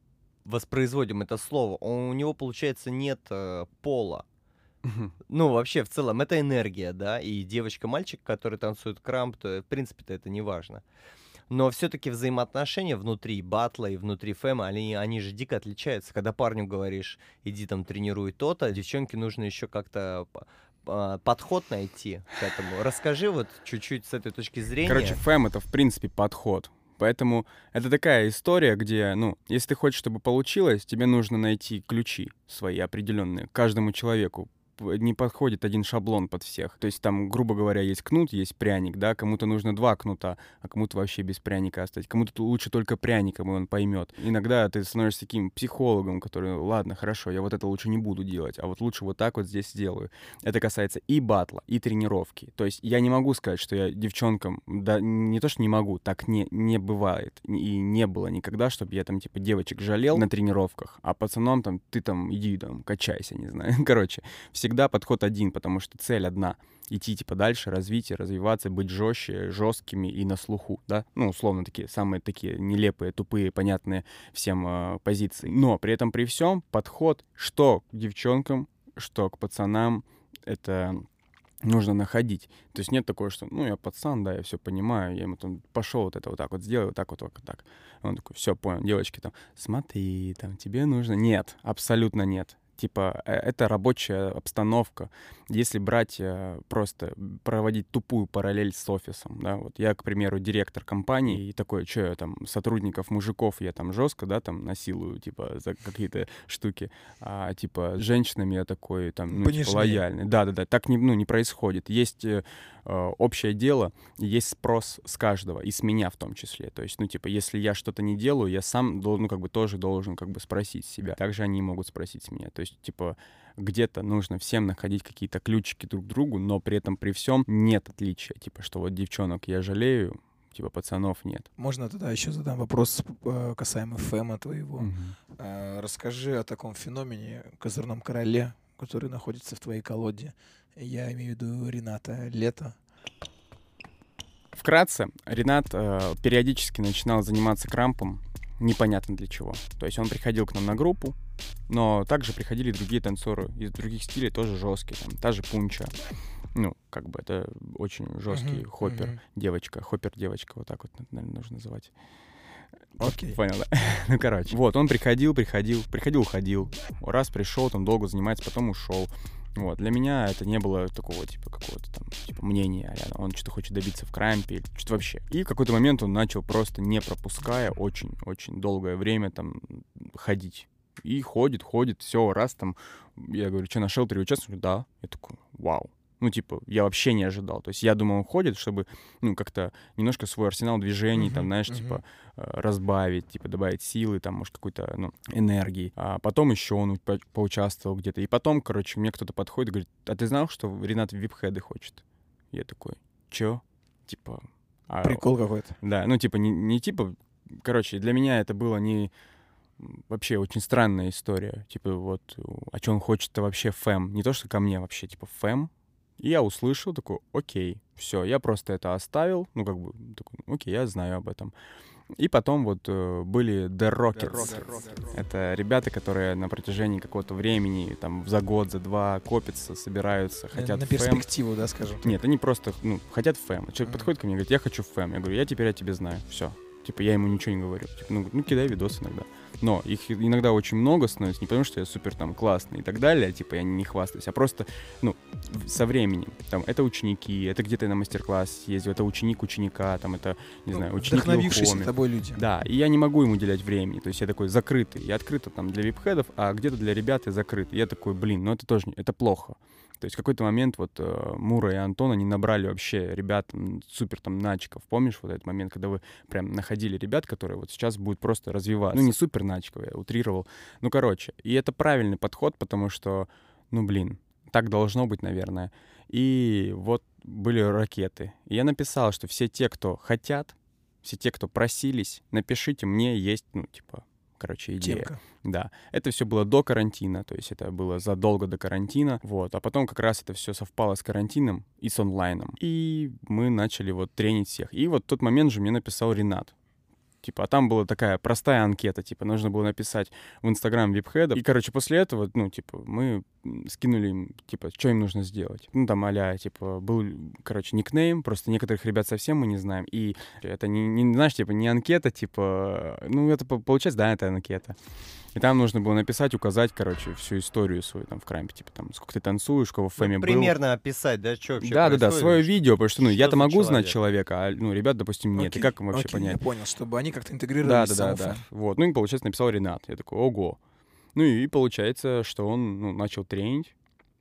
E: воспроизводим это слово, он- у него, получается, нет э, пола. Ну, вообще, в целом, это энергия, да, и девочка-мальчик, который танцует крамп, то, в принципе-то, это не важно. Но все-таки взаимоотношения внутри батла и внутри фэма, они, они же дико отличаются. Когда парню говоришь, иди там тренируй то-то, девчонке нужно еще как-то а, подход найти к этому. Расскажи вот чуть-чуть с этой точки зрения.
C: Короче, фэм — это, в принципе, подход. Поэтому это такая история, где, ну, если ты хочешь, чтобы получилось, тебе нужно найти ключи свои определенные каждому человеку. Не подходит один шаблон под всех. То есть там, грубо говоря, есть кнут, есть пряник, да, кому-то нужно два кнута, а кому-то вообще без пряника оставить. Кому-то лучше только пряником, и он поймет. Иногда ты становишься таким психологом, который, ладно, хорошо, я вот это лучше не буду делать, а вот лучше вот так вот здесь сделаю. Это касается и батла, и тренировки. То есть я не могу сказать, что я девчонкам, да не то, что не могу, так не, не бывает. И не было никогда, чтобы я там типа девочек жалел на тренировках, а пацанам там, ты там иди там, качайся, не знаю. Короче, всегда подход один, потому что цель одна. Идти типа дальше, развитие, развиваться, быть жестче, жесткими и на слуху, да? Ну, условно, такие самые такие нелепые, тупые, понятные всем э, позиции. Но при этом при всем подход, что к девчонкам, что к пацанам, это нужно находить. То есть нет такого, что, ну, я пацан, да, я все понимаю, я ему там пошел вот это вот так вот сделай, вот так вот, вот так. Он такой, все, понял, девочки там, смотри, там, тебе нужно. Нет, абсолютно нет. Типа, э, это рабочая обстановка. Если брать э, просто, проводить тупую параллель с офисом, да, вот я, к примеру, директор компании, и такой, что я там, сотрудников, мужиков я там жестко, да, там, насилую, типа, за какие-то штуки, а, типа, с женщинами я такой, там, ну, типа, лояльный. Да-да-да, так не, ну, не происходит. Есть э, э, общее дело, есть спрос с каждого, и с меня в том числе. То есть, ну, типа, если я что-то не делаю, я сам ну, как бы тоже должен, как бы, спросить себя. Также они могут спросить меня. То есть, типа, где-то нужно всем находить какие-то ключики друг к другу, но при этом при всем нет отличия. Типа, что вот девчонок я жалею, типа, пацанов нет.
D: Можно тогда еще задам вопрос э, касаемо фэма твоего.
C: Мгм.
D: Э, Расскажи о таком феномене, козырном короле, который находится в твоей колоде. Я имею в виду Рената Лето.
C: Вкратце, Ренат э, периодически начинал заниматься крампом, непонятно для чего. То есть он приходил к нам на группу, но также приходили другие танцоры из других стилей, тоже жесткие, там, та же Пунча. Ну, как бы это очень жесткий
D: Мгм,
C: хоппер,
D: мгм.
C: девочка, хоппер-девочка, вот так вот, наверное, нужно называть.
D: Окей.
C: Понял, да? ну, короче. Вот, он приходил, приходил, приходил, уходил. Раз пришел, там долго занимается, потом ушел. Вот, для меня это не было такого, типа, какого-то там, типа, мнения, а он что-то хочет добиться в крампе или что-то вообще. И в какой-то момент он начал просто, не пропуская, очень-очень долгое время там ходить. И ходит, ходит, все, раз там, я говорю, что, нашел три участника? Да. Я такой, вау. Ну, типа, я вообще не ожидал. То есть я думал, он ходит, чтобы, ну, как-то немножко свой арсенал движений, там,
D: Мгм,
C: знаешь,
D: мгм.
C: типа, э, разбавить, типа, добавить силы, там, может, какой-то, ну, энергии. А потом еще он по- поучаствовал где-то. И потом, короче, мне кто-то подходит и говорит, а ты знал, что Ренат вип-хеды хочет? Я такой, чё? Типа... а
D: Прикол какой-то.
C: да, ну типа не, не типа, короче, для меня это было не вообще очень странная история. Типа вот, а что он хочет-то вообще фэм? Не то, что ко мне вообще, типа фэм. И я услышал, такой, окей, все, я просто это оставил, ну как бы, такой, окей, я знаю об этом. И потом вот э, были The Rockets. Это ребята, которые на протяжении какого-то времени, там, за год, за два копятся, собираются, хотят
D: На
C: фэм.
D: перспективу, да, скажем.
C: Нет, они просто, ну, хотят фэм. Человек
D: Мгм.
C: подходит ко мне и говорит, я хочу фэм. Я говорю, я теперь о тебе знаю. Все. Типа, я ему ничего не говорю. Типа, ну, ну, кидай видос иногда. Но их иногда очень много становится, не потому что я супер там классный и так далее, типа, я не хвастаюсь, а просто, ну, со временем. Там, это ученики, это где-то на мастер-класс ездил, это ученик ученика, там, это, не
D: Ну,
C: знаю, ученик
D: Вдохновившиеся тобой люди.
C: Да, и я не могу ему уделять времени. То есть я такой закрытый. Я открыто там для вип-хедов, а где-то для ребят я закрыт. И я такой, блин, ну это тоже, это плохо. То есть в какой-то момент вот э, Мура и Антон, они набрали вообще ребят супер там начиков. Помнишь вот этот момент, когда вы прям находили ребят, которые вот сейчас будут просто развиваться? Ну не супер начиков, я утрировал. Ну короче, и это правильный подход, потому что, ну блин, так должно быть, наверное. И вот были ракеты. И я написал, что все те, кто хотят, все те, кто просились, напишите мне, есть, ну, типа, короче, идея.
D: Темка.
C: Да, это все было до карантина, то есть это было задолго до карантина, вот, а потом как раз это все совпало с карантином и с онлайном. И мы начали вот тренить всех. И вот в тот момент же мне написал Ренат. Типа, а там была такая простая анкета, типа, нужно было написать в Инстаграм випхеда. И, короче, после этого, ну, типа, мы скинули им, типа, что им нужно сделать. Ну, там, а типа, был, короче, никнейм, просто некоторых ребят совсем мы не знаем. И это не, не знаешь, типа, не анкета, типа, ну, это по- получается, да, это анкета. И там нужно было написать, указать, короче, всю историю свою там в крампе, типа, там, сколько ты танцуешь, кого в фэме был.
E: Примерно описать, да, что вообще
C: Да, да, да, свое видео, потому что, ну, я-то могу знать
E: человек?
C: человека, а, ну, ребят, допустим, нет. И
D: Окей,
C: как им вообще
D: окей,
C: понять?
D: Я понял, чтобы они как-то
C: Да,
D: интегрировались
C: да, да, да.
D: фэн.
C: Вот. Ну и, получается, написал Ренат. Я такой, ого. Ну и получается, что он ну, начал тренить.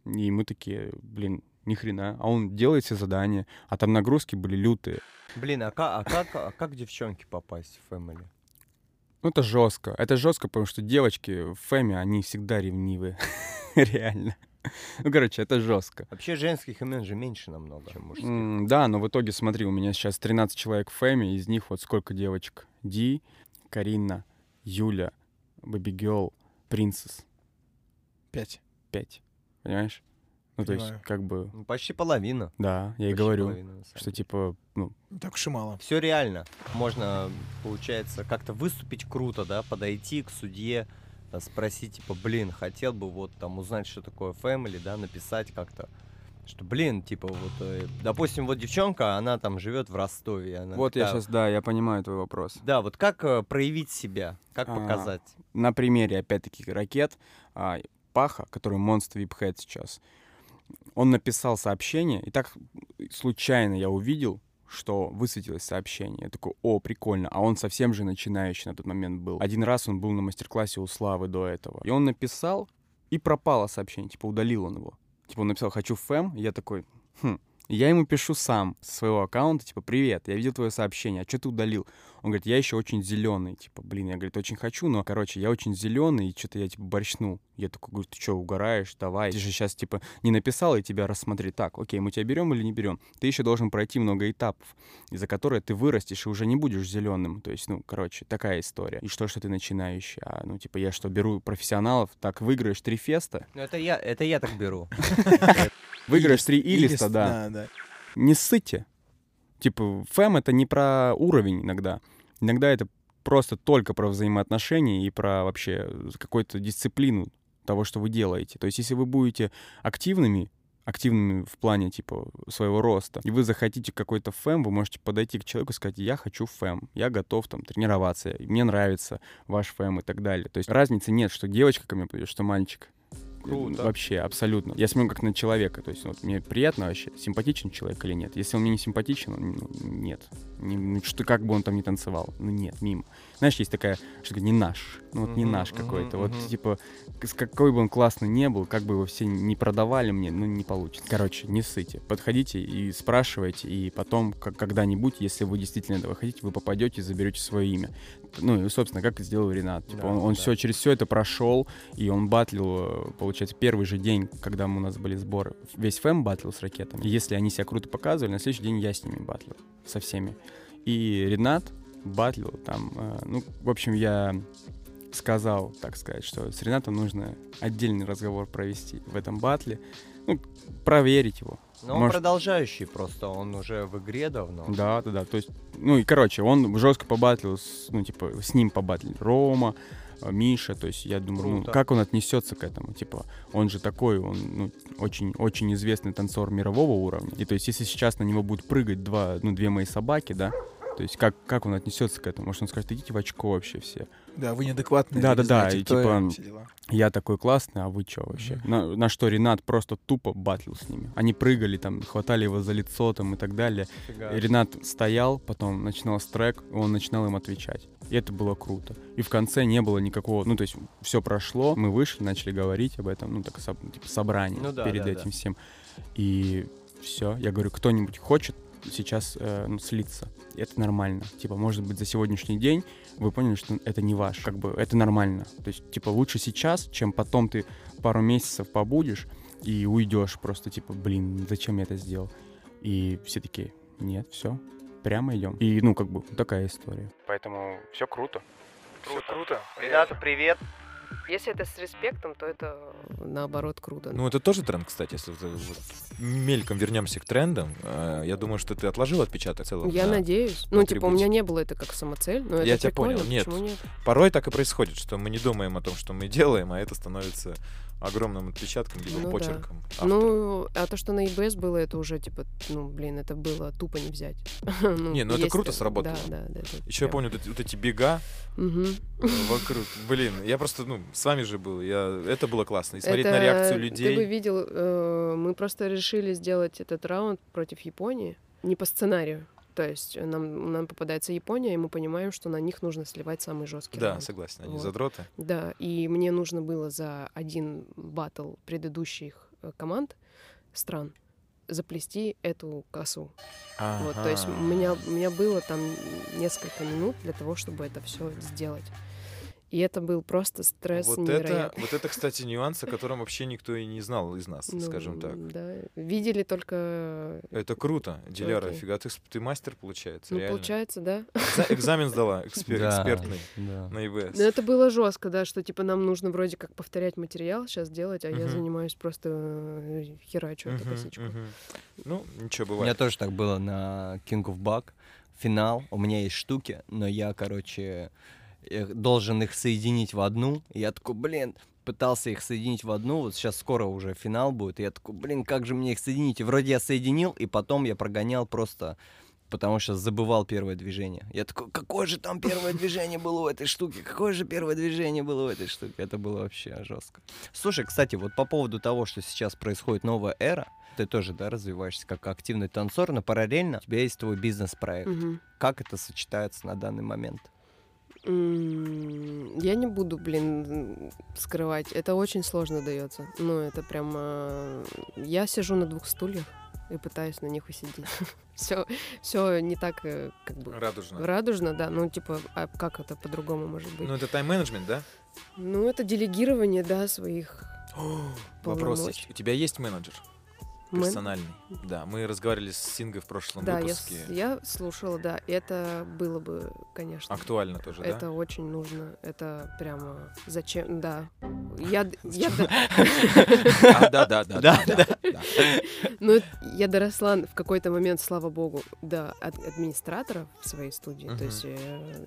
C: И мы такие, блин, ни хрена. А он делает все задания. А там нагрузки были лютые.
E: Блин, а как, а как, а как девчонки попасть в Family?
C: Ну это жестко. Это жестко, потому что девочки в Фэме, они всегда ревнивы. Реально. Ну, короче, это жестко.
E: Вообще женских имен же меньше намного, чем мужских.
C: М, Да, но в итоге, смотри, у меня сейчас 13 человек в Фэме, из них вот сколько девочек? Ди, Карина, Юля, Бэби Гелл, Принцесс.
D: Пять.
C: Пять. Понимаешь? Ну, то есть, как бы,
E: Ну, почти половина.
C: да, я и
E: Почти
C: говорю,
E: половина,
C: что типа, ну,
D: Так уж и мало.
E: Все реально. Можно, получается, как-то выступить круто, да, подойти к судье, э, спросить, типа, блин, хотел бы вот там узнать, что такое family, да, написать как-то, что, блин, типа, вот, э, допустим, вот девчонка, она там живет в Ростове. Она
C: вот я
E: такая-
C: сейчас, да, я понимаю твой вопрос.
E: Да, вот как э, проявить себя, как
C: А,
E: показать?
C: На примере, опять-таки, ракет, а, Паха, который монстр випхед сейчас, он написал сообщение, и так случайно я увидел, что высветилось сообщение. Я такой, о, прикольно. А он совсем же начинающий на тот момент был. Один раз он был на мастер-классе у Славы до этого. И он написал, и пропало сообщение, типа удалил он его. Типа он написал «хочу фэм», я такой, хм. Я ему пишу сам со своего аккаунта, типа, привет, я видел твое сообщение, а что ты удалил? Он говорит, я еще очень зеленый, типа, блин, я, говорит, очень хочу, но, короче, я очень зеленый, и что-то я, типа, борщнул. Я такой, говорю, ты что, угораешь, давай. Ты же сейчас, типа, не написал, и тебя рассмотри. Так, окей, мы тебя берем или не берем? Ты еще должен пройти много этапов, из-за которых ты вырастешь и уже не будешь зеленым. То есть, ну, короче, такая история. И что, что ты начинающий? А, ну, типа, я что, беру профессионалов, так выиграешь три феста,
E: Ну, это я, это я так беру.
C: выиграешь три
D: Илист,
C: илиста, да.
D: Да, да.
C: не ссыте. Типа, фэм — это не про уровень иногда. Иногда это просто только про взаимоотношения и про вообще какую-то дисциплину того, что вы делаете. То есть если вы будете активными, активными в плане, типа, своего роста, и вы захотите какой-то фэм, вы можете подойти к человеку и сказать, я хочу фэм, я готов там тренироваться, мне нравится ваш фэм и так далее. То есть разницы нет, что девочка ко мне пойдет, что мальчик. Круто. Вообще, абсолютно. Я смотрю как на человека. То есть вот, мне приятно вообще, симпатичен человек или нет. Если он мне не симпатичен, ну, нет. Не, ну, что, как бы он там не танцевал. Ну нет, мимо. Знаешь, есть такая, что не наш. Ну вот не наш какой-то. Вот типа, какой бы он классный не был, как бы его все не продавали мне, ну не получится. Короче, не ссыте. Подходите и спрашивайте, и потом, как, когда-нибудь, если вы действительно этого хотите, вы попадете и заберете свое имя. Ну и, собственно, как и сделал Ренат. Типа,
E: Да,
C: он, он
E: да.
C: все через все это прошел, и он батлил, э, получается, первый же день, когда у нас были сборы. Весь фэм батлил с ракетами. Если они себя круто показывали, на следующий день я с ними батлил. Со всеми. И Ренат батлил там. э, ну, в общем, я сказал, так сказать, что с Ренатом нужно отдельный разговор провести в этом батле. Ну, проверить его.
E: Но он
C: Может-
E: продолжающий просто, он уже в игре давно.
C: Да, да, да. То есть, ну и короче, он жестко побатлил, с, ну, типа, с ним побатлил Рома, э, Миша. То есть, я думаю, ну,
E: Круто.
C: как он отнесется к этому? Типа, он же такой, он, ну, очень, очень известный танцор мирового уровня. И то есть, если сейчас на него будут прыгать два, ну, две мои собаки, да, то есть, как, как он отнесется к этому? Может, он скажет, идите в очко вообще все.
D: Да, вы неадекватные.
C: Да, да, да. И типа, я такой классный, а вы чё вообще? На, на что Ренат просто тупо батлил с ними. Они прыгали там, хватали его за лицо там и так далее.
E: Фига.
C: И Ренат стоял, потом начинался трек, и он начинал им отвечать. И это было круто. И в конце не было никакого, ну то есть все прошло, мы вышли, начали говорить об этом, ну так типа собрание
E: Ну да,
C: перед
E: да,
C: этим
E: да.
C: всем. И все, я говорю, кто-нибудь хочет сейчас э, ну, слиться. Это нормально. Типа, может быть, за сегодняшний день вы поняли, что это не ваш. Как бы это нормально. То есть, типа, лучше сейчас, чем потом ты пару месяцев побудешь и уйдешь просто, типа, блин, зачем я это сделал? И все такие, нет, все, прямо идем. И, ну, как бы, такая история. Поэтому все круто.
A: Все круто.
E: Рената, привет.
G: Если это с респектом, то это наоборот круто.
F: Ну, это тоже тренд, кстати, если вот, вот мельком вернемся к трендам. э, Я думаю, что ты отложил отпечаток целого.
G: Я
F: на-
G: надеюсь. Ну, типа, у меня не было это как самоцель, но это
F: Я тебя
G: прикольно,
F: понял. Нет.
G: нет?
F: Порой так и происходит, что мы не думаем о том, что мы делаем, а это становится огромным отпечатком, либо
G: Ну да.
F: почерком. автора.
G: Ну, а то, что на EBS было, это уже, типа, ну, блин, это было тупо не взять. ну,
F: Не, ну это круто сработало.
G: Да, да, да.
F: Еще я
G: прям-
F: помню вот эти, вот эти бега вокруг. Блин, я просто, ну, с вами же был. Я... Это было классно. И смотреть на
G: Это
F: реакцию
G: Ты бы
F: людей.
G: видел, э, мы просто решили сделать этот раунд против Японии не по сценарию. То есть э, нам, нам попадается Япония, и мы понимаем, что на них нужно сливать самый жесткий
F: Да,
G: раунд.
F: согласен, они
G: Вот.
F: задроты.
G: Да, и мне нужно было за один батл предыдущих э, команд стран заплести эту косу. Вот, то есть у меня, у меня было там несколько минут для того, чтобы это все сделать. И это был просто стресс
F: Вот это,
G: невероятный.
F: вот это, кстати, нюанс, о котором вообще никто и не знал из нас,
G: Ну,
F: скажем так.
G: Да, видели только...
F: Это круто, Диляра,
G: Окей.
F: фига, ты, ты мастер, получается,
G: Ну,
F: реально.
G: получается, да.
F: Экза- Экзамен сдала, экспер- экспертный на ИВС.
G: Но это было жестко, да, что типа нам нужно вроде как повторять материал сейчас делать, а я занимаюсь просто э, херачу эту косичку.
F: Ну, ничего,
E: У меня
F: бывает.
E: тоже так было на King of Bug. Финал. У меня есть штуки, но я, короче, должен их соединить в одну. И я такой, блин, пытался их соединить в одну. Вот сейчас скоро уже финал будет. И я такой, блин, как же мне их соединить? И вроде я соединил, и потом я прогонял просто потому что забывал первое движение. Я такой, какое же там первое движение было у этой штуки? Какое же первое движение было у этой штуки? Это было вообще жестко. Слушай, кстати, вот по поводу того, что сейчас происходит новая эра, ты тоже, да, развиваешься как активный танцор, но параллельно у тебя есть твой бизнес-проект.
G: Мгм.
E: Как это сочетается на данный момент?
G: Я не буду, блин, скрывать. Это очень сложно дается. Ну, это прям... э, Я сижу на двух стульях и пытаюсь на них усидеть. Все, все не так, э, как бы...
F: Радужно.
G: Радужно, да. Ну, типа, а как это по-другому может быть?
F: Ну, это тайм-менеджмент, да?
G: Ну, это делегирование, да, своих
F: Вопрос
G: полномочий.
F: есть. У тебя есть менеджер? Персональный. Да, мы разговаривали с Сингой в прошлом
G: Да, я,
F: выпуске.
G: с- я слушала, да. Это было бы, конечно.
F: Актуально тоже, да?
G: Это очень нужно. Это прямо зачем? Да. Я, я,
F: А, да, да, да, да, да.
G: Ну, это- я доросла в какой-то момент, слава богу, до ад- администраторов в своей студии. То есть э,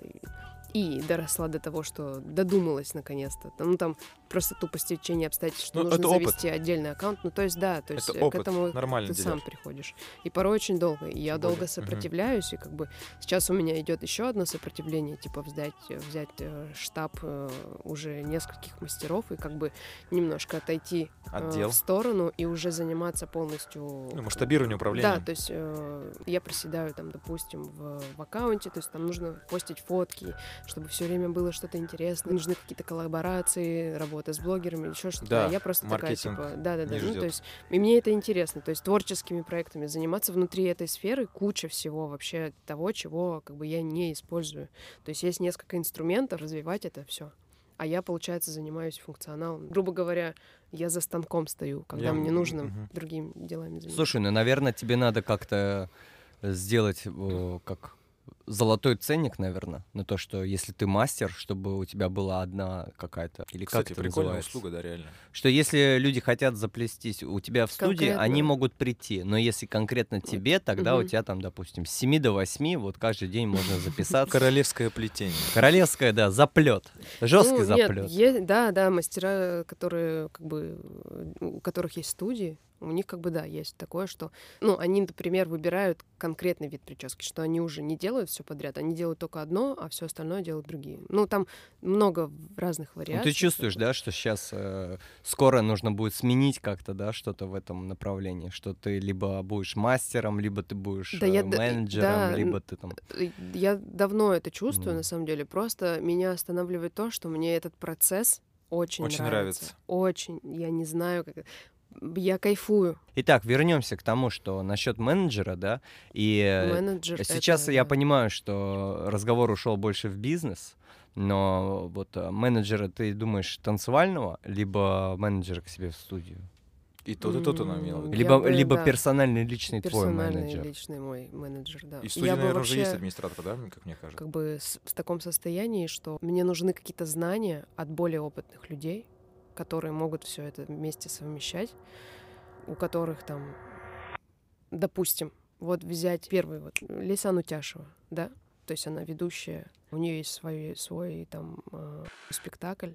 G: И доросла до того, что додумалась наконец-то. Ну, там просто тупо стечение обстоятельств, что
F: Ну,
G: нужно
F: это опыт.
G: завести отдельный аккаунт. Ну, то есть, да, то есть
F: Это
G: э,
F: опыт.
G: к этому
F: Нормально
G: ты сам
F: делаешь.
G: приходишь. И порой очень долго. И я
F: Тем
G: долго
F: более.
G: сопротивляюсь, и как бы сейчас у меня идет еще одно сопротивление, типа взять, взять э, штаб э, уже нескольких мастеров и как бы немножко отойти э,
F: Отдел.
G: в сторону и уже заниматься полностью
F: Ну, масштабирование управления.
G: да, то есть э, я проседаю там, допустим, в, в аккаунте, то есть там нужно постить фотки, чтобы все время было что-то интересное, нужны какие-то коллаборации, работа с блогерами, еще что-то.
F: Да,
G: А я просто такая, типа, да-да-да, ну, то есть и мне это интересно, то есть творческими проектами заниматься внутри этой сферы куча всего вообще того, чего как бы я не использую. То есть есть несколько инструментов развивать это все. А я, получается, занимаюсь функционалом. Грубо говоря, я за станком стою, когда
F: Я-
G: мне нужно
F: мгм.
G: другими делами заниматься.
E: Слушай, ну, наверное, тебе надо как-то сделать э, как золотой ценник, наверное, на то, что если ты мастер, чтобы у тебя была одна какая-то или
F: Кстати,
E: как это
F: прикольная
E: называется?
F: услуга, да, реально.
E: Что если люди хотят заплестись у тебя в студии,
G: Конкретно.
E: они могут прийти, но если конкретно тебе, тогда у
G: Мгм.
E: тебя там, допустим, с 7 до 8, вот каждый день можно записаться.
F: Королевское плетение.
E: Королевское, да, заплет. Жесткий
G: Ну, нет,
E: заплет.
G: е- да, да, мастера, которые как бы у которых есть студии, у них как бы да, есть такое, что, ну, они, например, выбирают конкретный вид прически, что они уже не делают все подряд, они делают только одно, а все остальное делают другие. Ну, там много разных
E: Ну,
G: вариаций.
E: ты чувствуешь, да, что сейчас скоро нужно будет сменить как-то, да, что-то в этом направлении, что ты либо будешь мастером, либо ты будешь
G: Да
E: э,
G: я д-
E: менеджером,
G: да,
E: либо ты там...
G: Э, Я давно это чувствую,
E: Ну.
G: на самом деле. Просто меня останавливает то, что мне этот процесс очень,
F: Очень
G: нравится.
F: нравится.
G: Очень. Я не знаю, как... Я кайфую.
E: Итак, вернемся к тому, что насчет менеджера, да, и э,
G: Менеджер —
E: сейчас
G: это,
E: я
G: да.
E: понимаю, что разговор ушел больше в бизнес, но вот э, менеджера ты думаешь танцевального, либо менеджера к себе в студию?
F: И тот, и тот виду.
G: Я
E: Либо,
G: бы,
E: либо
G: да,
E: персональный личный твой
G: Персональный
E: менеджер.
G: личный мой менеджер, да.
F: И в студии,
G: я
F: наверное, уже есть
G: вообще
F: администратор, да, как мне кажется?
G: как бы с- в таком состоянии, что мне нужны какие-то знания от более опытных людей, которые могут все это вместе совмещать, у которых там, допустим, вот взять первый вот Лейсан Утяшева, да, то есть она ведущая, у нее есть свой, свой там э, спектакль,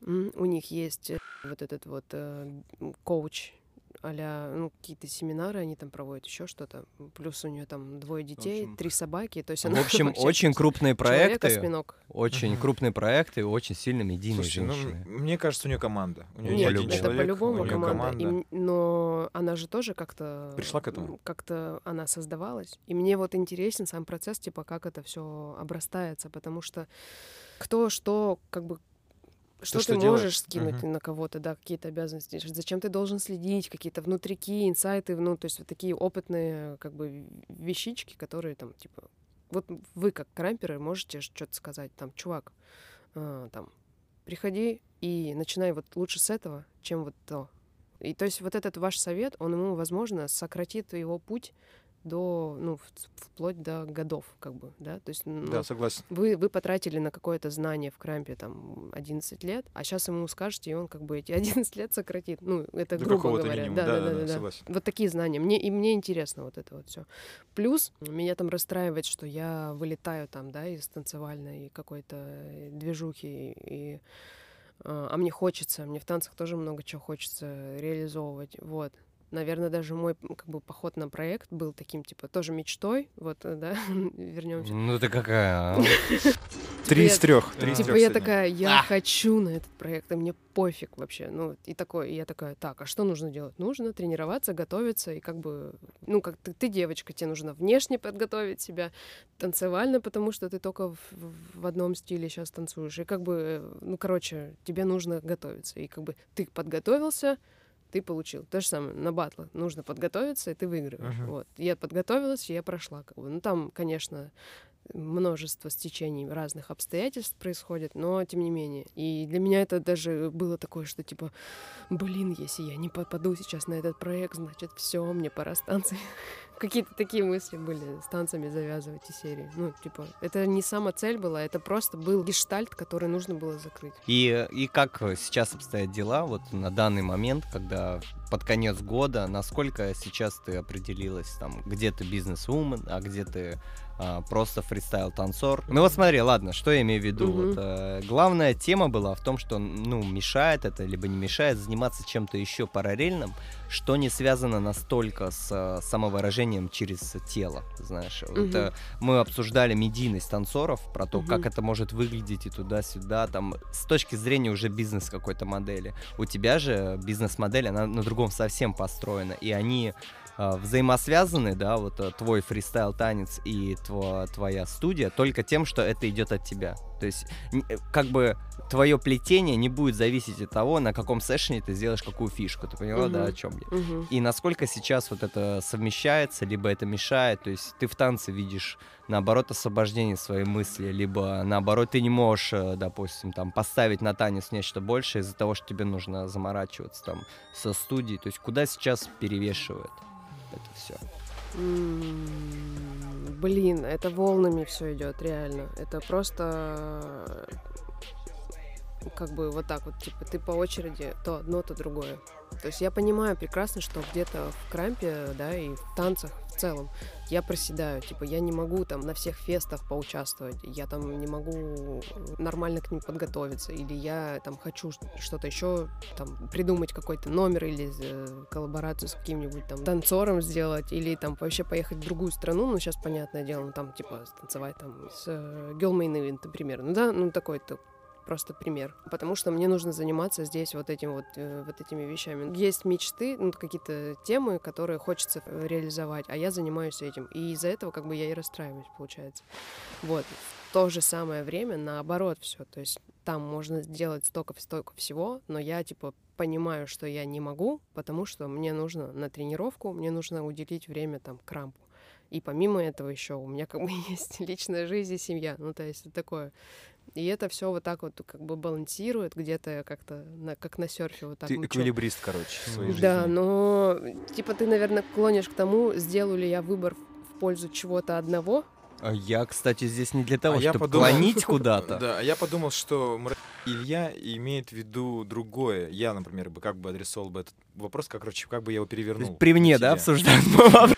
G: у них есть э, вот этот вот э, коуч а ну, какие-то семинары они там проводят, еще что-то. Плюс у нее там двое детей,
E: общем-
G: три собаки. То есть
E: В
G: она
E: общем,
G: вообще
E: очень крупные проекты,
G: Человек-осьминог.
E: очень
F: Мгм.
E: крупные проекты, очень сильными медийные
F: Слушайте, ну,
E: женщины.
F: м- мне кажется, у нее команда. У нее не
G: Нет,
F: один
G: это
F: человек,
G: по-любому
F: неё
G: команда. И но она же тоже как-то...
F: Пришла к этому?
G: Как-то она создавалась. И мне вот интересен сам процесс, типа, как это все обрастается, потому что кто что, как бы, что
F: что
G: ты
F: делает.
G: можешь скинуть
F: Мгм.
G: на кого-то, да, какие-то обязанности, зачем ты должен следить, какие-то внутрики, инсайты, ну, то есть вот такие опытные, как бы, вещички, которые там, типа, вот вы, как крамперы, можете что-то сказать, там, чувак, а, там, приходи и начинай вот лучше с этого, чем вот то. И то есть вот этот ваш совет, он ему, возможно, сократит его путь до, ну, вплоть до годов, как бы, да, то есть, ну,
F: Да, согласен.
G: вы, вы потратили на какое-то знание в крампе там 11 лет, а сейчас ему скажете, и он как бы эти 11 лет сократит. Ну, это
F: До
G: грубо говоря.
F: минимума.
G: Да, да,
F: Да-да-да,
G: да, да.
F: согласен.
G: Вот такие знания. Мне, и мне интересно вот это вот все. Плюс меня там расстраивает, что я вылетаю там, да, из танцевальной какой-то э, движухи, и, а а мне хочется, мне в танцах тоже много чего хочется реализовывать, вот. Наверное, даже мой как бы поход на проект был таким, типа, тоже мечтой, вот, э, да, вернемся.
E: Ну ты какая, а?
F: Три из трех. Три из
G: Типа я такая, я хочу на этот проект, и мне пофиг вообще. Ну, и такое, и я такая, так, а что нужно делать? Нужно тренироваться, готовиться, и как бы, ну, как ты, ты девочка, тебе нужно внешне подготовить себя, танцевально, потому что ты только в, в- в одном стиле сейчас танцуешь. И как бы, э, ну, короче, тебе нужно готовиться. И как бы ты подготовился, ты получил. То же самое на батлах. Нужно подготовиться, и ты выигрываешь.
F: Мгм.
G: Вот. Я подготовилась, и я прошла. Как бы. Ну, там, конечно, множество стечений разных обстоятельств происходит, но тем не менее. И для меня это даже было такое, что типа, блин, если я не попаду сейчас на этот проект, значит, все, мне пора с танцами. Какие-то такие мысли были с танцами завязывать и серии. Ну, типа, это не сама цель была, это просто был гештальт, который нужно было закрыть.
E: И, и как сейчас обстоят дела вот на данный момент, когда под конец года, насколько сейчас ты определилась, там, где ты бизнес-вумен, а где ты а, просто фристайл-танцор. Ну вот смотри, ладно, что я имею в виду?
G: Мгм.
E: Вот, э, главная тема была в том, что, ну, мешает это, либо не мешает заниматься чем-то еще параллельным, что не связано настолько с э, самовыражением через тело, знаешь. Вот,
G: Мгм.
E: э, мы обсуждали медийность танцоров, про то,
G: Мгм.
E: как это может выглядеть и туда-сюда, там, с точки зрения уже бизнес какой-то модели. У тебя же бизнес-модель, она на другом совсем построена, и они а, взаимосвязаны, да, вот а, твой фристайл-танец и тво- твоя студия только тем, что это идет от тебя. То есть, э, как бы твое плетение не будет зависеть от того, на каком сэшне ты сделаешь какую фишку. Ты поняла, да,
G: Мгм.
E: о чем я?
G: Мгм.
E: И насколько сейчас вот это совмещается, либо это мешает, то есть ты в танце видишь, наоборот, освобождение своей мысли, либо наоборот ты не можешь, э, допустим, там поставить на танец нечто большее из-за того, что тебе нужно заморачиваться там со студией, то есть куда сейчас перевешивает это все?
G: Блин, это волнами все идет, реально. Это просто как бы вот так вот, типа, ты по очереди то одно, то другое. То есть я понимаю прекрасно, что где-то в крампе, да, и в танцах в целом я проседаю. Типа, я не могу там на всех фестах поучаствовать, я там не могу нормально к ним подготовиться, или я там хочу что-то еще там придумать какой-то номер или э, коллаборацию с каким-нибудь там танцором сделать, или там вообще поехать в другую страну, ну, сейчас, понятное дело, ну, там, типа, танцевать там с э, Girl Main Event, например, ну, да, ну, такой-то просто пример. Потому что мне нужно заниматься здесь вот этим вот, э, вот этими вещами. Есть мечты, ну, какие-то темы, которые хочется э, реализовать, а я занимаюсь этим. И из-за этого как бы я и расстраиваюсь, получается. Вот. В то же самое время наоборот все. То есть там можно сделать столько, столько всего, но я типа понимаю, что я не могу, потому что мне нужно на тренировку, мне нужно уделить время там крампу. И помимо этого еще у меня как бы есть личная жизнь и семья. Ну, то есть это такое. И это все вот так вот как бы балансирует, где-то как-то на, как на серфе вот так.
F: Ты
G: мчу.
F: эквилибрист, короче, в своей
G: Да,
F: жизни.
G: но типа ты, наверное, клонишь к тому, сделаю ли я выбор в пользу чего-то одного.
E: А Я, кстати, здесь не для того,
F: А я
E: чтобы
F: подумал-
E: клонить куда-то.
F: Да, а я подумал, что Илья имеет в виду другое. Я, например, бы как бы адресовал бы этот вопрос, как, короче, как бы я его перевернул.
E: При мне, да, обсуждаем вопрос?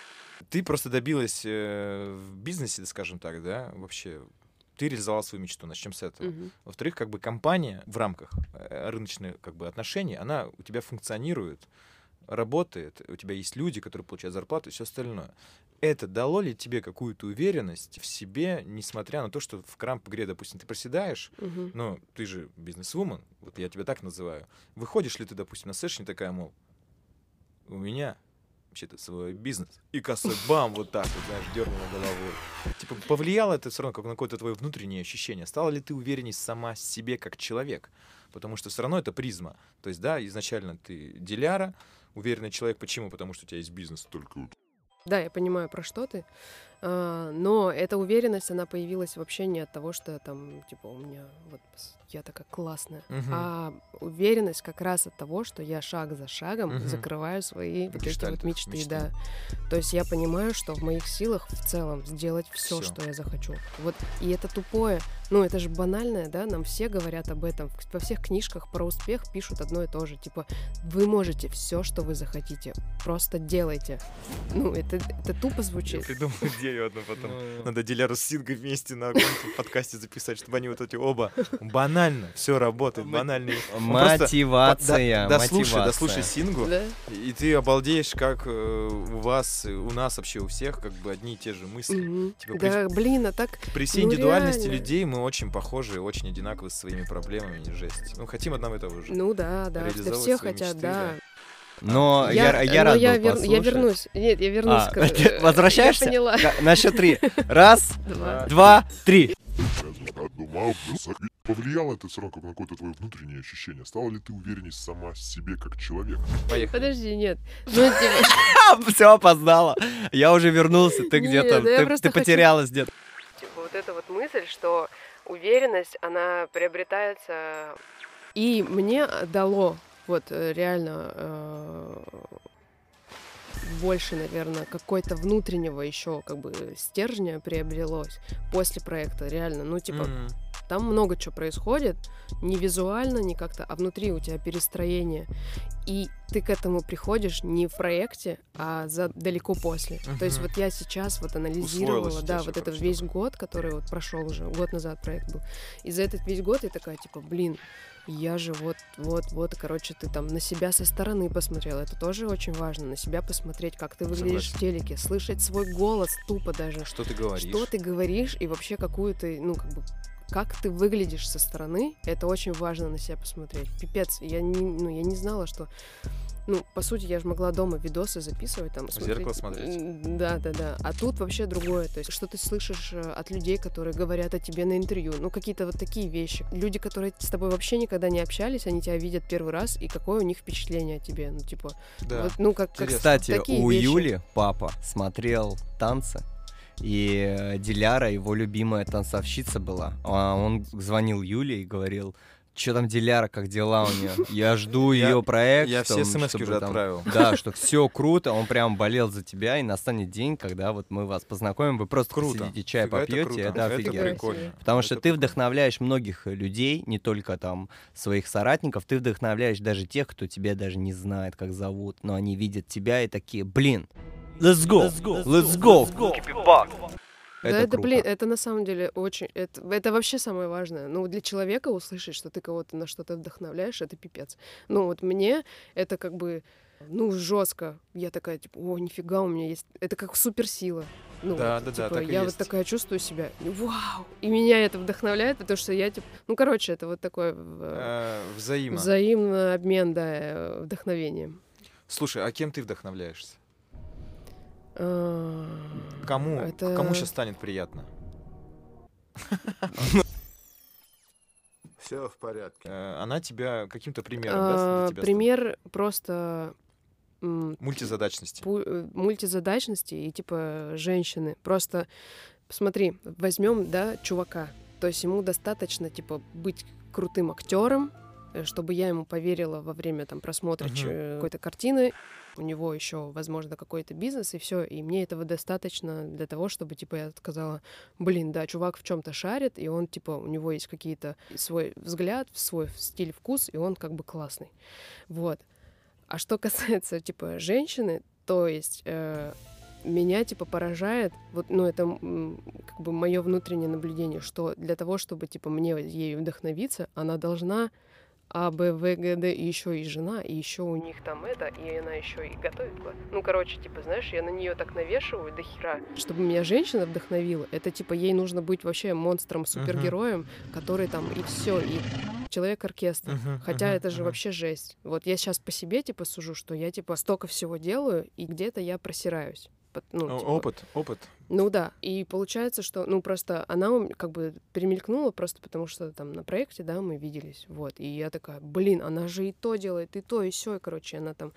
F: Ты просто добилась э, в бизнесе, скажем так, да, вообще. Ты реализовал свою мечту, начнем с этого.
G: Мгм.
F: Во-вторых, как бы компания в рамках э, рыночных как бы отношений, она у тебя функционирует, работает, у тебя есть люди, которые получают зарплату и все остальное. Это дало ли тебе какую-то уверенность в себе, несмотря на то, что в крамп-игре, допустим, ты проседаешь,
G: Мгм.
F: но ты же бизнес-вумен, вот я тебя так называю. Выходишь ли ты, допустим, на сессию такая, мол, у меня вообще-то свой бизнес. И косой бам, вот так вот, знаешь, дернула головой. Типа, повлияло это все равно как на какое-то твое внутреннее ощущение? Стала ли ты уверенней сама себе как человек? Потому что все равно это призма. То есть, да, изначально ты деляра, уверенный человек. Почему? Потому что у тебя есть бизнес. Только
G: Да, я понимаю, про что ты. А, но эта уверенность, она появилась вообще не от того, что там, типа, у меня вот я такая классная,
F: Мгм.
G: а уверенность как раз от того, что я шаг за шагом
F: Мгм.
G: закрываю свои вот эти вот мечты,
F: мечты.
G: да. То есть я понимаю, что в моих силах в целом сделать все, что я захочу. Вот и это тупое, ну это же банальное, да, нам все говорят об этом. Во всех книжках про успех пишут одно и то же, типа вы можете все, что вы захотите, просто делайте. Ну это, это тупо
F: я
G: звучит.
F: придумал идею одну потом.
B: Ну,
F: Надо Диляру с Сингой вместе на каком-то подкасте записать, чтобы они вот эти оба банально, все работает, банальный.
E: Мотивация,
F: Дослушай, дослушай Сингу, и ты обалдеешь, как э, у вас, у нас вообще у всех как бы одни и те же мысли. Типа, при-
G: Да, блин, а так
F: При всей
G: Ну,
F: индивидуальности людей мы очень похожи, очень одинаковы со своими проблемами, жесть. Ну, хотим одного и того же.
G: Ну да, да, все хотят, да.
E: Но я, я,
G: но
E: рад
G: я,
E: был
G: вер- я вернусь. Нет, я вернусь.
E: А,
G: к-
E: ты возвращаешься?
G: Я поняла.
E: На счет три. Раз,
G: Два.
E: два, три.
J: Думал, повлияло это как на какое-то твое внутреннее ощущение? Стала ли ты уверенней сама себе как человек?
F: Поехали.
G: Подожди, нет. Ну, типа,
E: Все опоздала. Я уже вернулся. Ты где-то,
G: я
E: ты, потерялась где-то.
G: типа, вот эта вот мысль, что уверенность, она приобретается... И мне дало вот э, реально э, больше, наверное, какой-то внутреннего еще как бы стержня приобрелось после проекта, реально. Ну, типа,
F: Мгм.
G: там много чего происходит, не визуально, не как-то, а внутри у тебя перестроение. И ты к этому приходишь не в проекте, а за далеко после. То есть вот я сейчас вот анализировала,
F: Усвоилось у тебя
G: да, вот этот весь год, который вот прошел уже, год назад проект был. И за этот весь год я такая, типа, блин, я же вот, вот, вот, короче, ты там на себя со стороны посмотрел. Это тоже очень важно, на себя посмотреть, как ты выглядишь в телеке, слышать свой голос тупо даже.
F: Что ты говоришь?
G: Что ты говоришь и вообще какую ты, ну, как бы, как ты выглядишь со стороны, это очень важно на себя посмотреть. Пипец, я не, ну, я не знала, что... Ну, по сути, я же могла дома видосы записывать, там,
F: В зеркало смотреть.
G: Да, да, да. А тут вообще другое. То есть, что ты слышишь э, от людей, которые говорят о тебе на интервью. Ну, какие-то вот такие вещи. Люди, которые с тобой вообще никогда не общались, они тебя видят первый раз, и какое у них впечатление о тебе. Ну, типа,
F: Да.
G: вот, ну, как, как.
E: Кстати,
G: такие
E: у
G: вещи.
E: Юли папа смотрел танцы, и Диляра, его любимая танцовщица была. А он звонил Юле и говорил, что там Диляра, как дела у нее? Я жду ее проект.
F: Я все смс уже отправил.
E: Да, что все круто, он прям болел за тебя, и настанет день, когда вот мы вас познакомим, вы просто
F: Круто.
E: посидите, чай попьете, это, офигенно. Потому что ты вдохновляешь многих людей, не только там своих соратников, ты вдохновляешь даже тех, кто тебя даже не знает, как зовут, но они видят тебя и такие, блин, let's go, let's go,
G: Да,
E: Это
G: это,
E: круто.
G: блин, это на самом деле очень... Это, это вообще самое важное. Ну, для человека услышать, что ты кого-то на что-то вдохновляешь, это пипец. Ну, вот мне это как бы, ну, жестко. Я такая, типа, о, нифига у меня есть... Это как суперсила. Ну,
F: Да,
G: вот,
F: да, да,
G: типа,
F: так и
G: я вот
F: есть.
G: такая чувствую себя, вау! И меня это вдохновляет, потому что я, типа... Ну, короче, это вот такой э,
F: Э, Взаимно.
G: взаимный обмен, да, э, вдохновением.
F: Слушай, а кем ты вдохновляешься?
G: А,
F: Кому,
G: Это-
F: кому сейчас станет приятно?
J: Все в порядке.
F: Э, Она тебя каким-то примером, да, для тебя
G: Пример просто...
F: Мультизадачности.
G: э, мультизадачности и типа женщины. Просто смотри, возьмем, да, чувака. То есть ему достаточно, типа, быть крутым актером, э, чтобы я ему поверила во время там просмотра э, какой-то картины. У него еще, возможно, какой-то бизнес, и все. И мне этого достаточно для того, чтобы, типа, я сказала, блин, да, чувак в чем-то шарит, и он, типа, у него есть какие-то свой взгляд, свой стиль, вкус, и он как бы классный. Вот. А что касается, типа, женщины, то есть э, меня, типа, поражает, вот, ну, это как бы мое внутреннее наблюдение, что для того, чтобы, типа, мне ею вдохновиться, она должна А, Б, В, Г, Д, и еще и жена, и еще у них там это, и она еще и готовит. Ну, короче, типа, знаешь, я на нее так навешиваю до хера. Чтобы меня женщина вдохновила, это типа ей нужно быть вообще монстром, супергероем, который там и все, и человек-оркестр.
F: Мгм,
G: Хотя
F: мгм,
G: это же
F: мгм.
G: вообще жесть. Вот я сейчас по себе типа сужу, что я типа столько всего делаю, и где-то я просираюсь. Ну, типа,
F: Опыт, опыт.
G: Ну да, и получается, что, ну просто она как бы перемелькнула просто потому, что там на проекте, да, мы виделись, вот, и я такая, блин, она же и то делает, и то, и все, короче, она там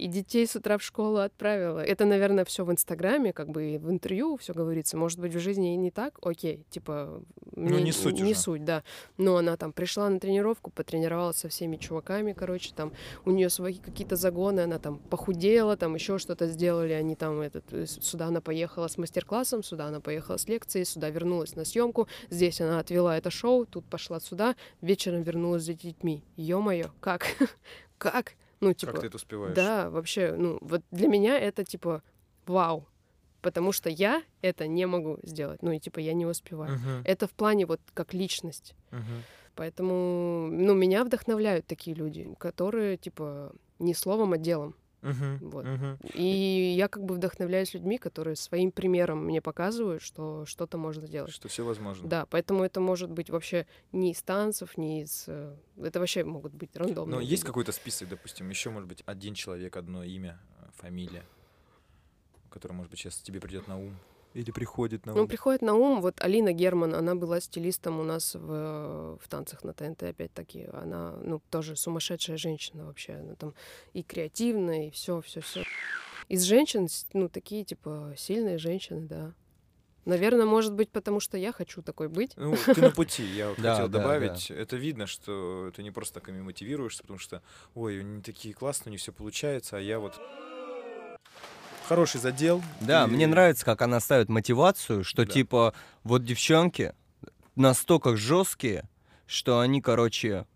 G: и детей с утра в школу отправила. Это, наверное, все в Инстаграме, как бы и в интервью все говорится. Может быть, в жизни и не так, окей, типа...
F: Ну, не суть
G: Не
F: уже.
G: суть, да. Но она там пришла на тренировку, потренировалась со всеми чуваками, короче, там у нее свои какие-то загоны, она там похудела, там еще что-то сделали, они там этот, э, сюда она поехала с мастер-классом, сюда она поехала с лекцией, сюда вернулась на съемку, здесь она отвела это шоу, тут пошла сюда, вечером вернулась за детьми. Ё-моё, как? как? Ну, типа...
F: Как ты это успеваешь?
G: Да, вообще, ну, вот для меня это типа вау. Потому что я это не могу сделать. Ну, и типа я не успеваю.
F: Мгм,
G: Это в плане вот как личность.
F: мгм.
G: Поэтому, ну, меня вдохновляют такие люди, которые, типа, не словом, а делом.
F: Мгм,
G: Вот.
F: мгм.
G: И я как бы вдохновляюсь людьми, которые своим примером мне показывают, что что-то можно сделать.
F: Что все возможно.
G: Да, поэтому это может быть вообще не из танцев, не из... э, Это вообще могут быть рандомные.
F: Но есть
G: люди.
F: какой-то список, допустим, еще может быть один человек, одно имя, э, фамилия, которое, может быть, сейчас тебе придет на ум. Или приходит на ум.
G: Ну, приходит на ум, вот Алина Герман, она была стилистом у нас в, в танцах на ТНТ, опять-таки. Она, ну, тоже сумасшедшая женщина вообще. Она там и креативная, и все, все, все. Из женщин, ну, такие, типа, сильные женщины, да. Наверное, может быть, потому что я хочу такой быть.
F: Ну, ты на пути, я хотел добавить. Это видно, что ты не просто так ими мотивируешься, потому что, ой, они такие классные, у них все получается, а я вот... Хороший задел.
E: Да,
F: и-
E: мне нравится, как она ставит мотивацию, что
F: Да.
E: типа, вот девчонки, настолько жесткие, что они, короче,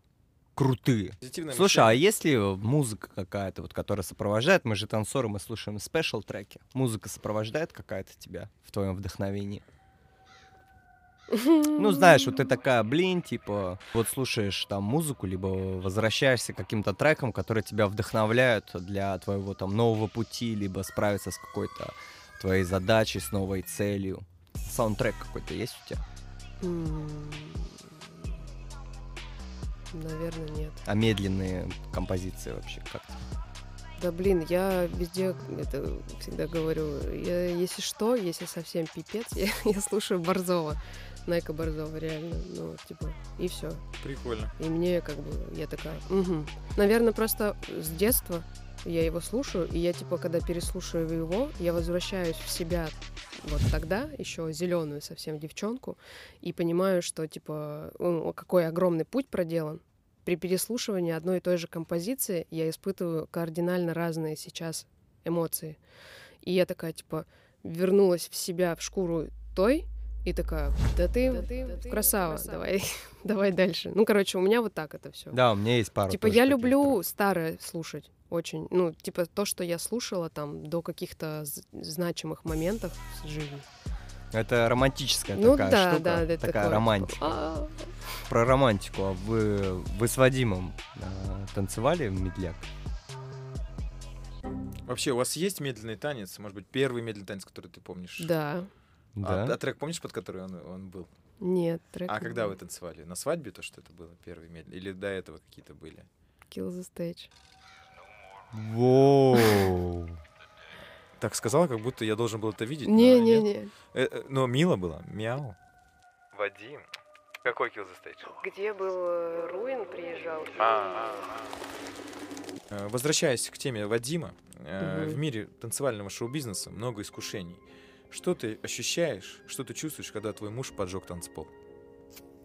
E: крутые. Слушай, а
F: мышление.
E: есть ли музыка какая-то, вот, которая сопровождает? Мы же танцоры, мы слушаем спешл треки. Музыка сопровождает какая-то тебя в твоем вдохновении? Ну, знаешь, вот ты такая, блин, типа, вот слушаешь там музыку, либо возвращаешься к каким-то трекам, которые тебя вдохновляют для твоего там нового пути, либо справиться с какой-то твоей задачей, с новой целью. Саундтрек какой-то есть у тебя?
G: Наверное, нет.
E: А медленные композиции вообще как
G: Да блин, я везде это всегда говорю. Я, если что, если совсем пипец, я, я слушаю Борзова. Найка Борзова, реально. Ну, типа, и все.
F: Прикольно.
G: И мне как бы, я такая, угу. Наверное, просто с детства я его слушаю, и я типа, когда переслушиваю его, я возвращаюсь в себя вот тогда, еще зеленую совсем девчонку, и понимаю, что типа, какой огромный путь проделан. При переслушивании одной и той же композиции я испытываю кардинально разные сейчас эмоции. И я такая, типа, вернулась в себя, в шкуру той, и такая, да ты, красава, давай, давай дальше. Ну, короче, у меня вот так это все.
E: Да, у меня есть пару.
G: Типа я люблю старое слушать очень. Ну, типа то, что я слушала там до каких-то значимых моментов в жизни.
E: Это романтическая
G: Ну
E: такая
G: да,
E: штука,
G: да, это
E: такая
G: такое,
E: романтика.
G: А,
E: Про романтику. А вы, вы с Вадимом э, танцевали в медляк?
F: Вообще, у вас есть медленный танец? Может быть, первый медленный танец, который ты помнишь?
G: Да.
F: А, а трек помнишь, под который он, он был?
G: Нет, трек.
F: А когда вы танцевали? На свадьбе то, что это было первый медленный? Или до этого какие-то были?
G: Kill the stage.
E: Воу.
F: Так сказала, как будто я должен был это видеть. но
G: Не, не,
F: нет.
G: не.
F: Э, э, Но мило было. Мяу. Вадим. Какой Kill the Stage?
G: Где был э, Руин приезжал?
F: Э, Возвращаясь к теме Вадима, в мире танцевального шоу-бизнеса много искушений. Что ты ощущаешь, что ты чувствуешь, когда твой муж поджег танцпол?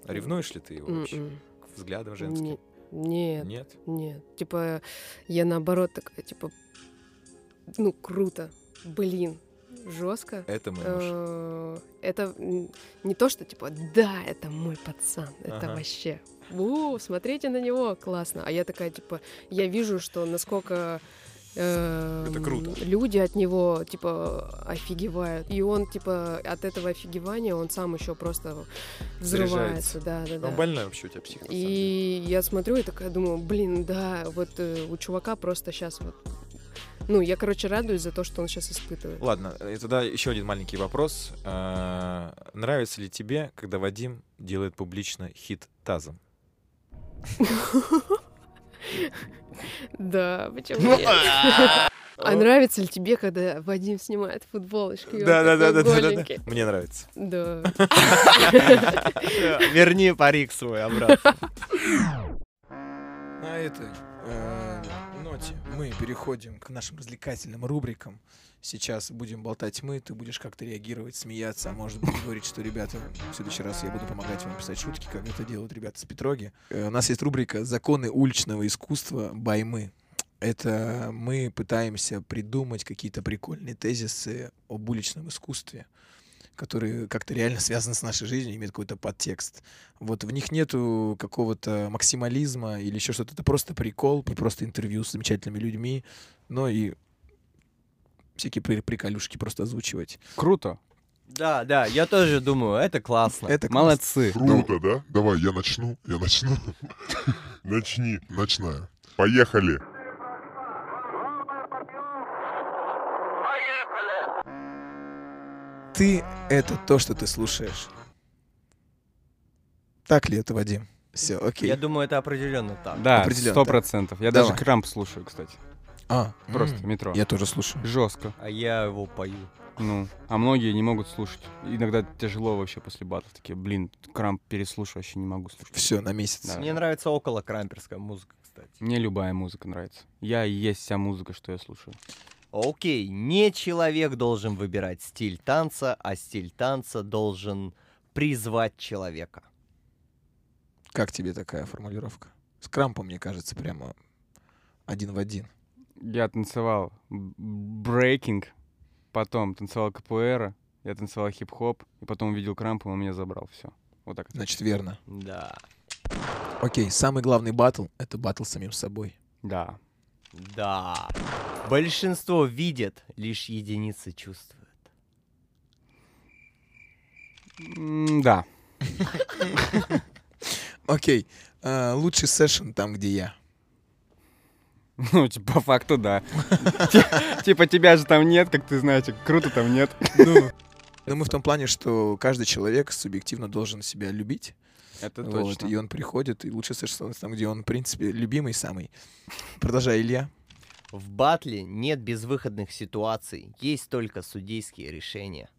F: Ревнуешь ли ты его вообще?
G: М-м.
F: К взглядам женским?
G: Не- Нет.
F: Нет?
G: Нет. Типа, я наоборот такая, типа, ну, круто. Блин, жестко.
F: Это мой муж.
G: Э, Это не то, что типа, да, это мой пацан, это
F: Ага.
G: вообще, у, смотрите на него, классно. А я такая, типа, я вижу, что насколько эм,
F: круто.
G: люди от него, типа, офигевают. И он, типа, от этого офигевания он сам еще просто взрывается. Да, да, да.
F: Он больной вообще у тебя псих.
G: И я смотрю и такая думаю, блин, да, вот э, у чувака просто сейчас вот... Ну, я, короче, радуюсь за то, что он сейчас испытывает.
F: Ладно, и тогда еще один маленький вопрос. А, Нравится ли тебе, когда Вадим делает публично хит тазом?
G: Да, почему нет? А нравится ли тебе, когда Вадим снимает футболочку?
F: Да, да, да, да, да? Мне нравится.
G: Да.
E: Верни парик свой обратно.
D: На этой э, ноте мы переходим к нашим развлекательным рубрикам. Сейчас будем болтать мы, ты будешь как-то реагировать, смеяться, а может быть говорить, что, ребята, в следующий раз я буду помогать вам писать шутки, как это делают ребята с Петроги. Э, У нас есть рубрика «Законы уличного искусства Баймы». Это мы пытаемся придумать какие-то прикольные тезисы об уличном искусстве, которые как-то реально связаны с нашей жизнью, имеют какой-то подтекст. Вот в них нету какого-то максимализма или еще что-то. Это просто прикол, и просто интервью с замечательными людьми, но и всякие при- приколюшки просто озвучивать.
C: Круто.
E: Да, да, я тоже думаю, это классно.
D: Это классно.
C: Молодцы.
J: Круто, да? Давай, я начну. Я начну. Начни. Начинаю. Поехали.
D: Ты — это то, что ты слушаешь. Так ли это, Вадим? Все, окей.
E: Я думаю, это определенно так.
C: Да,
D: Определенно,
C: сто
D: да.
C: процентов. Я
D: Давай.
C: даже крамп слушаю, кстати.
D: А,
C: Просто
D: м,
C: метро.
D: Я тоже слушаю.
C: Жестко.
E: А я его пою.
C: Ну, а многие не могут слушать. Иногда тяжело вообще после батов. Такие, блин, крамп переслушаю, вообще не могу слушать.
D: Все, на месяц.
C: Да.
E: Мне нравится около крамперская музыка, кстати.
C: Мне любая музыка нравится. Я и есть вся музыка, что я слушаю.
E: Окей, не человек должен выбирать стиль танца, а стиль танца должен призвать человека.
D: Как тебе такая формулировка? С крампом, мне кажется, прямо один в один.
C: Я танцевал брейкинг, потом танцевал КПР, я танцевал хип-хоп, и потом увидел крамп, и он меня забрал. Все. Вот так.
D: Значит, верно.
E: Да.
D: Окей, самый главный батл — это батл с самим собой.
C: Да.
E: Да. Большинство видят, лишь единицы чувствуют.
C: Да.
D: Окей, а, лучший сессион там, где я.
C: Ну, типа, по факту, да. Ти- Типа, тебя же там нет, как ты знаешь, круто там нет.
D: Ну, ну, мы в том плане, что каждый человек субъективно должен себя любить.
C: Это
D: Вот,
C: точно.
D: и он приходит, и лучший сессион там, где он, в принципе, любимый самый. Продолжай, Илья.
E: В батле нет безвыходных ситуаций, есть только судейские решения.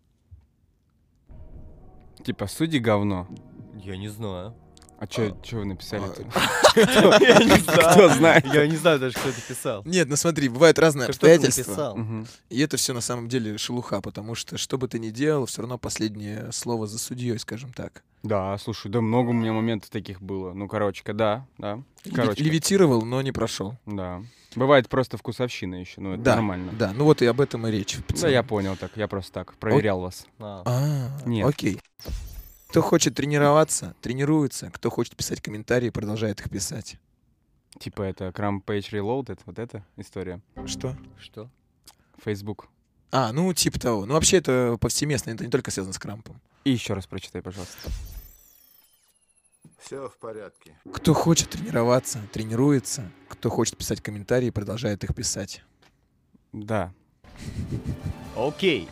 C: Типа, судьи говно.
E: Я не знаю.
C: А чё, чё вы написали?
D: А,
E: Я не
C: Кто знает?
E: Я не знаю даже, кто это писал.
D: Нет, ну смотри, бывают разные
E: Кто это
D: обстоятельства. И это все на самом деле шелуха, потому что что бы ты ни делал, все равно последнее слово за судьей, скажем так.
C: Да, слушай, да много у меня моментов таких было. Ну, короче, да, да. Короче,
D: Левитировал, но не прошел.
C: да. Бывает просто вкусовщина еще, ну это
D: Да,
C: нормально.
D: Да, ну вот и об этом и речь.
C: Да, я понял так, я просто так проверял вас.
E: А.
D: А,
C: Нет.
D: окей. Кто хочет тренироваться, тренируется. Кто хочет писать комментарии, продолжает их писать.
C: Типа это Cram Page Reloaded, вот эта история.
D: Что?
E: Что?
C: Facebook.
D: А, ну, типа того. Ну, вообще это повсеместно, это не только связано с крампом.
C: И еще раз прочитай, пожалуйста.
J: Все в порядке.
D: Кто хочет тренироваться, тренируется. Кто хочет писать комментарии, продолжает их писать.
C: Да.
E: Окей.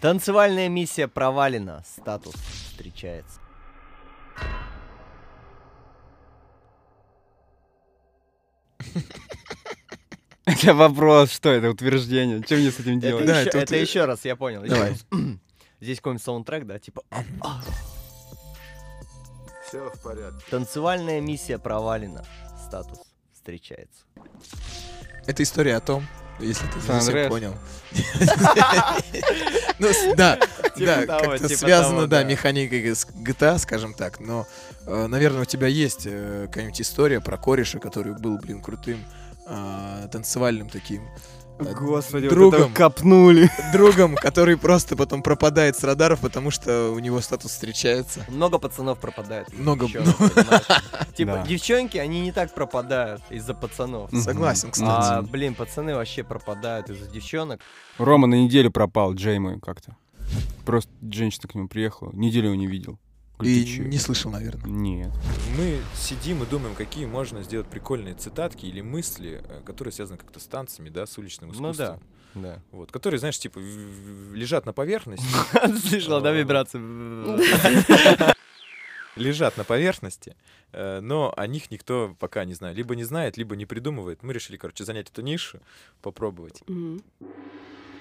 E: Танцевальная миссия провалена. Статус встречается.
C: Это вопрос, что это, утверждение? Что мне с этим
E: Это,
C: делать?
D: Да,
E: еще,
D: это
E: это еще раз, я понял.
D: давай.
E: раз. Здесь какой-нибудь саундтрек, да, типа...
J: Все в порядке.
E: Танцевальная миссия провалена. Статус встречается.
D: Это история о том, если ты
C: Сан
D: понял. Ну, да,
E: Типа
D: да,
E: того,
D: как-то
E: типа
D: связано, да,
E: да.
D: механикой с GTA, скажем так, но, э, наверное, у тебя есть э, какая-нибудь история про кореша, который был, блин, крутым а, танцевальным таким
C: Господи,
D: другом.
C: вот это копнули.
D: другом, который просто потом пропадает с радаров, потому что у него статус встречается.
E: Много пацанов пропадает.
D: Много-?
E: Типа, девчонки, они не так пропадают из-за пацанов.
D: Согласен, кстати.
E: А, блин, пацаны вообще пропадают из-за девчонок.
C: Рома на неделю пропал, Джей мой как-то. Просто женщина к нему приехала, неделю его не видел. «Ты чё?»
D: не слышал, наверное.
C: Нет.
F: Мы сидим и думаем, какие можно сделать прикольные цитатки или мысли, э, которые связаны как-то с танцами, да, с уличным
E: Ну
F: искусством.
E: да. Да.
F: Вот, которые, знаешь, типа лежат на поверхности,
E: Слышала, да, вибрацию?
F: лежат на поверхности, э, но о них никто пока не знает. Либо не знает, либо не придумывает. Мы решили, короче, занять эту нишу, попробовать.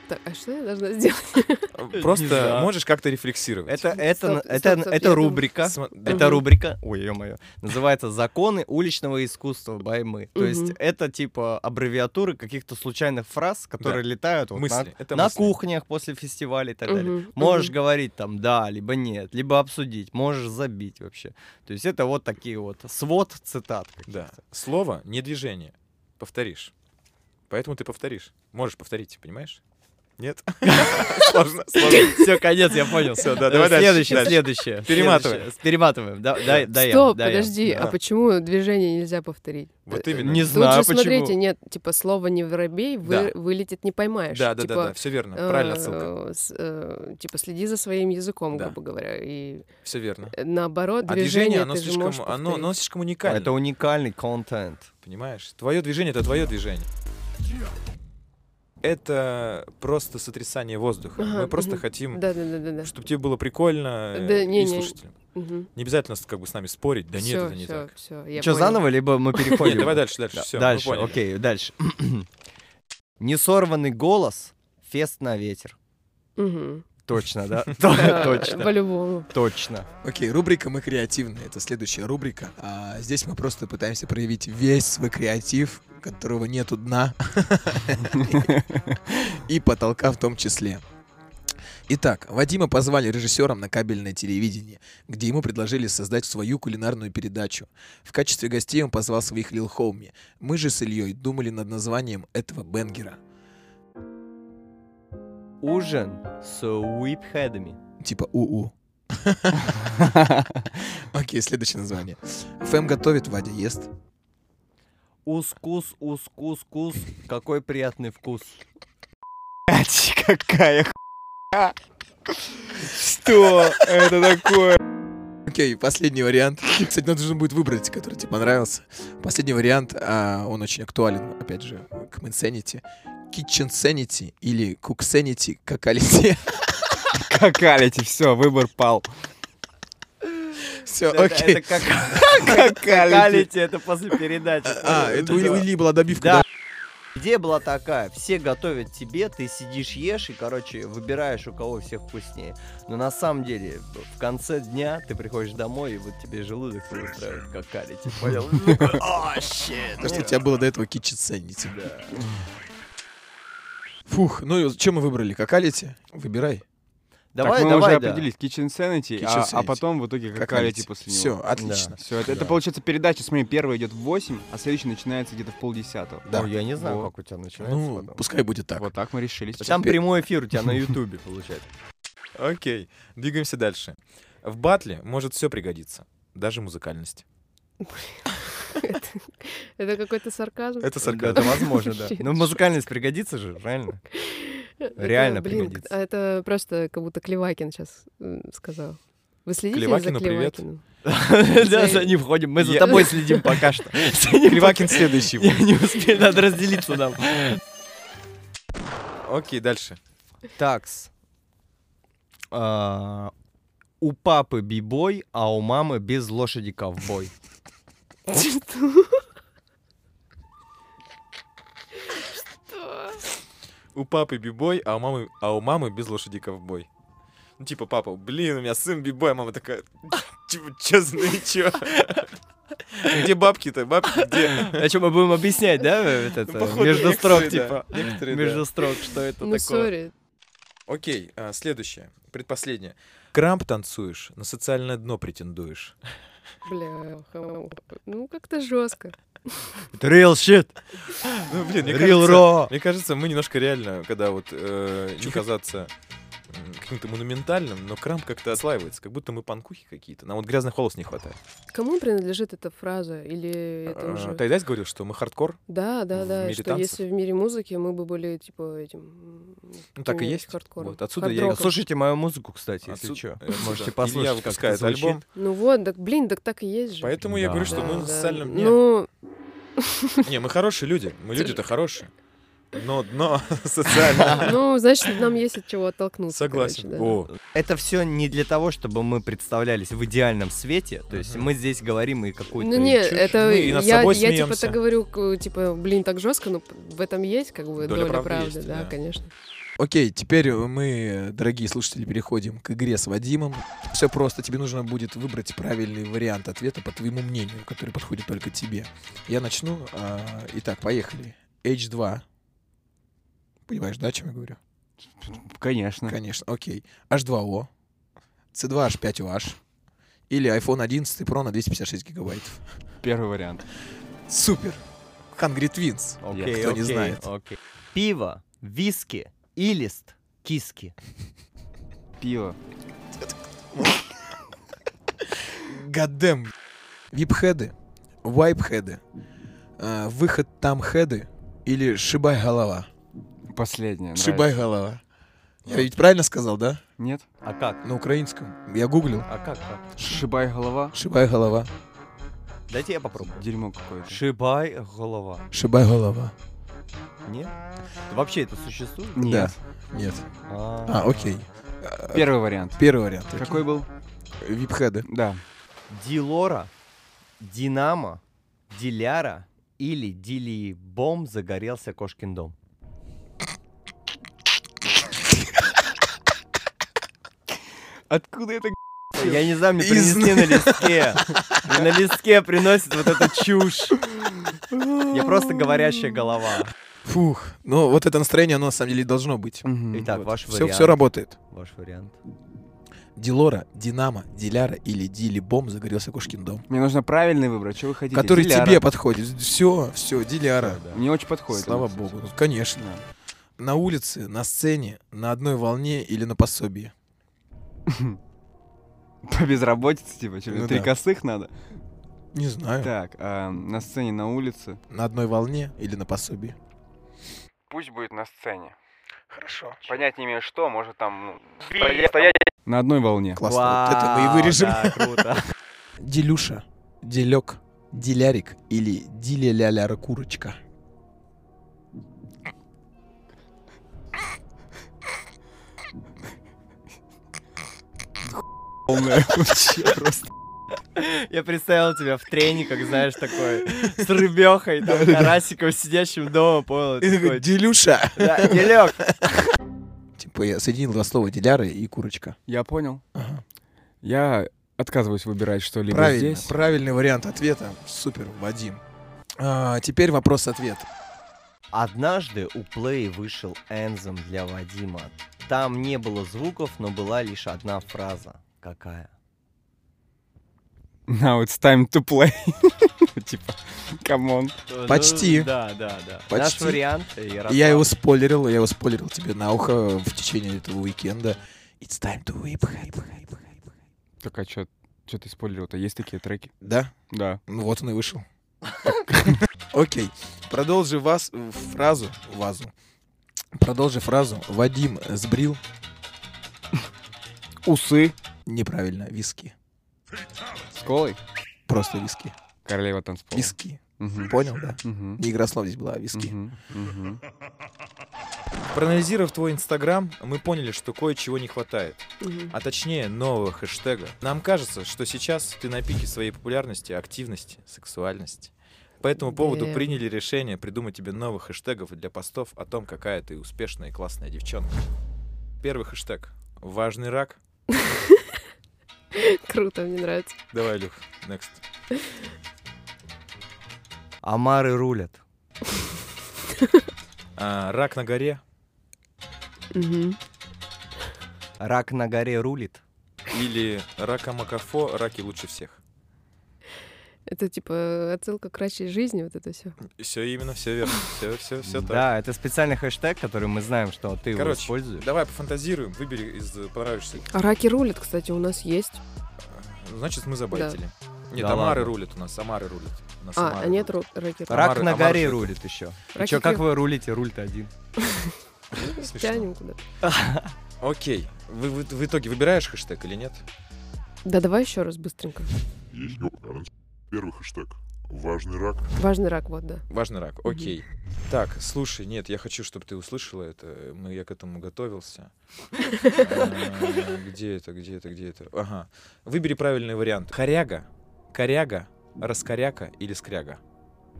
G: Так, а что я должна сделать?
F: Просто можешь как-то рефлексировать.
E: Это, это,
G: Стоп,
E: это,
G: стоп, стоп,
E: это рубрика. Это рубрика, ой, ё-моё, называется «Законы уличного искусства» баймы. То есть это типа аббревиатуры каких-то случайных фраз, которые летают вот на-
F: Мысли. Это
E: на
F: мысли.
E: кухнях после фестиваля и так далее. Можешь говорить там да, либо нет, либо обсудить, можешь забить вообще. То есть это вот такие вот свод цитат.
F: Да. Слово не движение. Повторишь. Поэтому ты повторишь. Можешь повторить, понимаешь? Нет? Сложно, сложно.
E: Все, конец, я понял.
F: Всё, да, давай дальше,
E: Следующее,
F: дальше.
E: следующее.
F: Перематываем.
E: следующее. Перематываем. Да- Дай, дай я,
G: Стоп, подожди,
F: Да.
G: а почему движение нельзя повторить?
F: Вот
G: Э,
F: именно.
E: Не
G: Тут
E: знаю,
G: же,
E: почему.
G: смотрите, нет, типа, слово «не воробей» вы,
F: Да.
G: вылетит не поймаешь.
F: Да, да,
G: типа,
F: да, да, все верно. Правильная отсылка.
G: э, э, типа, следи за своим языком,
F: Да.
G: грубо говоря. И
F: Все верно.
G: э, наоборот,
F: А
G: движение,
F: оно слишком, оно, оно слишком уникально.
E: Это уникальный контент.
F: Понимаешь? Твое движение это твое движение. Это просто сотрясание воздуха.
G: Ага,
F: Мы просто хотим,
G: Да, да, да, да, да.
F: чтобы тебе было прикольно э,
G: Да,
F: и
G: не-не.
F: слушателям.
G: Мгм.
F: Не обязательно как бы с нами спорить. Да нет,
G: Всё,
F: это не
G: всё,
F: так.
G: всё, я
E: Что,
G: поняла.
E: заново, либо мы переходим?
F: Нет, давай дальше, дальше.
E: Да,
F: Все,
E: дальше, окей, дальше. Несорванный голос, фест на ветер.
G: Мгм.
E: Точно, да? Точно.
G: По-любому.
E: Точно.
D: Окей, рубрика «Мы креативны» — это следующая рубрика. А здесь мы просто пытаемся проявить весь свой креатив, которого нету дна, и потолка в том числе. Итак, Вадима позвали режиссером на кабельное телевидение, где ему предложили создать свою кулинарную передачу. В качестве гостей он позвал своих Лил Хоуми. Мы же с Ильей думали над названием этого бенгера.
E: Ужин с уипхедами.
D: Типа УУ. Окей, следующее название. Фэм готовит, Вадя ест.
E: Ус-кус, ус-кус-кус. Какой приятный вкус.
C: Какая хуйня. Что это такое?
D: Окей, последний вариант. Кстати, нам нужно будет выбрать, который тебе понравился. Последний вариант, а, он очень актуален, опять же, к Insanity. Kitchen Sanity или Cook Sanity, какалити.
C: Какалити, все, выбор пал.
D: Все, окей.
E: Это как какалити, это после передачи.
D: А, это у Ильи- у Ильи была добивка?
E: Идея была такая, все готовят тебе, ты сидишь, ешь и, короче, выбираешь, у кого всех вкуснее. Но на самом деле, в конце дня ты приходишь домой, и вот тебе желудок устраивает какалити, понял? О, щит.
D: Потому что у тебя было до этого Kitchen Sanity. Фух, ну и что мы выбрали? Какалити? Выбирай.
E: Давай,
C: так мы
E: давай,
C: уже
E: да.
C: определились, Kitchen Sanity,
D: Kitchen
C: а, а
D: Sanity.
C: потом в итоге
D: Какалити.
C: после него.
D: Всё, отлично.
C: Все, это, это
D: Да.
C: получается передача, смотри, первая идет в 8, а следующая начинается где-то в полдесятого.
D: Да.
E: Ой, я не знаю,
C: Вот.
E: как у тебя начинается.
D: Ну,
E: потом.
D: пускай будет так.
C: Вот так мы решили.
E: Там
D: теперь-
E: прямой эфир у тебя на ютубе получается.
F: Окей, двигаемся дальше. В батле может все пригодиться, даже музыкальность.
G: Это- какой-то сарказм.
F: Это сарказм.
E: Это возможно, да. Ну, музыкальность пригодится же, реально
G: блин,
E: пригодится.
G: А это просто как будто Клевакин сейчас сказал. Вы следите
F: Клевакину
G: за
F: привет.
G: Клевакиным?
E: Да,
G: За-
E: ним входим. Мы за тобой следим пока что. Пока-
F: следующий.
E: Не успели, надо разделиться нам.
F: Окей, дальше.
E: Такс. А, У папы бибой, а у мамы без лошади ковбой.
F: У папы бибой, а у мамы, а у мамы без лошади ковбой. Ну, типа, папа, блин, у меня сын бибой, а мама такая, типа, чё, ну чё? Где бабки-то? Бабки где?
E: А что, мы будем объяснять, да, этот,
F: Ну,
E: э,
F: походу,
E: между строк,
F: некоторые,
E: типа?
F: да, некоторые, да.
E: Между строк, что это
G: Ну,
E: такое?
G: sorry.
F: Окей, а, следующее, предпоследнее. Крамп танцуешь, на социальное дно претендуешь.
G: Бля, ну как-то жестко.
E: Это real shit.
F: Ну, блин, мне
E: Real
F: кажется,
E: raw.
F: мне кажется, мы немножко реально, когда вот э, не казаться каким-то монументальным, но крамп как-то отслаивается, как будто мы панкухи какие-то. Нам вот грязных волос не хватает.
G: Кому принадлежит эта фраза? Или это
F: А,
G: уже...
F: Tight Eyez говорил, что мы хардкор.
G: Да, да,
F: в
G: да.
F: мире
G: Что
F: танцев?
G: если в мире музыки мы бы были типа этим.
F: Ну, так и
G: каким-нибудь
F: есть.
G: Хардкором.
F: Вот, отсюда я
G: Хард-роком.
E: Слушайте мою музыку, кстати, если
F: Отсюда-
E: что.
F: отсюда
E: Можете
F: Илья
E: послушать, как это
F: выпускает
E: звучит.
F: альбом.
G: Ну вот, так блин, так так и есть же.
F: Поэтому я
E: Да.
F: говорю, что мы
G: Да,
F: на
G: да.
F: социальном дне.
G: Ну,
F: Не, мы хорошие люди. Мы люди-то хорошие. Но дно социальное.
G: ну, значит, нам есть от чего оттолкнуться.
F: Согласен.
G: короче, да.
F: О,
E: Это все не для того, чтобы мы представлялись в идеальном свете. То есть мы здесь говорим и какую-то
G: Ну не,
E: чушь.
G: это
F: Мы и над
G: я,
F: собой
G: я типа так говорю, типа, блин, так жестко, но в этом есть как бы
F: Доля
G: доля,
F: правды
G: правды,
F: есть,
G: да,
F: да.
G: конечно.
D: Окей, теперь мы, дорогие слушатели, переходим к игре с Вадимом. Все просто, тебе нужно будет выбрать правильный вариант ответа по твоему мнению, который подходит только тебе. Я начну. а, Итак, поехали. H2. Понимаешь, да, о чем я говорю?
C: Конечно.
D: Конечно, окей. H2O. C2H5OH. Или iPhone 11 Pro на 256 гигабайтов.
C: Первый вариант.
D: Супер. Hungry Twins.
E: Окей,
D: Кто не
E: окей,
D: знает.
E: окей. Пиво, виски, илист, киски.
C: Пиво.
D: Гадем. Вип-хеды, вайп-хеды, э, выход там хеды или шибай голова.
C: Последнее.
D: Шибай голова. Я ведь правильно сказал, да?
C: Нет?
E: А как?
D: На украинском. Я гуглил.
E: А как, как?
C: Шибай голова.
D: Шибай голова.
E: Дайте я попробую.
C: Дерьмо какое-то.
E: Шибай голова.
D: Шибай голова.
E: Нет? Вообще это существует?
C: Нет.
D: Да. Нет.
E: А,
D: А, окей.
C: Первый вариант.
D: Первый вариант. окей.
C: Какой был?
D: Вип-хеды.
C: Да.
E: Дилора, Динамо, Диляра или Дили-бом загорелся Кошкин дом.
C: Откуда это
E: Я не знаю, мне
D: Из-
E: принесли на листке. Мне на листке приносят вот эту чушь. Я просто говорящая голова.
D: Фух. Ну, вот это настроение, оно на самом деле должно быть.
E: Итак, ваш
D: Все,
E: вариант.
D: все работает.
E: Ваш вариант.
D: Дилора, Динамо, Диляра или Дили Бом загорелся Кошкин дом.
C: Мне нужно правильный выбрать. Что вы хотите?
D: Который
C: Диляра.
D: тебе подходит. Все, все, Диляра.
C: Мне очень подходит.
D: Слава
C: кстати.
D: богу. Ну, конечно. На улице, на сцене, на одной волне или на пособии.
C: По безработице, типа, что,
D: Ну
C: три
D: да.
C: косых надо?
D: Не знаю.
C: Так, а, на сцене, на улице.
D: На одной волне или на пособии?
C: Пусть будет на сцене.
A: Хорошо.
C: Понять не имею что, может там, ну, стоять. На одной волне.
D: Классно. Вот это мы и
E: Вау,
D: вырежем.
E: да, круто.
D: Делюша, Делек, Дилярик или Диля-ля-ля
C: Полная вообще просто.
E: Я представил тебя в трениках, знаешь, такой, с рыбехой, там, карасиком, сидящим дома, понял?
D: И такой, Делюша.
E: да, Делек.
D: Типа я соединил два слова Диляра и курочка.
C: Я понял.
D: Ага.
C: Я отказываюсь выбирать что-либо
D: Правильно,
C: здесь.
D: правильный вариант ответа. Супер, Вадим. А, теперь вопрос-ответ.
E: Однажды у Play вышел энзем для Вадима. Там не было звуков, но была лишь одна фраза. Какая?
C: Now it's time to play. Типа, come on.
D: Почти.
E: Ну, Да, да, да.
D: Почти.
E: Наш вариант. Ярослав.
D: Я его спойлерил, я его спойлерил тебе на ухо в течение этого уикенда. It's time to whip.
C: Так а что что ты спойлерил-то? Есть такие треки?
D: Да?
C: Да.
D: Ну вот он и вышел. Окей. Продолжи вас фразу, вазу. Продолжи фразу. Вадим сбрил.
C: Усы.
D: Неправильно, виски.
C: С колой?
D: Просто виски.
C: Королева танцпола.
D: Виски.
C: Мгм.
D: Понял, да? Не игра слов здесь была, а виски.
C: Мгм. Мгм.
F: Проанализировав твой инстаграм, мы поняли, что кое-чего не хватает.
G: Мгм.
F: А точнее, нового хэштега. Нам кажется, что сейчас ты на пике своей популярности, активности, сексуальности. По этому поводу
G: Да.
F: приняли решение придумать тебе новых хэштегов для постов о том, какая ты успешная и классная девчонка. Первый хэштег. Важный рак.
G: Круто, мне нравится.
F: Давай, Люх, next.
E: Амары рулят.
F: А, рак на горе
G: Мгм.
E: Рак на горе рулит.
F: или рака Макафо, раки лучше всех.
G: Это типа отсылка к кращей жизни, вот это все.
F: Все именно, все верно. Все, все, все так.
E: Да, это специальный хэштег, который мы знаем, что ты его
F: Короче,
E: используешь.
F: давай пофантазируем, выбери из э, понравившихся.
G: А раки рулят, кстати, у нас есть.
F: Значит, мы забайтили. Нет,
E: Да
F: Амары
E: ладно.
F: рулят у нас, Амары рулят. У нас
G: А,
F: Амары
G: а нет
F: рулят.
G: ру- раки
E: Рак
F: Амары-
E: на
F: Амары
E: горе
F: что-то.
E: рулит еще.
G: Раки
E: Че, как вы рулите? Руль-то один.
G: Тянем куда
F: Окей. Вы, вы- в итоге выбираешь хэштег или нет?
G: Да давай еще раз быстренько.
J: Есть гарант. Первый хэштег. Важный рак.
G: Важный рак, вот, да.
F: Важный рак. Окей. Так, слушай, нет, я хочу, чтобы ты услышала это. Мы, я к этому готовился. А, Где это, где это, где это? Ага. Выбери правильный вариант. Хоряга, коряга, раскоряка или скряга?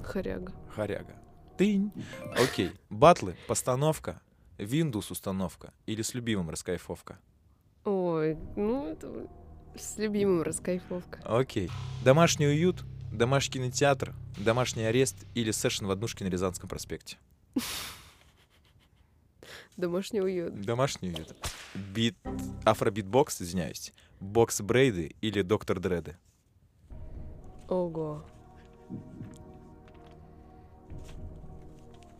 G: Хоряга.
F: Хоряга. Тынь. Окей. Батлы, постановка, Windows установка или с любимым раскайфовка?
G: Ой, ну это с любимым раскайфовка.
F: Окей. Домашний уют, домашний кинотеатр, домашний арест или сэшн в однушке на Рязанском проспекте?
G: Домашний уют.
F: Домашний уют. Бит... Афробитбокс, извиняюсь. Бокс Брейды или Доктор Дреды?
G: Ого.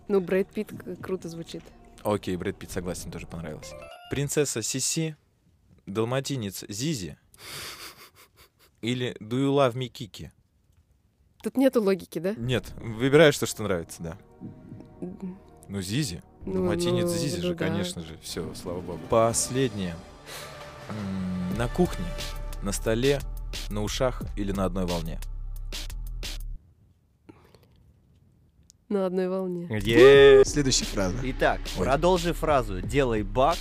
G: Ну, Брэд Питт к- круто звучит.
F: Окей, Брэд Питт согласен, тоже понравилось. Принцесса Сиси, Далматинец Зизи или Do You Love Me Кики?
G: Тут нету логики, да?
F: Нет, выбираешь то, что нравится, да. Ну, Зизи.
G: Ну,
F: Далматинец
G: ну,
F: Зизи
G: ну
F: же,
G: да.
F: конечно же. Все, слава богу. Последнее. На кухне, на столе, на ушах или на одной волне?
G: На одной волне.
E: Е-
D: Следующая фраза.
E: Итак,
D: Ой.
E: продолжи фразу. Делай баг,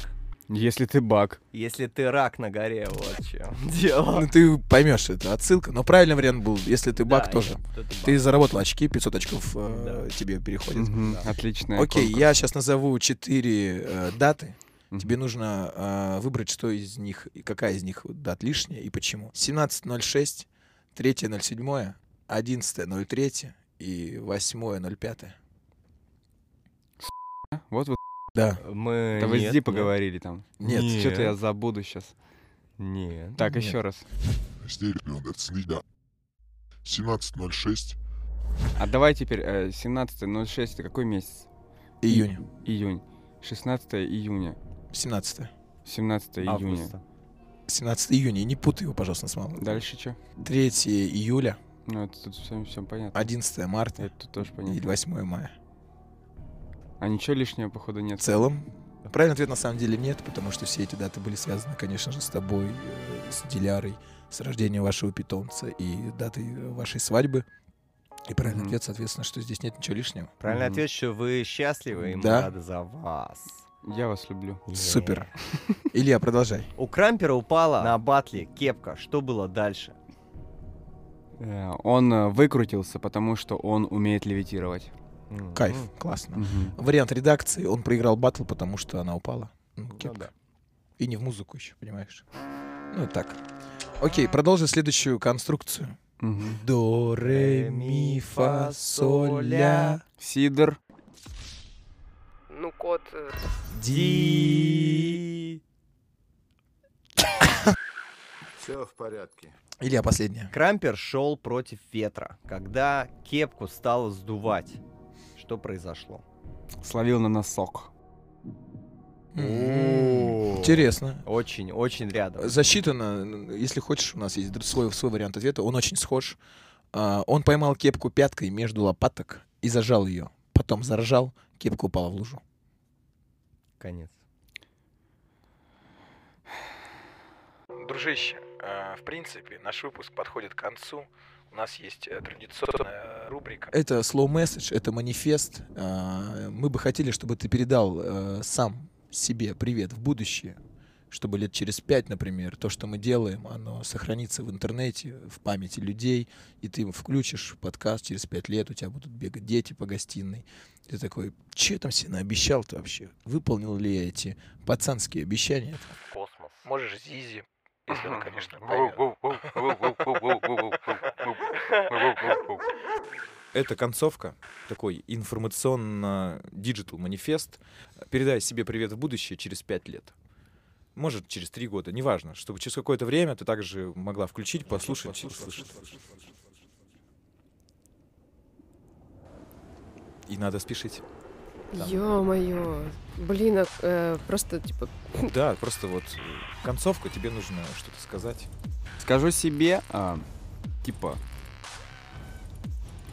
C: Если ты баг.
E: если ты рак на горе. Вот чем дело.
D: Ну, ты поймешь, это отсылка. Но правильный вариант был, если ты баг
E: Да,
D: тоже.
E: это баг.
D: Ты заработал очки, 500 очков э,
E: Да.
D: тебе переходит.
C: Мгм,
E: да.
C: Отличная
D: Окей,
C: конкурс.
D: я сейчас назову четыре э, даты.
C: Мгм.
D: Тебе нужно э, выбрать, что из них, и какая из них дат лишняя и почему. 17.06, 3.07, 11.03 и 8.05.
C: Вот вы
D: Да.
E: Мы...
C: да вы
E: нет,
C: с Ди поговорили там.
D: Нет.
C: Что-то я забуду сейчас.
E: Нет.
C: Так,
D: Нет.
C: еще раз.
J: Стерео, следа. 17.06.
C: А давай теперь э, 17.06, это какой месяц?
D: Июнь.
C: Июнь. 16 июня.
D: 17.
C: 17 июня.
E: Августа.
D: 17 июня. И не путай его, пожалуйста, с мамой.
C: Дальше что?
D: 3 июля,
C: Ну, это тут всем, всем понятно.
D: 11 марта
C: Это тут тоже
D: и
C: понятно.
D: 8 мая.
C: А ничего лишнего, походу, нет.
D: В целом, правильный ответ на самом деле нет, потому что все эти даты были связаны, конечно же, с тобой, э, с Дилярой, с рождением вашего питомца и датой вашей свадьбы. И правильный
C: Мгм.
D: ответ, соответственно, что здесь нет ничего лишнего.
E: Правильный
C: Мгм.
E: ответ, что вы счастливы, и мы
D: Да.
E: рады за вас.
C: Я вас люблю.
D: Супер. Илья, продолжай.
E: У Крампера упала на батле кепка. Что было дальше?
C: Э, Он э, выкрутился, потому что он умеет левитировать.
E: М,
D: Кайф, классно.
C: Мгм.
D: Вариант редакции, он проиграл батл, потому что она упала. Ну, кепка.
E: да.
D: И не в музыку еще, понимаешь? Ну, так. Окей, продолжи следующую конструкцию. До, ре, ми, фа, соль, ля,
C: Сидор.
G: Ну, кот... э,
D: ди.
L: Все в порядке.
D: Илья, последняя.
E: Крампер шел против ветра. Когда кепку стало сдувать, что произошло?
C: Словил на носок.
D: Интересно.
E: Очень, очень рядом.
D: Засчитано, если хочешь, у нас есть свой, свой вариант ответа. Он очень схож. А, Он поймал кепку пяткой между лопаток и зажал ее. Потом заржал, кепка упала в лужу.
E: Конец.
A: Дружище, э, в принципе, наш выпуск подходит к концу. У нас есть э, традиционная рубрика.
D: Это slow message, это манифест. А, Мы бы хотели, чтобы ты передал э, сам себе привет в будущее, чтобы лет через пять, например, то, что мы делаем, оно сохранится в интернете, в памяти людей, и ты включишь подкаст через пять лет, у тебя будут бегать дети по гостиной. Ты такой, че я там себе наобещал-то вообще? Выполнил ли я эти пацанские обещания?
A: Космос. Можешь Зизи, если он, конечно,
F: Это концовка, такой информационно-диджитал манифест. Передай себе привет в будущее через пять лет. Может, через три года, неважно. Чтобы через какое-то время ты также могла включить, послушать, услышать. И надо спешить.
G: Ё-моё. Блин, а, э, просто, типа,
F: Да, просто вот концовка, тебе нужно что-то сказать.
C: Скажу себе, а, типа...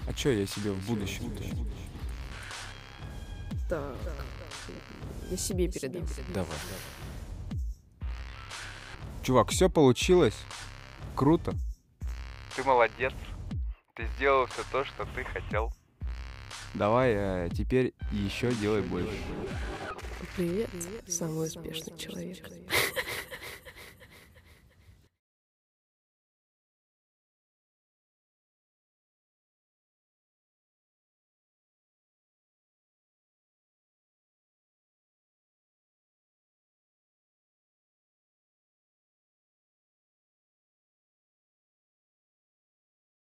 C: А чё я себе в будущем?
G: так. Я себе передам.
F: Давай.
C: Чувак, все получилось. Круто.
M: Ты молодец. Ты сделал все то, что ты хотел.
C: Давай э, теперь еще делай больше.
G: Привет, самый успешный человек.